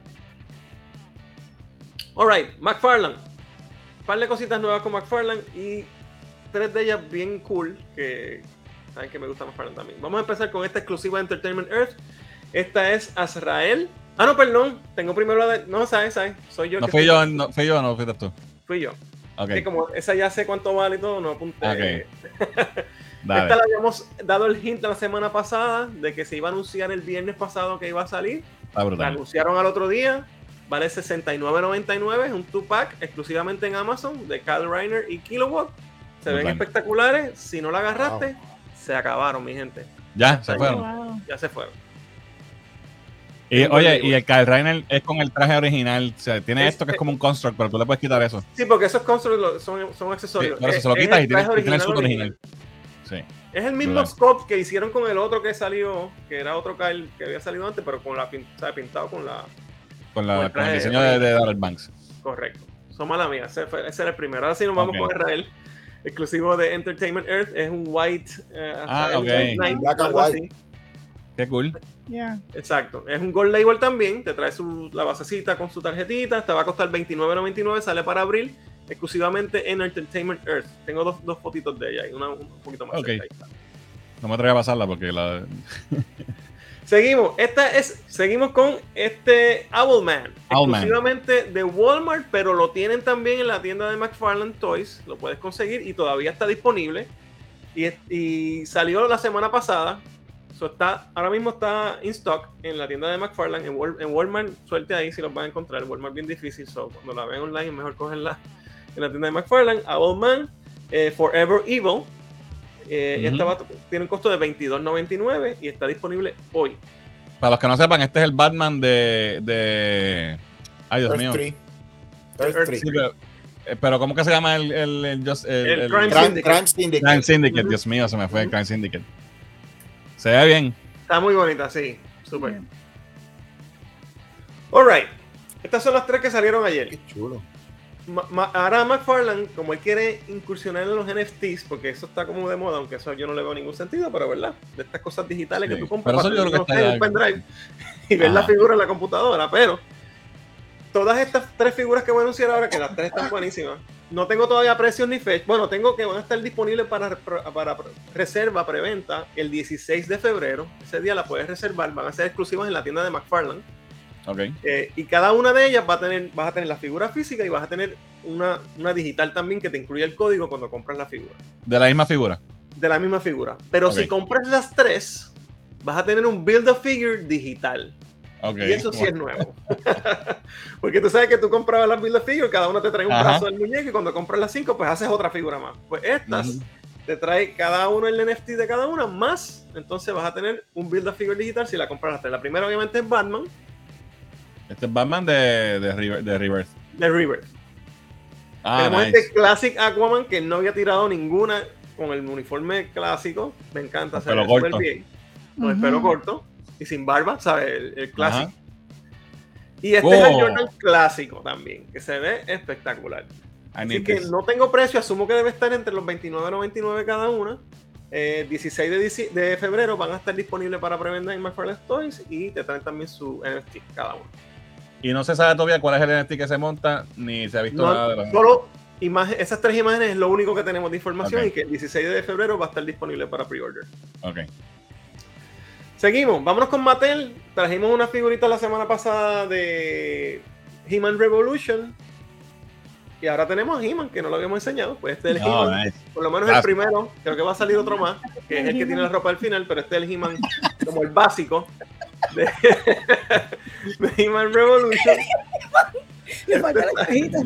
Alright, McFarlane. Un par de cositas nuevas con McFarlane y tres de ellas bien cool que saben que me gusta McFarlane también. Vamos a empezar con esta exclusiva de Entertainment Earth. Esta es Azrael. Ah, no, perdón. Tengo primero la de. No, sabes, sabes. Soy yo. No que fui yo, no, fui yo no fuiste tú. Fui yo. Ok, Que como esa ya sé cuánto vale y todo, no apunté. Esta la habíamos dado el hint la semana pasada de que se iba a anunciar el viernes pasado que iba a salir. Está La anunciaron al otro día. Vale 69.99. Es un 2-pack exclusivamente en Amazon de Kyle Reiner y Kilowatt. Se ven espectaculares. Si no la agarraste, se acabaron, mi gente. Ya, se fueron. Wow. Ya se fueron. Y, oye, y el Kyle Reiner es con el traje original. O sea, tiene Es- esto que es como un construct, pero tú le puedes quitar eso. Sí, porque esos constructs son, son Sí, accesorios. por eso Es- se lo quitas el y tienes el suit original, original. Sí. Es el mismo scope que hicieron con el otro que salió, que era otro Kyle que había salido antes, pero con la pin- o sea, pintado con la. Con, la, Con el con el traje diseño de, de Darrell Banks. Correcto. Son mala mía. Ese, fue- ese era el primero. Ahora sí nos vamos Ok. con Israel. Exclusivo de Entertainment Earth. Es un white. eh, Ah, ok. Black and white. Qué cool. Yeah. Exacto. Es un Gold Label también. Te trae su, la basecita con su tarjetita. Te va a costar $29.99. Sale para abril. Exclusivamente en Entertainment Earth. Tengo dos, dos fotitos de ella. Y una un poquito más Ok. cerca. Ahí está. No me atrevo a pasarla porque la. Seguimos. Esta es, seguimos con este Owlman. Owlman. Exclusivamente de Walmart, pero lo tienen también en la tienda de McFarlane Toys. Lo puedes conseguir y todavía está disponible. Y, y salió la semana pasada. So está, ahora mismo está in stock en la tienda de McFarlane. En, Wal- en Walmart, suerte ahí si los van a encontrar. En Walmart bien difícil. So cuando la ven online, es mejor cogerla en la tienda de McFarlane. Owlman, eh, Forever Evil. Eh. Esta va- tiene un costo de $22.99 y está disponible hoy. Para los que no sepan, este es el Batman de. de... Ay, Dios Earth mío. 3. Earth Earth 3. Sí, pero, eh, pero ¿cómo que se llama el. el, el, just- el- El el- Crime Crime, Syndicate. Crime Syndicate. Crime Syndicate? Dios mío, se me fue el Crime Syndicate. Se ve bien. Está muy bonita, sí. Súper. Bien. Alright. Estas son las tres que salieron ayer. Qué chulo. Ma- ma- ahora McFarlane, como él quiere incursionar en los NFTs, porque eso está como de moda, aunque eso yo no le veo ningún sentido, pero verdad, de estas cosas digitales Sí, que tú compras para un pendrive y ver la figura en la computadora, pero todas estas tres figuras que voy a anunciar ahora, que las tres están buenísimas, no tengo todavía precios ni fecha. Bueno, tengo que van a estar disponibles para, para reserva, preventa, el 16 de febrero. Ese día la puedes reservar, van a ser exclusivas en la tienda de McFarlane. Ok. Eh, y cada una de ellas va a tener, vas a tener la figura física y vas a tener una, una digital también que te incluye el código cuando compras la figura. De la misma figura. De la misma figura. Pero Ok. si compras las tres, vas a tener un Build a Figure digital. Ok. Y eso sí es nuevo. Porque tú sabes que tú comprabas las Build a Figure, cada una te trae un Ajá. brazo del muñeco y cuando compras las cinco, pues haces otra figura más. Pues estas te trae cada uno el NFT de cada una, más entonces vas a tener un Build a Figure digital si la compras tres. La primera obviamente es Batman, Este es Batman de, de, River, de Rebirth. Ah, Tenemos nice. este Classic Aquaman que no había tirado ninguna con el uniforme clásico. Me encanta, Pelo ve súper corto. bien. Con el Ujú. pelo corto y sin barba, ¿sabes? El, el clásico. Ajá. Y este es el Oh. Jordan clásico también, que se ve espectacular. I Así que this. no tengo precio, asumo que debe estar entre los 29.99 cada una. Eh, 16 de, dici- de febrero van a estar disponibles para preventa en McFarlane Toys y te traen también su NFT cada uno. Y no se sabe todavía cuál es el NFT que se monta, ni se ha visto No, nada de la. solo imagen- esas tres imágenes es lo único que tenemos de información y que el 16 de febrero va a estar disponible para pre-order. Ok. Seguimos, vámonos con Mattel. Trajimos una figurita la semana pasada de He-Man Revolution. Y ahora tenemos a He-Man, que no lo habíamos enseñado. Pues este es el Oh, He-Man, nice. por lo menos el primero. Creo que va a salir otro más, que es el que tiene la ropa al final, pero este es el He-Man como el básico de, de He-Man Revolution. Le falta la cajita.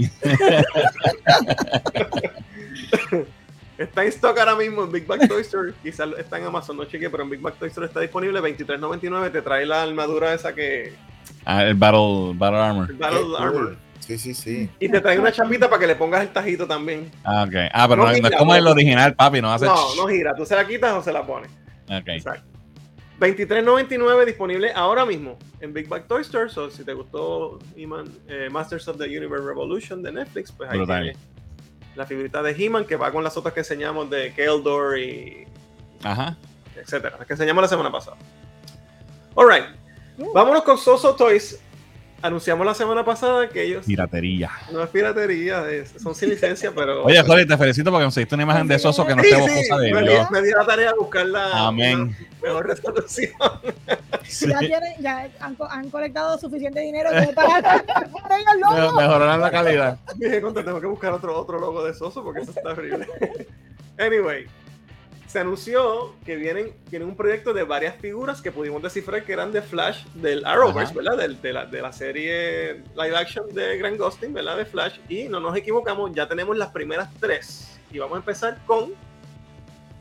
Está en stock ahora mismo en Big Back Toy Store. Quizás está en Amazon, no chequeé, pero en Big Back Toy Store está disponible. $23.99. Te trae la armadura esa que. Ah, el Battle, Battle Armor. el Battle. Armor. Sí, sí, sí. Y te trae una chapita para que le pongas el tajito también. Ah, ok. Ah, pero No no, no gira, es como no. el original, papi, no hace. No, no gira. Tú se la quitas o se la pones. Ok. Exacto. 23.99 disponible ahora mismo en Big Back Toy Store. So, si te gustó He-Man, eh, Masters of the Universe Revolution de Netflix, pues ahí Brutal. tienes la figurita de He-Man que va con las otras que enseñamos de Keldor y Ajá. etcétera, las que enseñamos la semana pasada. Alright, vámonos con Soso Toys. Anunciamos la semana pasada que ellos Piratería. no es piratería, es- son sin licencia, pero. Oye, Jorge, te felicito porque conseguiste una imagen de Soso que no Sí, esté sí, bocosa de me, di, Dios. me di la tarea de buscar la Amén. mejor resolución. Sí. Ya, tienen, ya han, han colectado suficiente dinero para para ellos Me- locos. Mejorarán la calidad. Dije, contra, tengo que buscar otro, otro logo de Soso porque eso está horrible. anyway, se anunció que vienen, vienen un proyecto de varias figuras que pudimos descifrar que eran de Flash del Arrowverse, Ajá. ¿verdad? De, la, de la serie live action de Grant Gustin, ¿verdad? De Flash. Y no nos equivocamos, ya tenemos las primeras tres. Y vamos a empezar con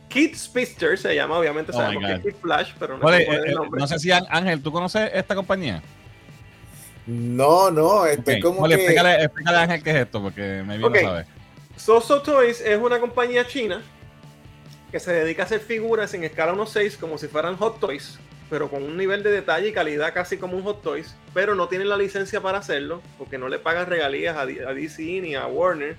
Kid Speedster, se llama, obviamente Oh sabemos que es. Kid Flash, pero no es eh, el eh, nombre. no sé si Án- Ángel, ¿tú conoces esta compañía? No, no, estoy como que... explícale, explícale a Ángel qué es esto, porque me vino a saber. Soso Toys es una compañía china que se dedica a hacer figuras en escala 1.6 como si fueran Hot Toys, pero con un nivel de detalle y calidad casi como un Hot Toys, pero no tienen la licencia para hacerlo porque no le pagan regalías a, a DC ni a Warner.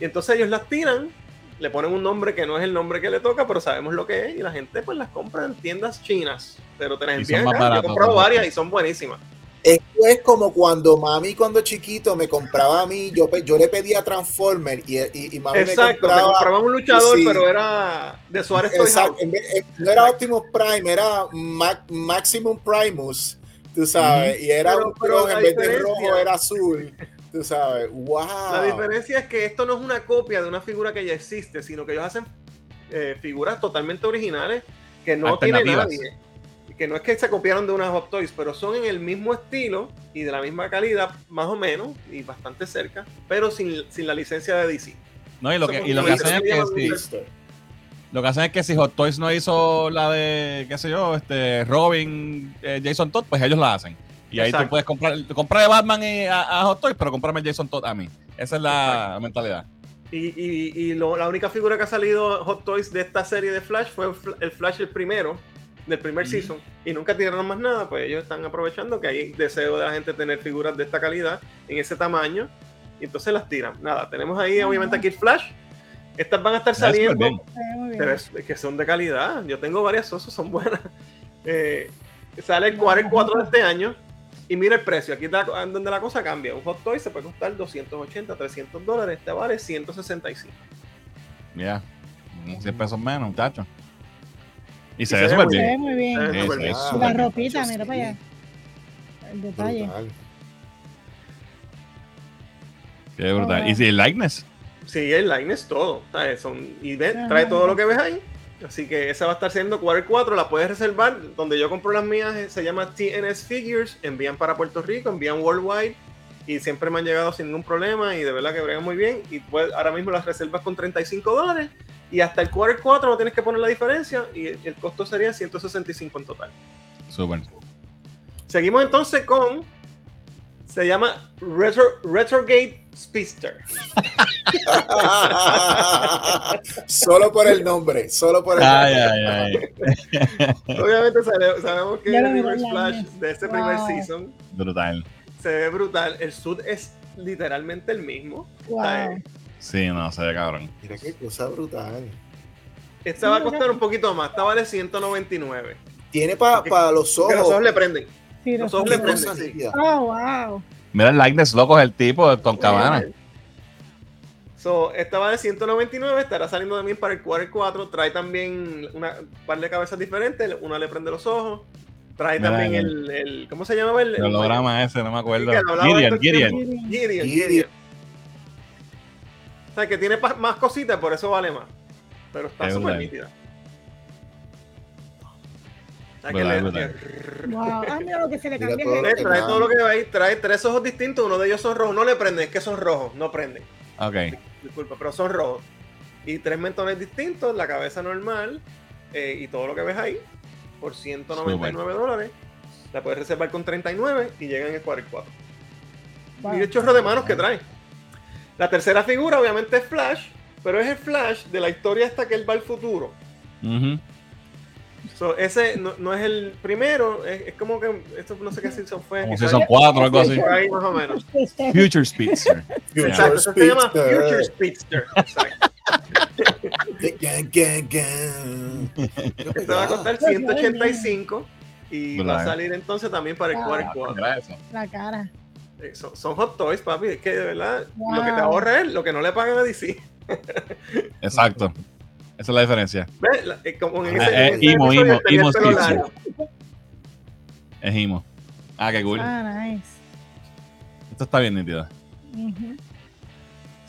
Y entonces ellos las tiran le ponen un nombre que no es el nombre que le toca, pero sabemos lo que es y la gente pues las compra en tiendas chinas. Pero te las envían. Yo he comprado varias y son buenísimas. Esto es como cuando mami cuando chiquito me compraba a mí, yo, yo le pedía Transformer y, y, y mami Exacto, me compraba... compraba un luchador, sí. pero era de Suárez Exacto, en vez- eh, no era Optimus Prime, era Ma- Maximum Primus, tú sabes, y era Pero- un pero en vez de rojo era azul, tú sabes, wow. La diferencia es que esto no es una copia de una figura que ya existe, sino que ellos hacen eh, figuras totalmente originales que no tiene nadie. Que no es que se copiaron de unas Hot Toys, pero son en el mismo estilo y de la misma calidad, más o menos, y bastante cerca, pero sin, sin la licencia de DC. No, y lo que, y lo que hacen es que si, lo que hacen es que si Hot Toys no hizo la de, qué sé yo, este Robin, eh, Jason Todd, pues ellos la hacen. Y ahí tú Exacto. puedes comprar, comprar de Batman y a, a Hot Toys, pero comprarme el Jason Todd a mí. Esa es la mentalidad. Y, y- y lo- la única figura que ha salido Hot Toys de esta serie de Flash fue el Flash el primero, del primer season, y nunca tiraron más nada, pues ellos están aprovechando que hay deseo de la gente tener figuras de esta calidad, en ese tamaño, y entonces las tiran. Nada, tenemos ahí obviamente aquí el Flash. Estas van a estar saliendo, pero es, es que son de calidad. Yo tengo varias osos, son buenas. Eh, sale el Quarter 4 de este año. Y mira el precio, aquí está donde la cosa cambia. Un Hot Toy se puede costar 280, 300 dólares. Este vale 165. Ya. Unos 100 pesos menos, muchacho. Y se se ve súper muy Se bien. ve muy bien. Se ve bien. Ah, La ropita, mira para allá. El detalle. Brutal. Qué brutal. Y si el likeness. Sí, el line es todo. ¿sabes? Son, y ve- trae todo lo que ves ahí. Así que esa va a estar siendo Quarter 4. La puedes reservar. Donde yo compro las mías eh, se llama TNS Figures. Envían para Puerto Rico, envían worldwide. Y siempre me han llegado sin ningún problema. Y de verdad que bregan muy bien. Y pues, ahora mismo las reservas con 35 dólares. Y hasta el Quarter 4 no tienes que poner la diferencia. Y el, el costo sería 165 en total. Súper. Seguimos entonces con. Se llama Retro, Retrogate Speedster. solo por el nombre, solo por el Ay, nombre. ay, ay. Obviamente sabe- sabemos que el Flash net. de este Wow. primer season Brutal. se ve brutal. El sud es literalmente el mismo. Wow. Sí, no, se ve cabrón. Mira qué cosa brutal. Esta va a costar un poquito más. Esta vale 199. Tiene para los Porque los ojos ojos. le prenden. Sí, Los lo ojos le prenden, sí. Oh, wow. Mira el likeness loco es el tipo de Tom Cabana. So, esta vale 199, estará saliendo también para el Quarter 4. Trae también una un par de cabezas diferentes. Una le prende los ojos. Trae Mira, también el- el, el- ¿Cómo se llama? El, El holograma ese, no me acuerdo. Gideon, Gideon. Gideon, Gideon. Gideon. O sea, que tiene más cositas, por eso vale más. Pero está súper nítida. O sea, que Brutal, le- que- Wow. Ah, mira lo que se le cambia. todo le trae todo lo que va ahí. Trae tres ojos distintos. Uno de ellos son rojos. No le prenden, es que son rojos. No prenden. Ok. Disculpa, pero son rojos. Y tres mentones distintos, la cabeza normal eh, y todo lo que ves ahí por 199 dólares. La puedes reservar con 39 y llega en el 44. Wow. Mira el chorro de manos que trae. La tercera figura, obviamente, es Flash, pero es el Flash de la historia hasta que él va al futuro. Ujú. So, ese no, no es el primero, es, es como que, esto no sé qué season fue. Como quizás si son cuatro o algo así. ahí más o menos. Future Speedster. Exacto, eso se llama Speedster. Future Speedster. Exacto. Este va a costar 185 y va a salir entonces también para el Ah. 4. Eso. La cara. Eh, Son, son hot toys, papi. Es que de verdad, lo que te ahorra es lo que no le pagan a DC. Exacto. Esa es la diferencia. ¿Ves? La- eh, Como en Eh, ese, eh, en Imo, Imo, Imo. Es Imo. Ah, qué cool. Ah, nice. Esto está bien nítido. Ujú.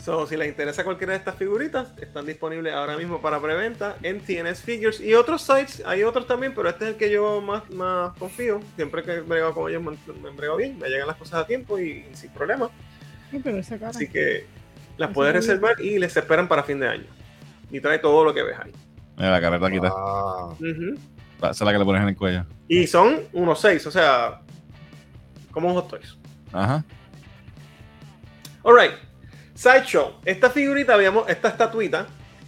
So, si les interesa cualquiera de estas figuritas, están disponibles ahora mismo para preventa en TNS Figures y otros sites. Hay otros también, pero este es el que yo más, más confío. Siempre que he bregado con ellos, me, me brego bien, me llegan las cosas a tiempo y, sin problema. Sí, pero esa cara. Así que las puedes bien. reservar y les esperan para fin de año. Y trae todo lo que ves ahí. Mira la quita. Wow. Ujú. Esa es la que le pones en el cuello. Y son unos 6, o sea, como un Hot Toys. Ajá. Alright, Sideshow. Esta figurita, habíamos, esta estatuita,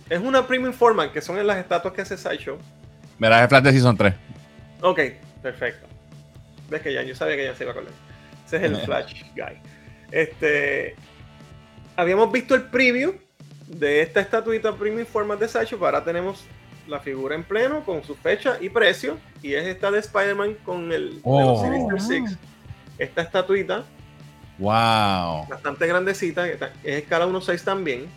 es una premium format, que son las estatuas que hace Sideshow. Mira, es el Flash de Season 3. Ok, perfecto. Ves que ya, yo sabía que ya se iba a acordar. Ese es el Flash Guy. Este, habíamos visto el preview de esta estatuita Premium Format de Sideshow, ahora tenemos la figura en pleno con su fecha y precio. Y es esta de Spider-Man con el de Oh. los Sinister Wow. Six. Esta estatuita, Wow. bastante grandecita, es escala 1.6 también.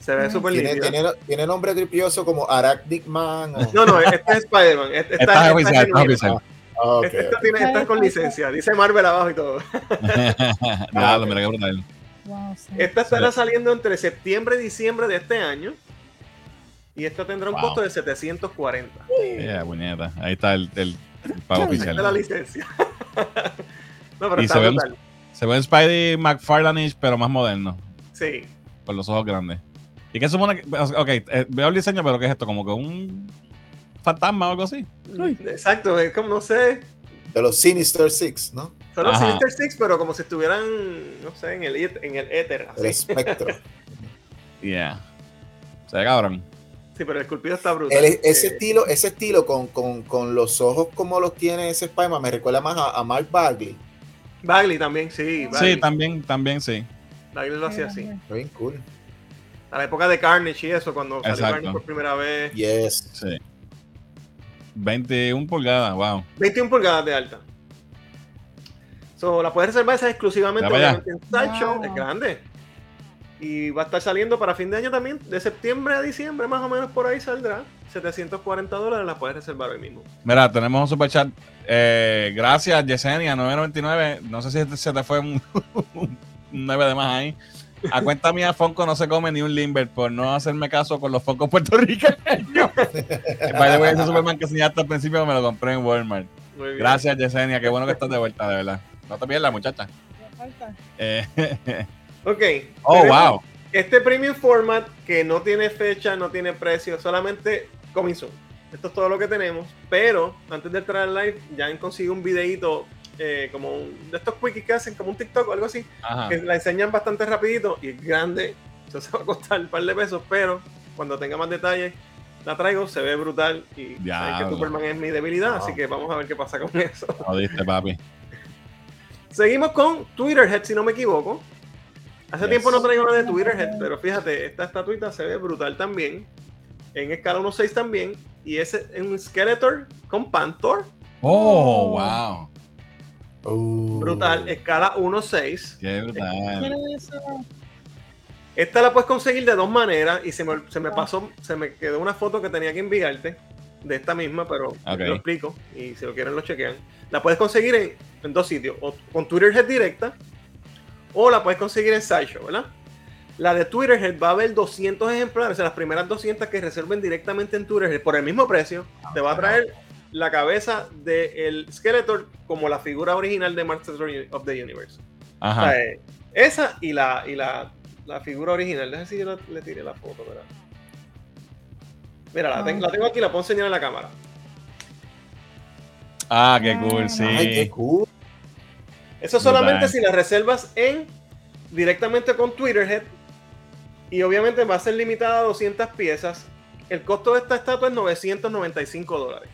Se ve Mm. súper lindo. tiene, tiene nombre tripioso como Arachnid Man. o- No, no, este es Spider-Man. Este, esta, Esta es esta oficial, es esta es oficial. Ah, tiene, esta es con licencia. Dice Marvel abajo y todo. Mira brutal. Wow, sí. Esta estará saliendo entre septiembre y diciembre de este año. Y esta tendrá un Wow. costo de 740. Yeah, puñeta. Ahí está el, el- el pago Esta es la oficial. licencia. no, pero Y está se ve- brutal. Se ve un Spidey McFarlane, pero más moderno, Sí. con los ojos grandes. ¿Y qué supone que.? Ok, eh, veo el diseño, pero ¿qué es esto? ¿Como que un fantasma o algo así? Exacto, es como, no sé, De los Sinister Six, ¿no? son los Ajá. Sinister Six, pero como si estuvieran, no sé, en el, en el éter. El así. espectro. Yeah. Se ve cabrón. Sí, pero el esculpido está brutal. El- ese Eh, estilo, ese estilo con, con, con los ojos como los tiene ese Spider-Man me recuerda más a, a Mark Bagley. Bagley también, sí. Bagley, Sí, también, también sí. Bagley lo hacía así. Está bien cool. A la época de Carnage y eso, cuando salió Exacto. Carnage por primera vez. Yes. Sí. 21 pulgadas, wow. 21 pulgadas de alta. So, la puedes reservar esa exclusivamente en Sideshow, Wow. es grande. Y va a estar saliendo para fin de año también, de septiembre a diciembre, más o menos por ahí saldrá. 740 dólares la puedes reservar hoy mismo. Mira, tenemos un super chat. Eh, gracias, Yesenia, 999. No sé si se te fue un, un 9 de más ahí. A cuenta mía, Fonco no se come ni un limber por no hacerme caso con los Foncos puertorriqueños. By the way, ese Superman que enseñaste al principio me lo compré en Walmart. Gracias, Yesenia. Qué bueno que estás de vuelta, de verdad. No te pierdas, muchacha. Me falta. Eh, Ok. oh, wow. Este premium format que no tiene fecha, no tiene precio, solamente coming soon. Esto es todo lo que tenemos. Pero antes de entrar al live, ya han conseguido un videito eh, como un- de estos quickies que hacen, como un TikTok o algo así, Ajá. que la enseñan bastante rapidito y es grande. Eso se va a costar un par de pesos, pero cuando tenga más detalles, la traigo, se ve brutal y sé que. Superman es mi debilidad, así que vamos a ver qué pasa con eso. Jodiste, papi. Seguimos con Twitterhead, si no me equivoco. Hace Yes. tiempo no traigo nada de Twitterhead, pero fíjate, esta estatuita se ve brutal también. En escala 1.6 también. Y es un Skeletor con Panther. Oh, wow. Uh. Brutal, escala 1.6. Qué brutal. Esta la puedes conseguir de dos maneras. Y se me, se me pasó, se me quedó una foto que tenía que enviarte de esta misma, pero Ok. lo explico. Y si lo quieren, lo chequean. La puedes conseguir en, en dos sitios: o con Twitterhead directa, o la puedes conseguir en Sideshow, ¿verdad? La de Twitterhead va a haber 200 ejemplares, o sea, las primeras 200 que reserven directamente en Twitterhead por el mismo precio, te va a traer la cabeza del Skeletor como la figura original de Masters of the Universe. O Ajá. sea, eh, esa y la, y la, la figura original. Déjame si yo la- le tiré la foto, ¿verdad? Mira, la, ten- la tengo aquí, la puedo enseñar en la cámara. Ah, qué cool, sí. Ay, qué cool. Eso solamente si la reservas en directamente con Twitterhead. Y obviamente va a ser limitada a 200 piezas. El costo de esta estatua es 995 dólares.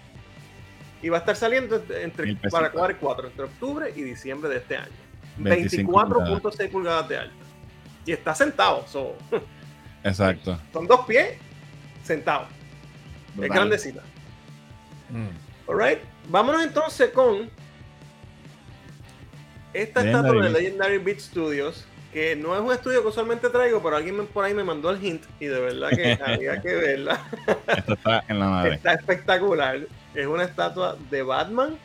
Y va a estar saliendo entre, para cuadrar cuatro, entre octubre y diciembre de este año. 25 24.6 pulgadas de alta. Y está sentado. so, Exacto. son dos pies sentados. Es grandecita. Mm. Alright. Vámonos entonces con esta Legendary estatua de. Legendary Beat Studios, que no es un estudio que usualmente traigo, pero alguien por ahí me mandó el hint y de verdad que había que verla. Esto está en la madre. Está espectacular. Es una estatua de Batman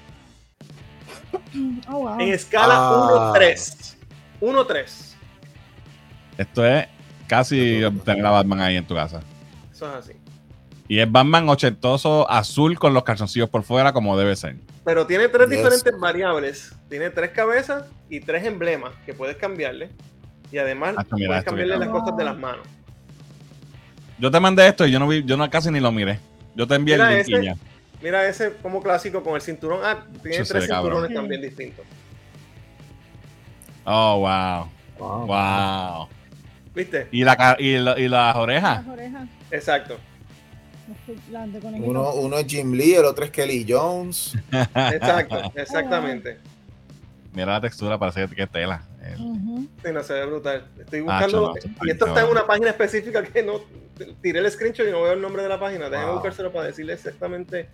Oh, wow. en escala Ah. 1-3. 1-3. Esto es casi tener a Batman ahí en tu casa. Eso es así. Y es Batman ochentoso azul con los calzoncillos por fuera como debe ser. Pero tiene tres Yes. diferentes variables. Tiene tres cabezas y tres emblemas que puedes cambiarle. Y además Ah, mira, puedes cambiarle las cosas de las manos. Yo te mandé esto y yo no vi, yo no casi ni lo miré. Yo te envié Mira el ese. ya. Mira ese como clásico con el cinturón. Ah, tiene Eso tres cabrón. cinturones también distintos. Oh, wow. Wow. Wow. ¿Viste? Y, la, y, la- y las orejas. Las orejas. Exacto. Uno, uno es Jim Lee, el otro es Kelly Jones. Exacto. Exactamente. Mira la textura, parece que es tela. El-. Sí, no se ve brutal. Estoy Ah, buscando. y esto está en una página específica que no. Tiré el screenshot y no veo el nombre de la página. Déjenme Wow. buscárselo para decirle exactamente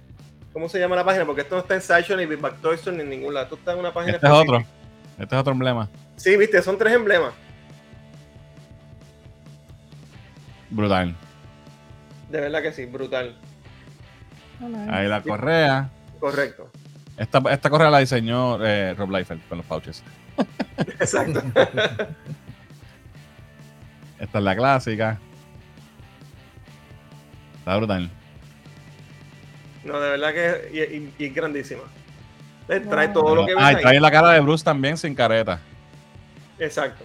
cómo se llama la página, porque esto no está en Sideshow ni Big Back Toy Store ni en ningún lado. Esto está en una página Este es específica. otro. Este es otro emblema. Sí, viste, son tres emblemas. Brutal. De verdad que sí, brutal. Ahí la correa. Correcto. Esta, esta correa la diseñó eh, Rob Liefeld con los pouches. Exacto. Esta es la clásica. Está brutal. No, de verdad que y, y- y es grandísima. Eh, Trae todo lo que ves Ah, ahí. trae la cara de Bruce también sin careta. Exacto.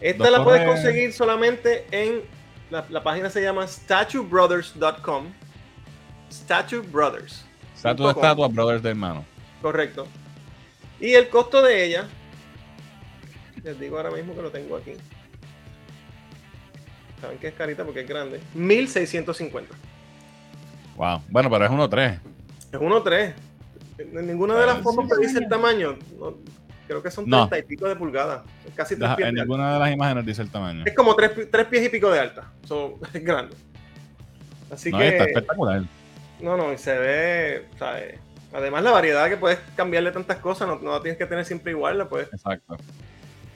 Esta la puedes conseguir solamente en la, la página se llama statuebrothers.com. Statue Brothers. Estatua de estatua, brothers de hermano. Correcto. Y el costo de ella, les digo ahora mismo que lo tengo aquí. Saben que es carita porque es grande. 1650. Wow. Bueno, pero es 1.3. Es 1.3. En ninguna de las Ah, fotos te dice el tamaño. No, creo que son No. 30 y pico de pulgadas. Casi 3 La- pies En de ninguna de las imágenes dice el tamaño. Es como 3 pies y pico de alta. So, es grande. Así No, que. está espectacular. No, no, y se ve. ¿sabes? Además, la variedad que puedes cambiarle tantas cosas, no, no la tienes que tener siempre igual, la puedes Exacto.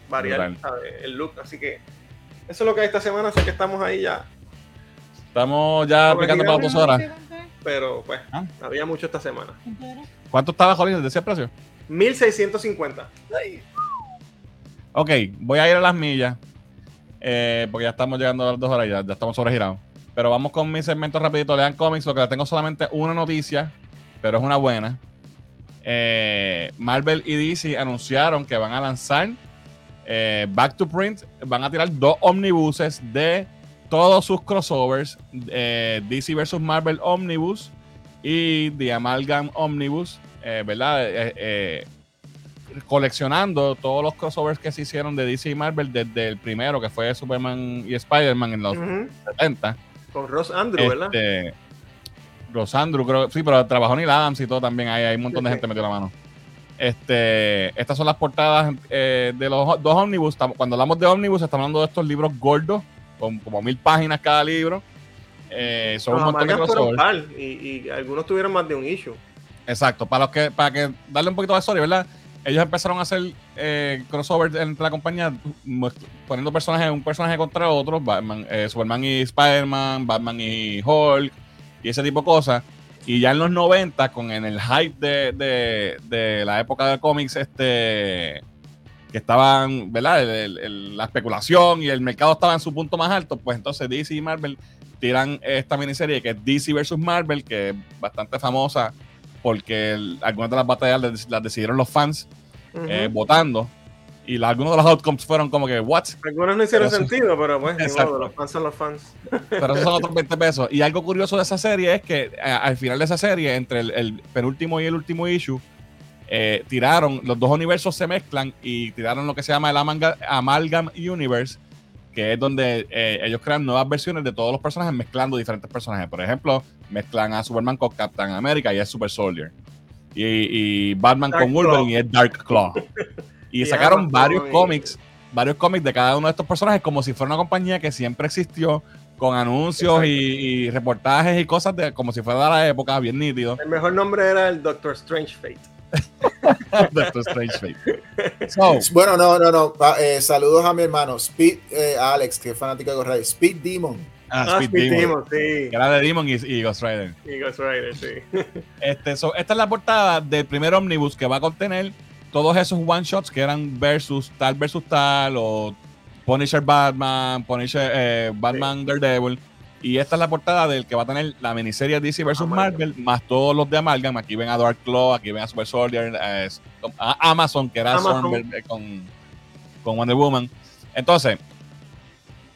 variar el look. Así que eso es lo que hay esta semana, sé que estamos ahí ya, Estamos ya Sobre aplicando para dos horas. pero pues Ah. había mucho esta semana. ¿Cuánto estaba Jolín? ¿Decía el precio? 1650. Ok, voy a ir a las millas. eh, porque ya estamos llegando a las dos horas, ya, ya estamos sobregirados. Pero vamos con mi segmento rapidito. Lean cómics, lo que tengo solamente una noticia, pero es una buena. Eh, Marvel y DC anunciaron que van a lanzar eh, Back to Print. Van a tirar dos omnibuses de todos sus crossovers. eh, DC versus Marvel Omnibus y The Amalgam Omnibus. ¿Verdad? Coleccionando todos los crossovers que se hicieron de DC y Marvel desde el primero, que fue Superman y Spider-Man en los Ujú. 70. Con Ross Andrew, ¿verdad? Este, Rosandro, creo, sí, pero trabajó Neil Adams y todo también. Hay, hay un montón de gente metió la mano. Este, estas son las portadas eh, de los dos ómnibus. Cuando hablamos de ómnibus, estamos hablando de estos libros gordos, con como mil páginas cada libro. Eh, son Los un montón de fueron par, y, y algunos tuvieron más de un issue. Exacto, para los que, para que darle un poquito de historia, ¿verdad? Ellos empezaron a hacer eh, crossovers entre la compañía, poniendo personajes, un personaje contra otro, Batman, eh, Superman y Spider-Man, Batman y Hulk, y ese tipo de cosas. Y ya en los 90, con en el hype de, de- de la época de cómics, este que estaban, ¿verdad? El- el- el- la especulación y el mercado estaba en su punto más alto, pues entonces DC y Marvel tiran esta miniserie que es DC versus Marvel, que es bastante famosa porque algunas de las batallas las, decidieron los fans Ujú. eh, votando y la- algunos de los outcomes fueron como que, ¿what? Algunos no hicieron pero eso- sentido, pero modo, los fans son los fans. Pero esos son otros 20 pesos. Y algo curioso de esa serie es que a- al final de esa serie, entre el, el penúltimo y el último issue, eh, tiraron, los dos universos se mezclan y tiraron lo que se llama el Amalga- Amalgam Universe, que es donde eh, ellos crean nuevas versiones de todos los personajes mezclando diferentes personajes. Por ejemplo, mezclan a Superman con Captain America y es Super Soldier. Y, y Batman Dark con Wolverine Claw. y es Dark Claw. Y Y sacaron Amazon varios y- cómics, varios cómics de cada uno de estos personajes como si fuera una compañía que siempre existió con anuncios y, y reportajes y cosas de como si fuera de la época, bien nítido. El mejor nombre era el Doctor Strange Fate. Doctor Strange Fate. So, Bueno, no, no, no. pa- eh, saludos a mi hermano Speed, eh, Alex, que es fanático de Ghost Rider. Speed Demon. ah, Ah, Speed Speed Demon, Demon, sí. era de Demon y, y Ghost Rider. Y Ghost Rider, sí. Este, so, esta es la portada del primer Omnibus que va a contener todos esos one shots que eran versus tal versus tal o Punisher Batman, Punisher eh, Batman Daredevil. Y esta es la portada del que va a tener la miniserie DC versus. Marvel, más todos los de Amalgam. Aquí ven a Dark Claw, aquí ven a Super Soldier, eh, a Amazon, que era Amazon. Eh, con, con Wonder Woman. Entonces,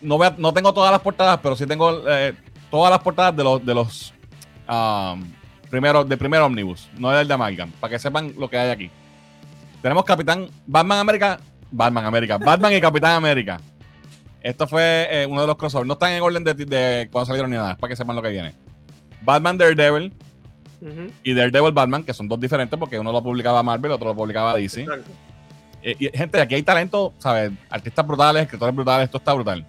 no, voy a- no tengo todas las portadas, pero sí tengo eh, todas las portadas de los, de los um, primero, de primer Omnibus, no del de Amalgam, para que sepan lo que hay aquí. Tenemos Capitán Batman América, Batman América, Batman y Capitán América. Esto fue eh, uno de los crossovers. No están en orden de, de cuando salieron ni nada, es para que sepan lo que viene. Batman Daredevil Ujú, y Daredevil Batman, que son dos diferentes porque uno lo publicaba Marvel, otro lo publicaba DC. Exacto. Eh, y, gente, aquí hay talento, ¿sabes? Artistas brutales, escritores brutales, esto está brutal.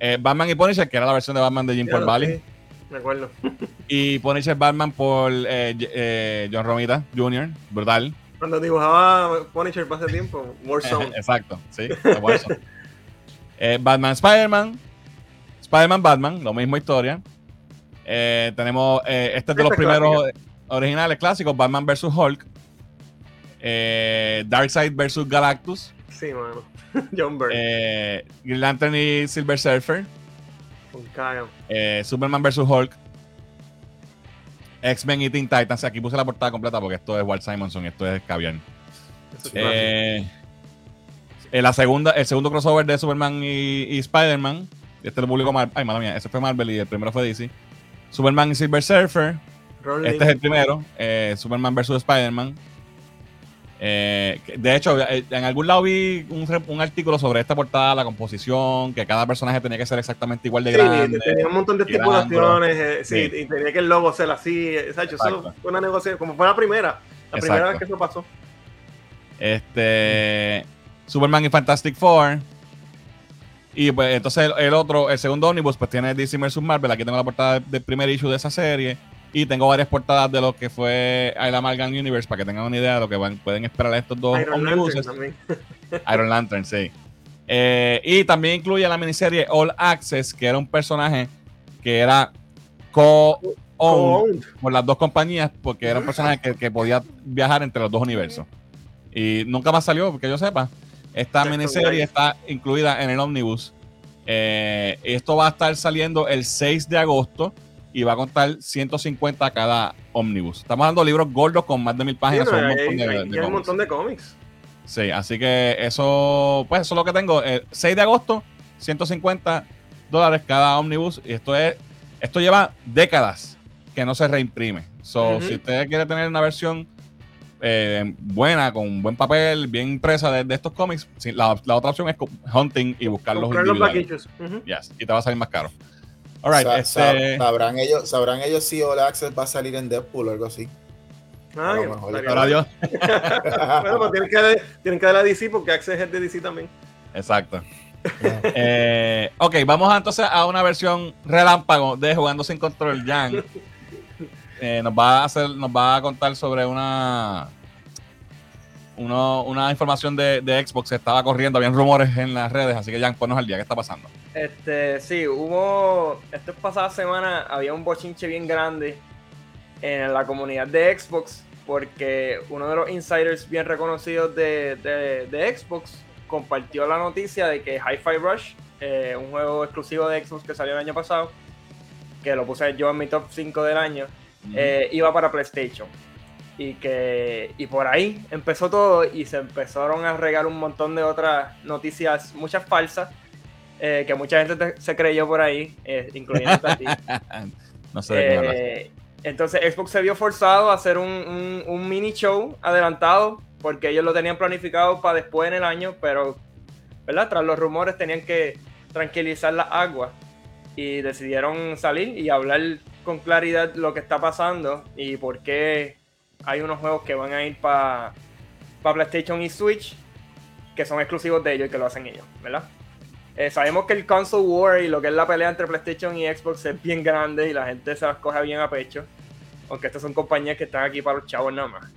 Eh, Batman y Punisher, que era la versión de Batman de Jim Paul Valley. Me acuerdo. Y Punisher Batman por eh, eh, John Romita Jr., brutal. Cuando dibujaba Punisher ese tiempo, Warzone. Exacto, sí. eso. Eh, Batman Spider-Man. Spider-Man Batman, lo mismo historia. Eh, tenemos, eh, este es de los Esta es primeros originales clásicos, Batman vs. Hulk. Darkseid vs. Galactus. Sí, mano. John Byrne. Green Lantern y Silver Surfer. Con eh, Superman vs. Hulk. X-Men y Teen Titans. Aquí puse la portada completa porque esto es Walt Simonson y esto es caviar. Eh, eh, la segunda, el segundo crossover de Superman y, y Spider-Man. Este lo publicó Marvel. Ay, madre mía, ese fue Marvel y el primero fue DC. Superman y Silver Surfer. Este es el primero. eh, Superman vs. Spider-Man. Eh, de hecho, eh, en algún lado vi un, artículo sobre esta portada, la composición, que cada personaje tenía que ser exactamente igual de Sí, grande. tenía un montón de estipulaciones, eh, sí, Sí. y tenía que el logo ser así, Sacho, eso Exacto. fue una negociación, como fue la primera, la primera Exacto. vez que eso pasó. Este. Superman y Fantastic Four. Y pues entonces el, el otro, el segundo Omnibus, pues tiene DC vs. Marvel. Aquí tengo la portada del primer issue de esa serie. Y tengo varias portadas de lo que fue el Amalgam Universe para que tengan una idea de lo que van- pueden esperar a estos dos Iron omnibuses. Lantern también. Iron Lantern, sí. Eh, y también incluye la miniserie All Access, que era un personaje que era co-owned por las dos compañías, porque era un personaje que, que podía viajar entre los dos universos. Y nunca más salió, que yo sepa. Esta miniserie está incluida en el Omnibus. Eh, esto va a estar saliendo el 6 de agosto y va a contar 150 cada Omnibus. Estamos dando libros gordos con más de mil Sí, páginas. no, son un hay, montón de- hay- de hay un cómics. montón de cómics. Sí, así que eso, pues eso es lo que tengo. El 6 de agosto, 150 dólares cada omnibus. Y esto es, esto lleva décadas que no se reimprime. So, si usted quiere tener una versión eh, buena, con buen papel, bien impresa de, de estos cómics, sí, la, la otra opción es hunting y buscar los. Yes, y te va a salir más caro. Alright, Sa- sa- este, sabrán, ellos, sabrán ellos si All Access va a salir en Deadpool o algo así. Ah, A mejor Dios. Bueno, pues tienen que, tienen que darle a DC porque Access es de DC también. Exacto. Eh, ok, vamos a, entonces a una versión relámpago de Jugando sin Control. Jan eh, nos va a hacer, nos va a contar sobre una uno- una información de, de Xbox estaba corriendo, habían rumores en las redes, así que Jan, ponnos al día, ¿qué está pasando? Este, sí, hubo. Esta pasada semana había un bochinche bien grande en la comunidad de Xbox. Porque uno de los insiders bien reconocidos de, de- de Xbox compartió la noticia de que Hi-Fi Rush, eh, un juego exclusivo de Xbox que salió el año pasado, que lo puse yo en mi top 5 del año, eh, iba para PlayStation. Y que y por ahí empezó todo y se empezaron a regar un montón de otras noticias, muchas falsas, eh, que mucha gente te- se creyó por ahí, eh, incluyendo a ti. no sé de. Eh, entonces Xbox se vio forzado a hacer un, un- un mini show adelantado porque ellos lo tenían planificado para después en el año, pero ¿verdad? tras los rumores tenían que tranquilizar las aguas y decidieron salir y hablar con claridad lo que está pasando y por qué hay unos juegos que van a ir para PlayStation y Switch que son exclusivos de ellos y que lo hacen ellos, ¿verdad? Eh, sabemos que el console war y lo que es la pelea entre PlayStation y Xbox es bien grande y la gente se las coge bien a pecho. Aunque estas son compañías que están aquí para los chavos nada más.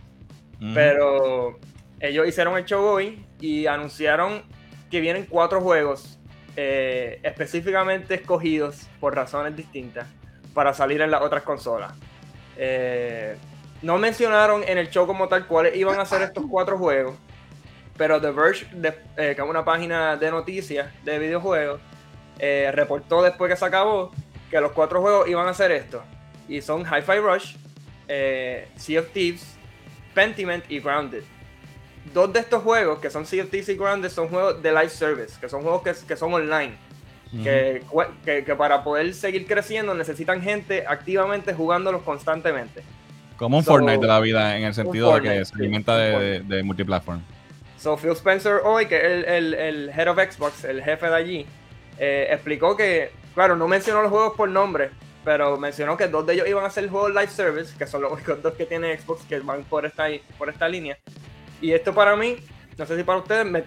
Pero ellos hicieron el show hoy y anunciaron que vienen cuatro juegos eh, específicamente escogidos por razones distintas para salir en las otras consolas. Eh, no mencionaron en el show como tal cuáles iban a ser estos cuatro juegos, pero The Verge, de- eh, que es una página de noticias de videojuegos, eh, reportó después que se acabó que los cuatro juegos iban a ser estos. Y son Hi-Fi Rush, eh, Sea of Thieves, Pentiment y Grounded. Dos de estos juegos, que son Sea of Thieves y Grounded, son juegos de live service, que son juegos que, que son online. Ujú. que, que- que para poder seguir creciendo necesitan gente activamente jugándolos constantemente. Como un so- Fortnite de la vida, en el sentido de que se alimenta de, de, multiplatform. So Phil Spencer hoy, que es el, el- el head of Xbox, el jefe de allí, eh, explicó que, claro, no mencionó los juegos por nombre, pero mencionó que dos de ellos iban a ser juegos live service, que son los únicos dos que tiene Xbox que van por esta, por esta línea. Y esto para mí no sé si para ustedes me-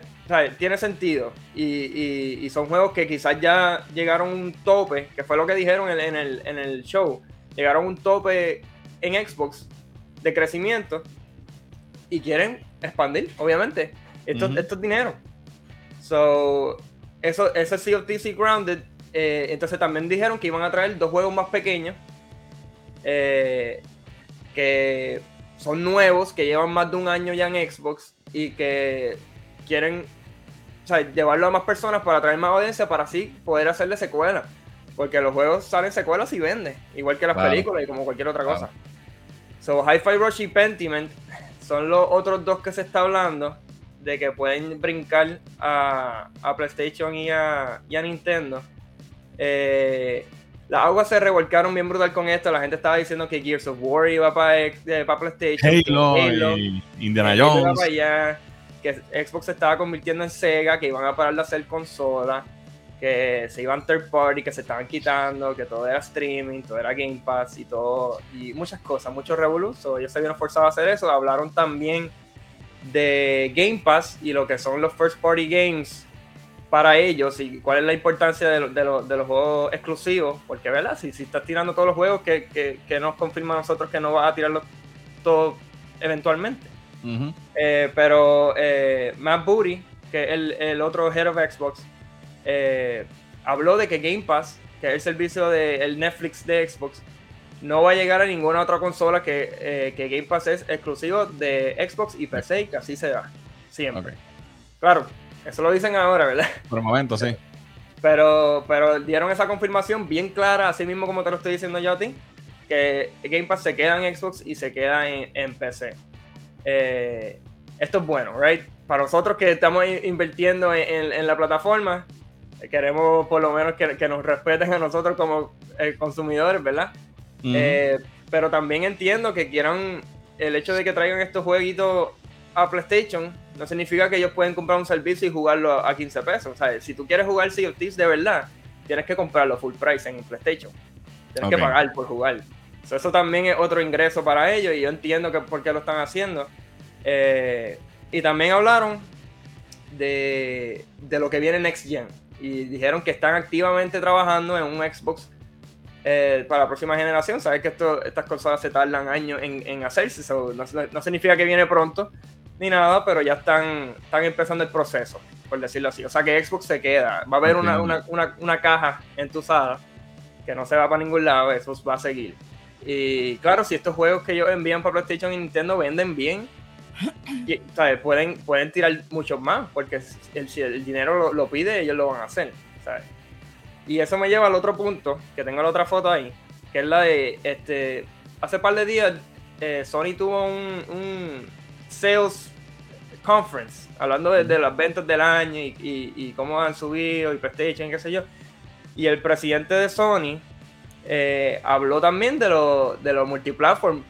tiene sentido. Y, y- y son juegos que quizás ya llegaron a un tope, que fue lo que dijeron en, en el, en el show. Llegaron a un tope en Xbox de crecimiento y quieren expandir, obviamente. Esto, esto es dinero. So, eso, ese Sea of y Grounded. eh, entonces también dijeron que iban a traer dos juegos más pequeños. eh, que son nuevos, que llevan más de un año ya en Xbox y que quieren o sea, llevarlo a más personas para traer más audiencia para así poder hacerle secuelas. Porque los juegos salen secuelas y venden, igual que las películas y como cualquier otra cosa. So, Hi-Fi Rush y Pentiment son los otros dos que se está hablando de que pueden brincar a, a PlayStation y a, y a Nintendo. Eh, las aguas se revolcaron bien brutal con esto. La gente estaba diciendo que Gears of War iba para PlayStation. que Halo, y Indiana iba Jones. para allá, que Xbox se estaba convirtiendo en Sega, que iban a parar de hacer consolas, que se iban third party, que se estaban quitando, que todo era streaming, todo era Game Pass y todo, y muchas cosas, muchos revoluciones. Ellos se vieron forzados a hacer eso. Hablaron también de Game Pass y lo que son los first party games para ellos y cuál es la importancia de, lo- de lo- de los juegos exclusivos, porque verdad, si, si estás tirando todos los juegos que, que, que nos confirma a nosotros que no vas a tirarlos todos eventualmente. Eh, pero eh, Matt Booty, que es el, el otro head of Xbox, eh, habló de que Game Pass, que es el servicio del Netflix de Xbox, no va a llegar a ninguna otra consola que, eh, que Game Pass es exclusivo de Xbox y PC y que así será. Siempre. Claro, eso lo dicen ahora, ¿verdad? Por el momento, sí. Pero, pero dieron esa confirmación bien clara, así mismo como te lo estoy diciendo yo a ti, que Game Pass se queda en Xbox y se queda en, en PC. Eh, esto es bueno, right? Para nosotros que estamos in- invirtiendo en, en- en la plataforma, queremos por lo menos que, que nos respeten a nosotros como eh, consumidores, ¿verdad? Eh, pero también entiendo que quieran el hecho de que traigan estos jueguitos a PlayStation no significa que ellos pueden comprar un servicio y jugarlo a, a 15 pesos. O sea, si tú quieres jugar Sea of Thieves de verdad, tienes que comprarlo full price en PlayStation. Tienes que pagar por jugar. So, eso también es otro ingreso para ellos y yo entiendo que por qué lo están haciendo. Eh, y también hablaron de, de lo que viene Next Gen. Y dijeron que están activamente trabajando en un Xbox eh, para la próxima generación. Sabes que esto, estas consolas se tardan años en, en hacerse. so, no, no significa que viene pronto ni nada, pero ya están, están empezando el proceso, por decirlo así. O sea que Xbox se queda. Va a haber una, una, una, una caja entusada que no se va para ningún lado. Eso va a seguir. Y claro, si estos juegos que ellos envían para PlayStation y Nintendo venden bien, y, ¿sabes? Pueden, pueden tirar muchos más, porque el, si el dinero lo, lo pide, ellos lo van a hacer. ¿sabes? Y eso me lleva al otro punto, que tengo la otra foto ahí, que es la de, este, hace par de días eh, Sony tuvo un, un sales conference, hablando de, de las ventas del año y, y- y cómo han subido, y PlayStation, qué sé yo. Y el presidente de Sony eh, habló también de lo, de los multiplatform.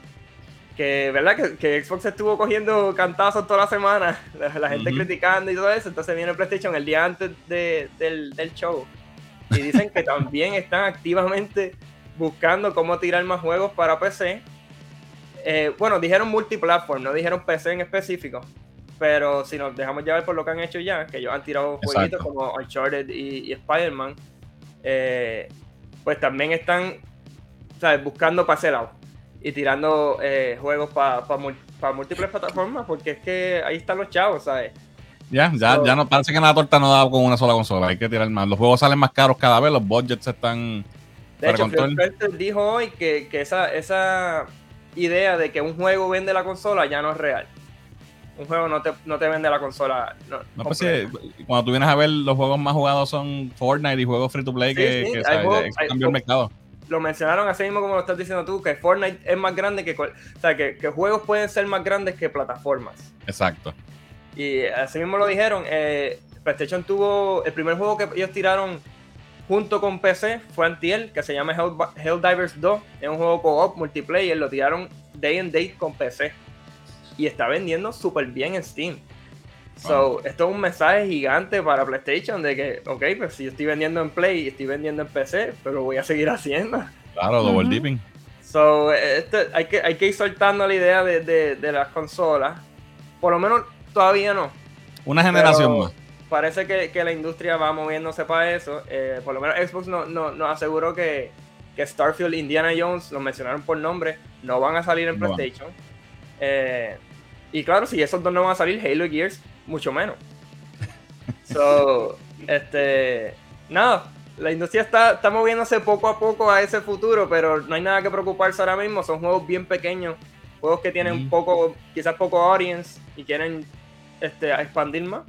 Que, ¿verdad? Que, que Xbox estuvo cogiendo cantazos toda la semana, la, la gente criticando y todo eso. Entonces viene PlayStation el día antes de- del, del show. Y dicen que también están activamente buscando cómo tirar más juegos para PC. Eh, bueno, dijeron multiplatform, no dijeron PC en específico. Pero si nos dejamos llevar por lo que han hecho ya, que ellos han tirado Exacto. jueguitos como Uncharted y, y Spider-Man, eh, pues también están ¿sabes? buscando para ese lado y tirando eh, juegos para múltiples plataformas, porque es que ahí están los chavos, ¿sabes? Ya, ya, So- ya no parece que la torta no da con una sola consola. Hay que tirar más. Los juegos salen más caros cada vez, los budgets están. De hecho, Phil dijo hoy que, que esa, esa idea de que un juego vende la consola ya no es real. Un juego no te, no te vende la consola. No, No, pues, sí, cuando tú vienes a ver, los juegos más jugados son Fortnite y juegos free to play Sí, que, sí, que, hay ¿sabes? juegos- Eso hay cambió el mercado. Lo mencionaron así mismo como lo estás diciendo tú, que Fortnite es más grande que... O sea, que, que juegos pueden ser más grandes que plataformas. Exacto. Y así mismo lo dijeron. eh, PlayStation tuvo. El primer juego que ellos tiraron junto con PC fue Antiel, que se llama Hell, Helldivers 2. Es un juego co-op multiplayer. Lo tiraron day and date con PC. Y está vendiendo súper bien en Steam. So, esto es un mensaje gigante para PlayStation de que, ok, pues si yo estoy vendiendo en Play y estoy vendiendo en PC, pero voy a seguir haciendo. Claro, double Ujú. dipping. So, este, hay, que, hay que ir soltando la idea de, de- de las consolas. Por lo menos todavía no. Una generación Pero más. Parece que, que la industria va moviéndose para eso. Eh, por lo menos Xbox no- no- nos aseguró que, que Starfield, Indiana Jones, los mencionaron por nombre, no van a salir en No. PlayStation. Eh, y claro, si esos dos no van a salir, Halo y Gears, mucho menos. So, este, nada, la industria está, está moviéndose poco a poco a ese futuro, pero no hay nada que preocuparse ahora mismo. Son juegos bien pequeños, juegos que tienen un poco, quizás poco audience y quieren este, expandir más.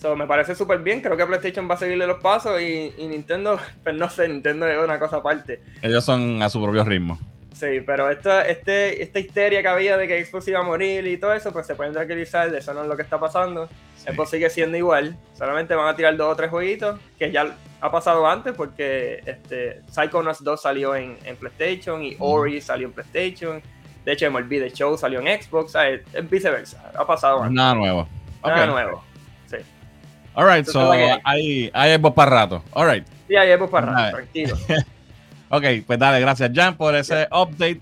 So, me parece súper bien, creo que PlayStation va a seguirle los pasos y, y Nintendo, pues no sé, Nintendo es una cosa aparte. Ellos son a su propio ritmo. Sí, pero esta, este, esta histeria que había de que Xbox iba a morir y todo eso, pues se pueden tranquilizar, de eso no es lo que está pasando. Sí. Xbox sigue siendo igual, solamente van a tirar dos o tres jueguitos, que ya ha pasado antes, porque este, Psychonauts 2 salió en, en PlayStation y Ori salió en PlayStation. De hecho, MLB The Show salió en Xbox, ¿sabes? es viceversa, ha pasado antes. Nada nuevo. Nada nuevo. Sí, Alright, Eso so hay. hay, hay Xbox para rato. Alright. sí ahí es para rato, tranquilo. Ok, pues dale, gracias Jan por ese update.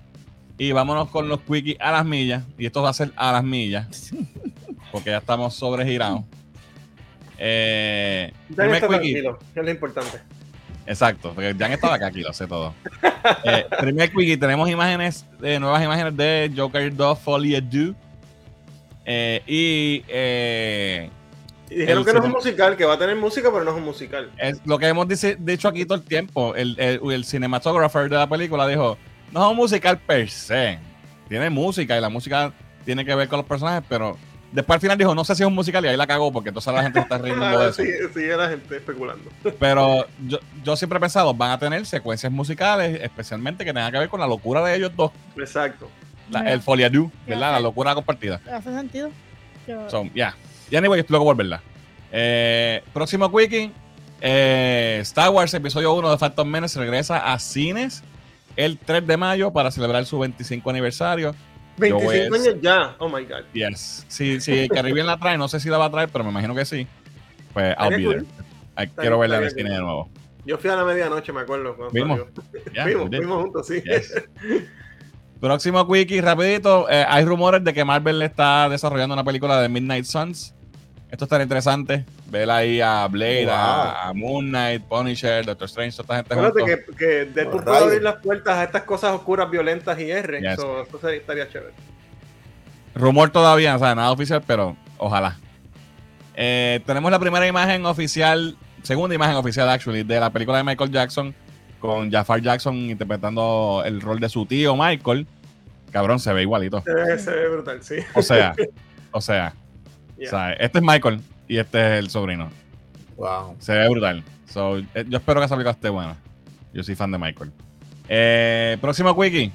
Y vámonos con los quickies a las millas. Y esto va a ser a las millas. Porque ya estamos sobregirados. Eh, primer quickie. que es lo importante. Exacto, porque Jan estaba acá, aquí lo sé todo. Eh, primer quickie, tenemos imágenes, eh, nuevas imágenes de Joker 2 Folie Du. Eh, y eh, Y dijeron que no es un musical, que va a tener música, pero no es un musical. es lo que hemos dice- dicho aquí todo el tiempo. El, el, el cinematographer de la película dijo: No es un musical per se. Tiene música y la música tiene que ver con los personajes, pero después al final dijo: No sé si es un musical y ahí la cagó porque entonces la gente está riendo de Ah, eso. sí, sigue la gente especulando. Pero yo, yo siempre he pensado: van a tener secuencias musicales, especialmente que tengan que ver con la locura de ellos dos. Exacto. La- el folia ¿verdad? La locura compartida. Hace sentido. Yo- So, ya. Y anyway, explico por verla. Eh, próximo quickie. eh, Star Wars Episodio 1 de Phantom Menace regresa a cines el 3 de mayo para celebrar su 25 aniversario. Yo voy 25 a- años ya. Oh my god. Yes. Si, si Caribbean la trae, no sé si la va a traer, pero me imagino que sí. Pues I'll be there. Quiero verla en el cine de nuevo. Yo fui a la medianoche, me acuerdo. Vimos. Yeah, Fuimos, juntos, sí. Yes. Próximo quickie, rapidito. eh, hay rumores de que Marvel está desarrollando una película de Midnight Suns. Esto estará interesante. Ver ahí a Blade, Wow. a, a Moon Knight, Punisher, Doctor Strange, toda esta gente Acuérdate que, que Deadpool puede abrir las puertas a estas cosas oscuras, violentas y R. Yes. So, eso sería- estaría chévere. Rumor todavía, o sea, nada oficial, pero ojalá. Eh, tenemos la primera imagen oficial, segunda imagen oficial, actually, de la película de Michael Jackson, con Jafar Jackson interpretando el rol de su tío Michael. Cabrón, se ve igualito. Se ve, se ve brutal, sí. O sea, o sea, Yeah. o sea, este es Michael y este es el sobrino. Wow. Se ve brutal. So, eh, yo espero que esa película esté buena. Yo soy fan de Michael. Eh, próximo quickie.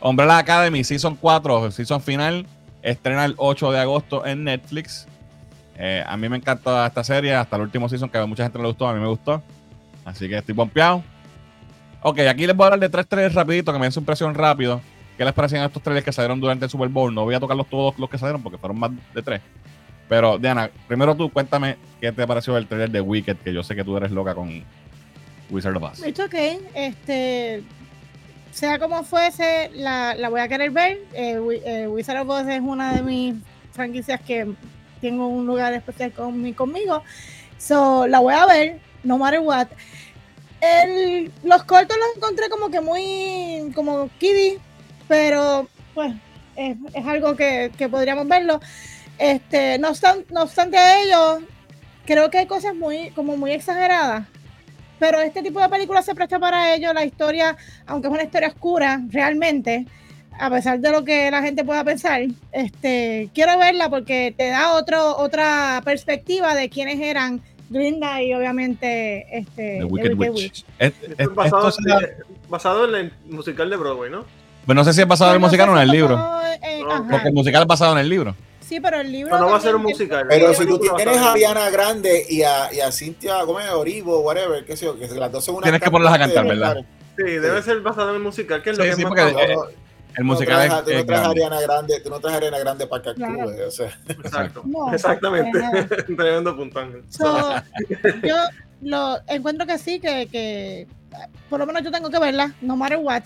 Umbrella Academy, Season 4, Season final. Estrena el 8 de agosto en Netflix. Eh, a mí me encanta esta serie, hasta el último season, que a mucha gente le gustó, a mí me gustó. Así que estoy pompeado. Ok, aquí les voy a hablar de tres trailers rapidito, que me den su impresión rápido. ¿Qué les parecían estos trailers que salieron durante el Super Bowl? No voy a tocarlos todos los que salieron porque fueron más de tres. Pero, Diana, primero tú cuéntame qué te pareció el trailer de Wicked, que yo sé que tú eres loca con Wizard of Oz. It's okay. Este, sea como fuese, la, la voy a querer ver. Eh, eh, Wizard of Oz es una de mis franquicias que tengo un lugar especial con mi- conmigo. So, la voy a ver, no matter what. El- los cortos los encontré como que muy, como kiddie, pero pues es, es algo que, que podríamos verlo. Este, no, obstan- no obstante a ello, creo que hay cosas muy, como muy exageradas pero este tipo de películas se presta para ello. La historia, aunque es una historia oscura, realmente, a pesar de lo que la gente pueda pensar, este, quiero verla porque te da otro, otra perspectiva de quiénes eran Glinda y obviamente este, The Wicked Witch. Es- es- es basado, será- en- basado en el musical de Broadway, ¿no? pues no sé si es basado en el musical o en el libro. en- ajá. Porque el musical es basado en el libro. Sí, pero el libro. Pero no va a ser un musical. Pero si una tú tienes a Ariana Grande y a, y a Cintia Gómez Oribo, whatever, qué sé yo, que las dos son unas Tienes que ponerlas a cantar, ¿verdad? Sí, debe ser basado en el musical, que es lo que sí, más porque- eh, No, no, El no musical traes a- es, tú no es traes. Ariana Grande, tú no traes Ariana Grande para que Claro. actúe, o sea. Exacto. No, Exactamente. Tremendo punto, Ángel. So, yo lo encuentro que sí, que, que por lo menos yo tengo que verla, no matter what.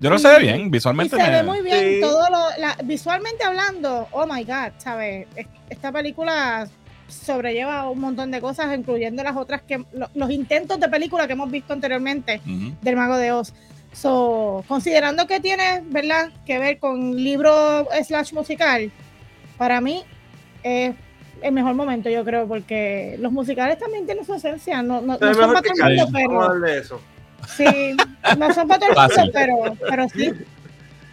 Yo no sé bien, Y visualmente. se me- ve muy bien, Sí. todo lo, la- visualmente hablando, oh my god, ¿sabes? Es- Esta película sobrelleva un montón de cosas, incluyendo las otras que lo- los intentos de película que hemos visto anteriormente del Mago de Oz. So, considerando que tiene, ¿verdad?, que ver con libro slash musical, para mí es el mejor momento, yo creo, porque los musicales también tienen su esencia. No, no, no son para todo mundo, Cars. Vamos a pero darle eso. Sí, no son para todo el Fácil. mundo, pero, pero sí.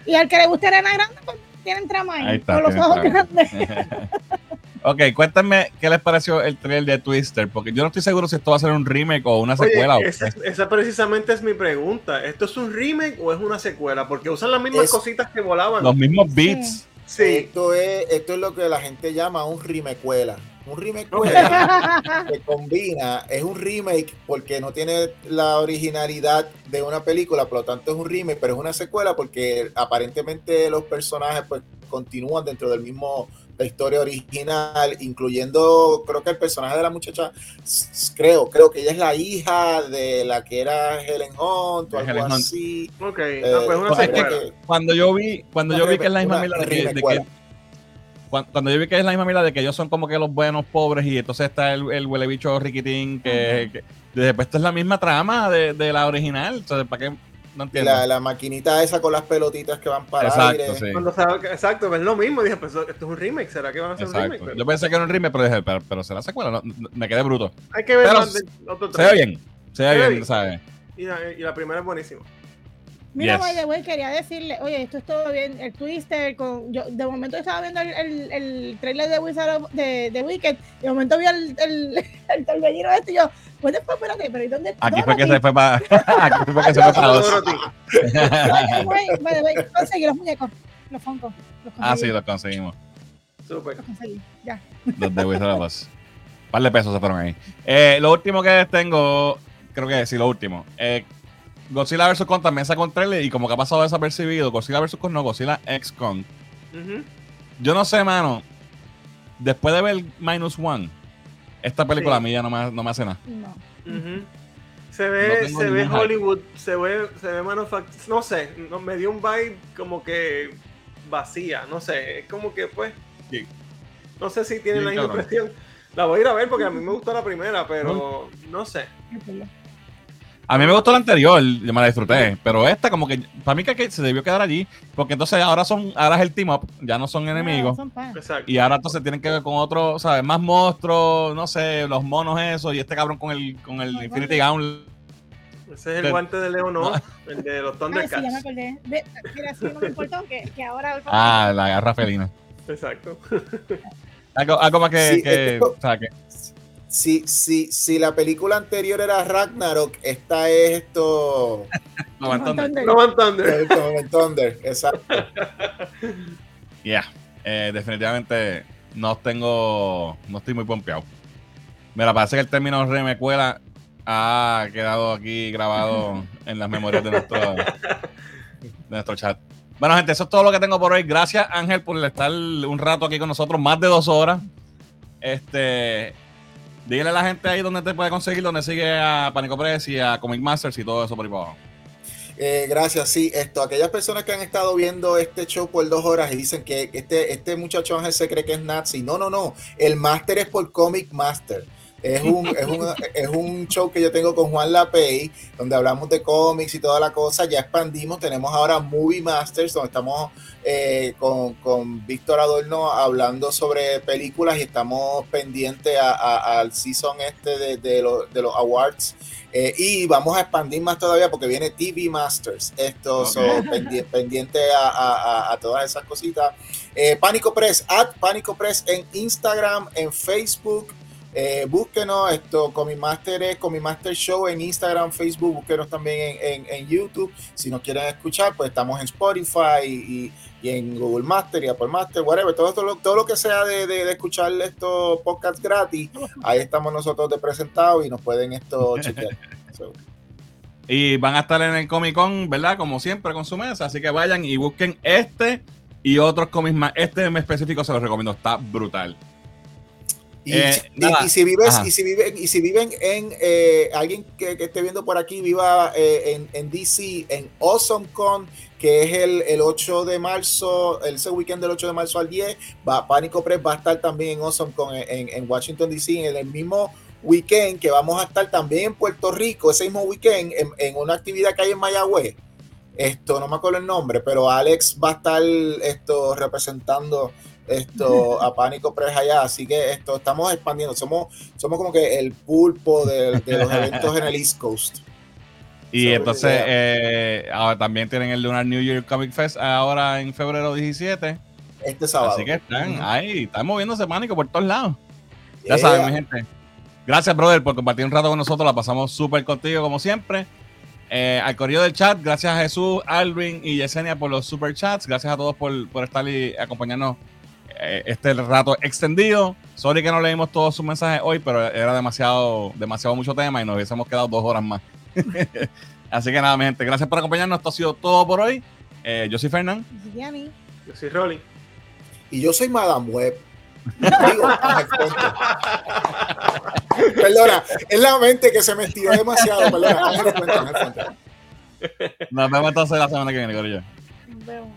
Y al que le guste Arena Grande, pues tienen trama ahí, Ahí está, con los ojos trama. grandes. ok, cuéntame qué les pareció el trailer de Twister, porque yo no estoy seguro si esto va a ser un remake o una secuela. o Oye, esa, esa precisamente es mi pregunta. ¿Esto es un remake o es una secuela? Porque usan las mismas Es- cositas que volaban. los mismos beats. Sí. Esto es, esto es lo que la gente llama un remecuela. Un remecuela que combina, es un remake porque no tiene la originalidad de una película, por lo tanto es un remake, pero es una secuela porque aparentemente los personajes pues continúan dentro del mismo la historia original, incluyendo creo que el personaje de la muchacha, creo, creo que ella es la hija de la que era Helen Hunt o algo Helen Hunt. así. Ok, Eh, pues una pues es que- secuela. Cuando yo vi, cuando yo vi que es la misma mila de que, de cuando yo vi que es la misma mila de que ellos son como que los buenos pobres y entonces está el, el huele bicho riquitín que, que después esto es la misma trama de, de la original. Entonces, ¿para qué? No Y entiendo. la, la maquinita esa con las pelotitas que van para Exacto, aire. sí. Cuando sabe que- exacto, es lo mismo. Dije, pues esto es un remake. ¿Será que van a hacer un Exacto. remake? Pero Yo pensé que era un remake, pero dije, pero, pero será secuela. No, no, me quedé bruto. hay que ver pero más de otro Se ve bien. Se ve bien, bien. ¿sabes? Y la, y la primera es buenísima. Mira, Yes. by the way, quería decirle, oye, esto es todo bien, el Twister, con, yo de momento estaba viendo el, el, el trailer de Wizard of- de, de Wicked, de momento vi el, el, el torbellino este y yo, pues después, espérate, pero ¿y dónde Aquí fue que se fue para. Aquí fue que se fue para dos. Conseguí los muñecos, los Funko, ah, sí, los conseguimos. Súper. los conseguí, ya. Los de Wizard of Oz. Un par de pesos se fueron ahí. Eh, lo último que les tengo, creo que sí, lo último. Eh, Godzilla vs. Kong también sacó un trailer y como que ha pasado desapercibido, Godzilla vs. Kong no, Godzilla X Kong. Yo no sé, mano. Después de ver Minus One, esta película Sí. a mí ya no me, no me hace nada. No. Se ve, se ve hype. Hollywood, se ve, se ve manufact- no sé, no, me dio un vibe como que vacía, no sé, es como que pues, Sí. no sé si tiene Bien la misma cabrón. impresión. La voy a ir a ver porque a mí me gustó la primera, pero no sé. A mí me gustó la anterior, yo me la disfruté, pero esta como que para mí que, que se debió quedar allí, porque entonces ahora son ahora es el team up, ya no son enemigos. No, son. Y ahora entonces tienen que ver con otro, ¿sabes? Más monstruos, no sé, los monos esos, y este cabrón con el, con el Infinity Gown. Ese es el guante de León, no, el de los sí, Thundercats. ya me acordé. Mira, sí, no me importó que, que ahora... Ah, la garra felina. Exacto. Algo, algo más que, Sí, que- esto- o sea, que Si, si, si la película anterior era Ragnarok, esta es esto. no, No Van Thunder. Love and Thunder, exacto. yeah, eh, definitivamente no tengo, no estoy muy pompeado. Mira, parece que el término remecuela ha quedado aquí grabado en las memorias de nuestro, de nuestro chat. Bueno, gente, eso es todo lo que tengo por hoy. Gracias, Ángel, por estar un rato aquí con nosotros, más de dos horas. Este, dígale a la gente ahí dónde te puede conseguir, donde sigue a Panico Press y a Comic Masters y todo eso por ahí abajo. Eh, gracias, sí, esto, aquellas personas que han estado viendo este show por dos horas y dicen que este, este muchacho Ángel se cree que es nazi. No, no, no. El máster es por Comic Master. Es un, es, un, es un show que yo tengo con Juan Lapey, donde hablamos de cómics y toda la cosa. Ya expandimos, tenemos ahora Movie Masters, donde estamos eh, con, con Víctor Adorno hablando sobre películas y estamos pendientes a- a- al season este de, de, los- de los awards. Eh, y vamos a expandir más todavía porque viene TV Masters. Esto, Ok. so, pendi- pendiente a, a- a- a todas esas cositas. Eh, Pánico Press, at Pánico Press en Instagram, en Facebook. Eh, búsquenos esto, Comimaster es Comimaster Show en Instagram, Facebook, búsquenos también en, en- en YouTube. Si nos quieren escuchar, pues estamos en Spotify y, y en Google Master y Apple Master, whatever. Todo, esto, lo- todo lo que sea de, de- de escuchar estos podcasts gratis, ahí estamos nosotros de presentados y nos pueden esto chequear. So, Y van a estar en el Comic Con, ¿verdad? Como siempre, con su mesa. Así que vayan y busquen este y otros cómics más. Este en específico se los recomiendo, está brutal. Y, Eh, y- si vives, Ajá. y si viven, y si viven en eh, alguien que, que esté viendo por aquí, viva eh, en, en DC, en AwesomeCon, que es el, el 8 de marzo, el ese weekend del 8 de marzo al 10, va, Pánico Press va a estar también en AwesomeCon en, en, en Washington DC, en el mismo weekend que vamos a estar también en Puerto Rico, ese mismo weekend, en, en una actividad que hay en Mayagüez. Esto, no me acuerdo el nombre, pero Alex va a estar esto representando esto a Pánico Press allá, así que esto estamos expandiendo, somos, somos como que el pulpo de, de los eventos en el East Coast. Y So, entonces yeah. eh, ahora también tienen el Lunar New Year Comic Fest ahora en febrero 17. Este sábado. Así que están ahí, están moviéndose pánico por todos lados. Ya saben, mi gente. Gracias, brother, por compartir un rato con nosotros. La pasamos súper contigo, como siempre. Eh, al correo del chat, gracias a Jesús, Alvin y Yesenia por los super chats. Gracias a todos por, por estar y acompañarnos este rato extendido. Sorry que no leímos todos sus mensajes hoy, pero era demasiado, demasiado mucho tema y nos hubiésemos quedado dos horas más. Así que nada, mi gente, gracias por acompañarnos. Esto ha sido todo por hoy. Eh, yo soy Fernán. Yo soy Rolly. Y yo soy Madame Web. Digo. Perdona, es la mente que se me estiró demasiado. Perdona. Nos vemos entonces la semana que viene, Corillo. Nos vemos.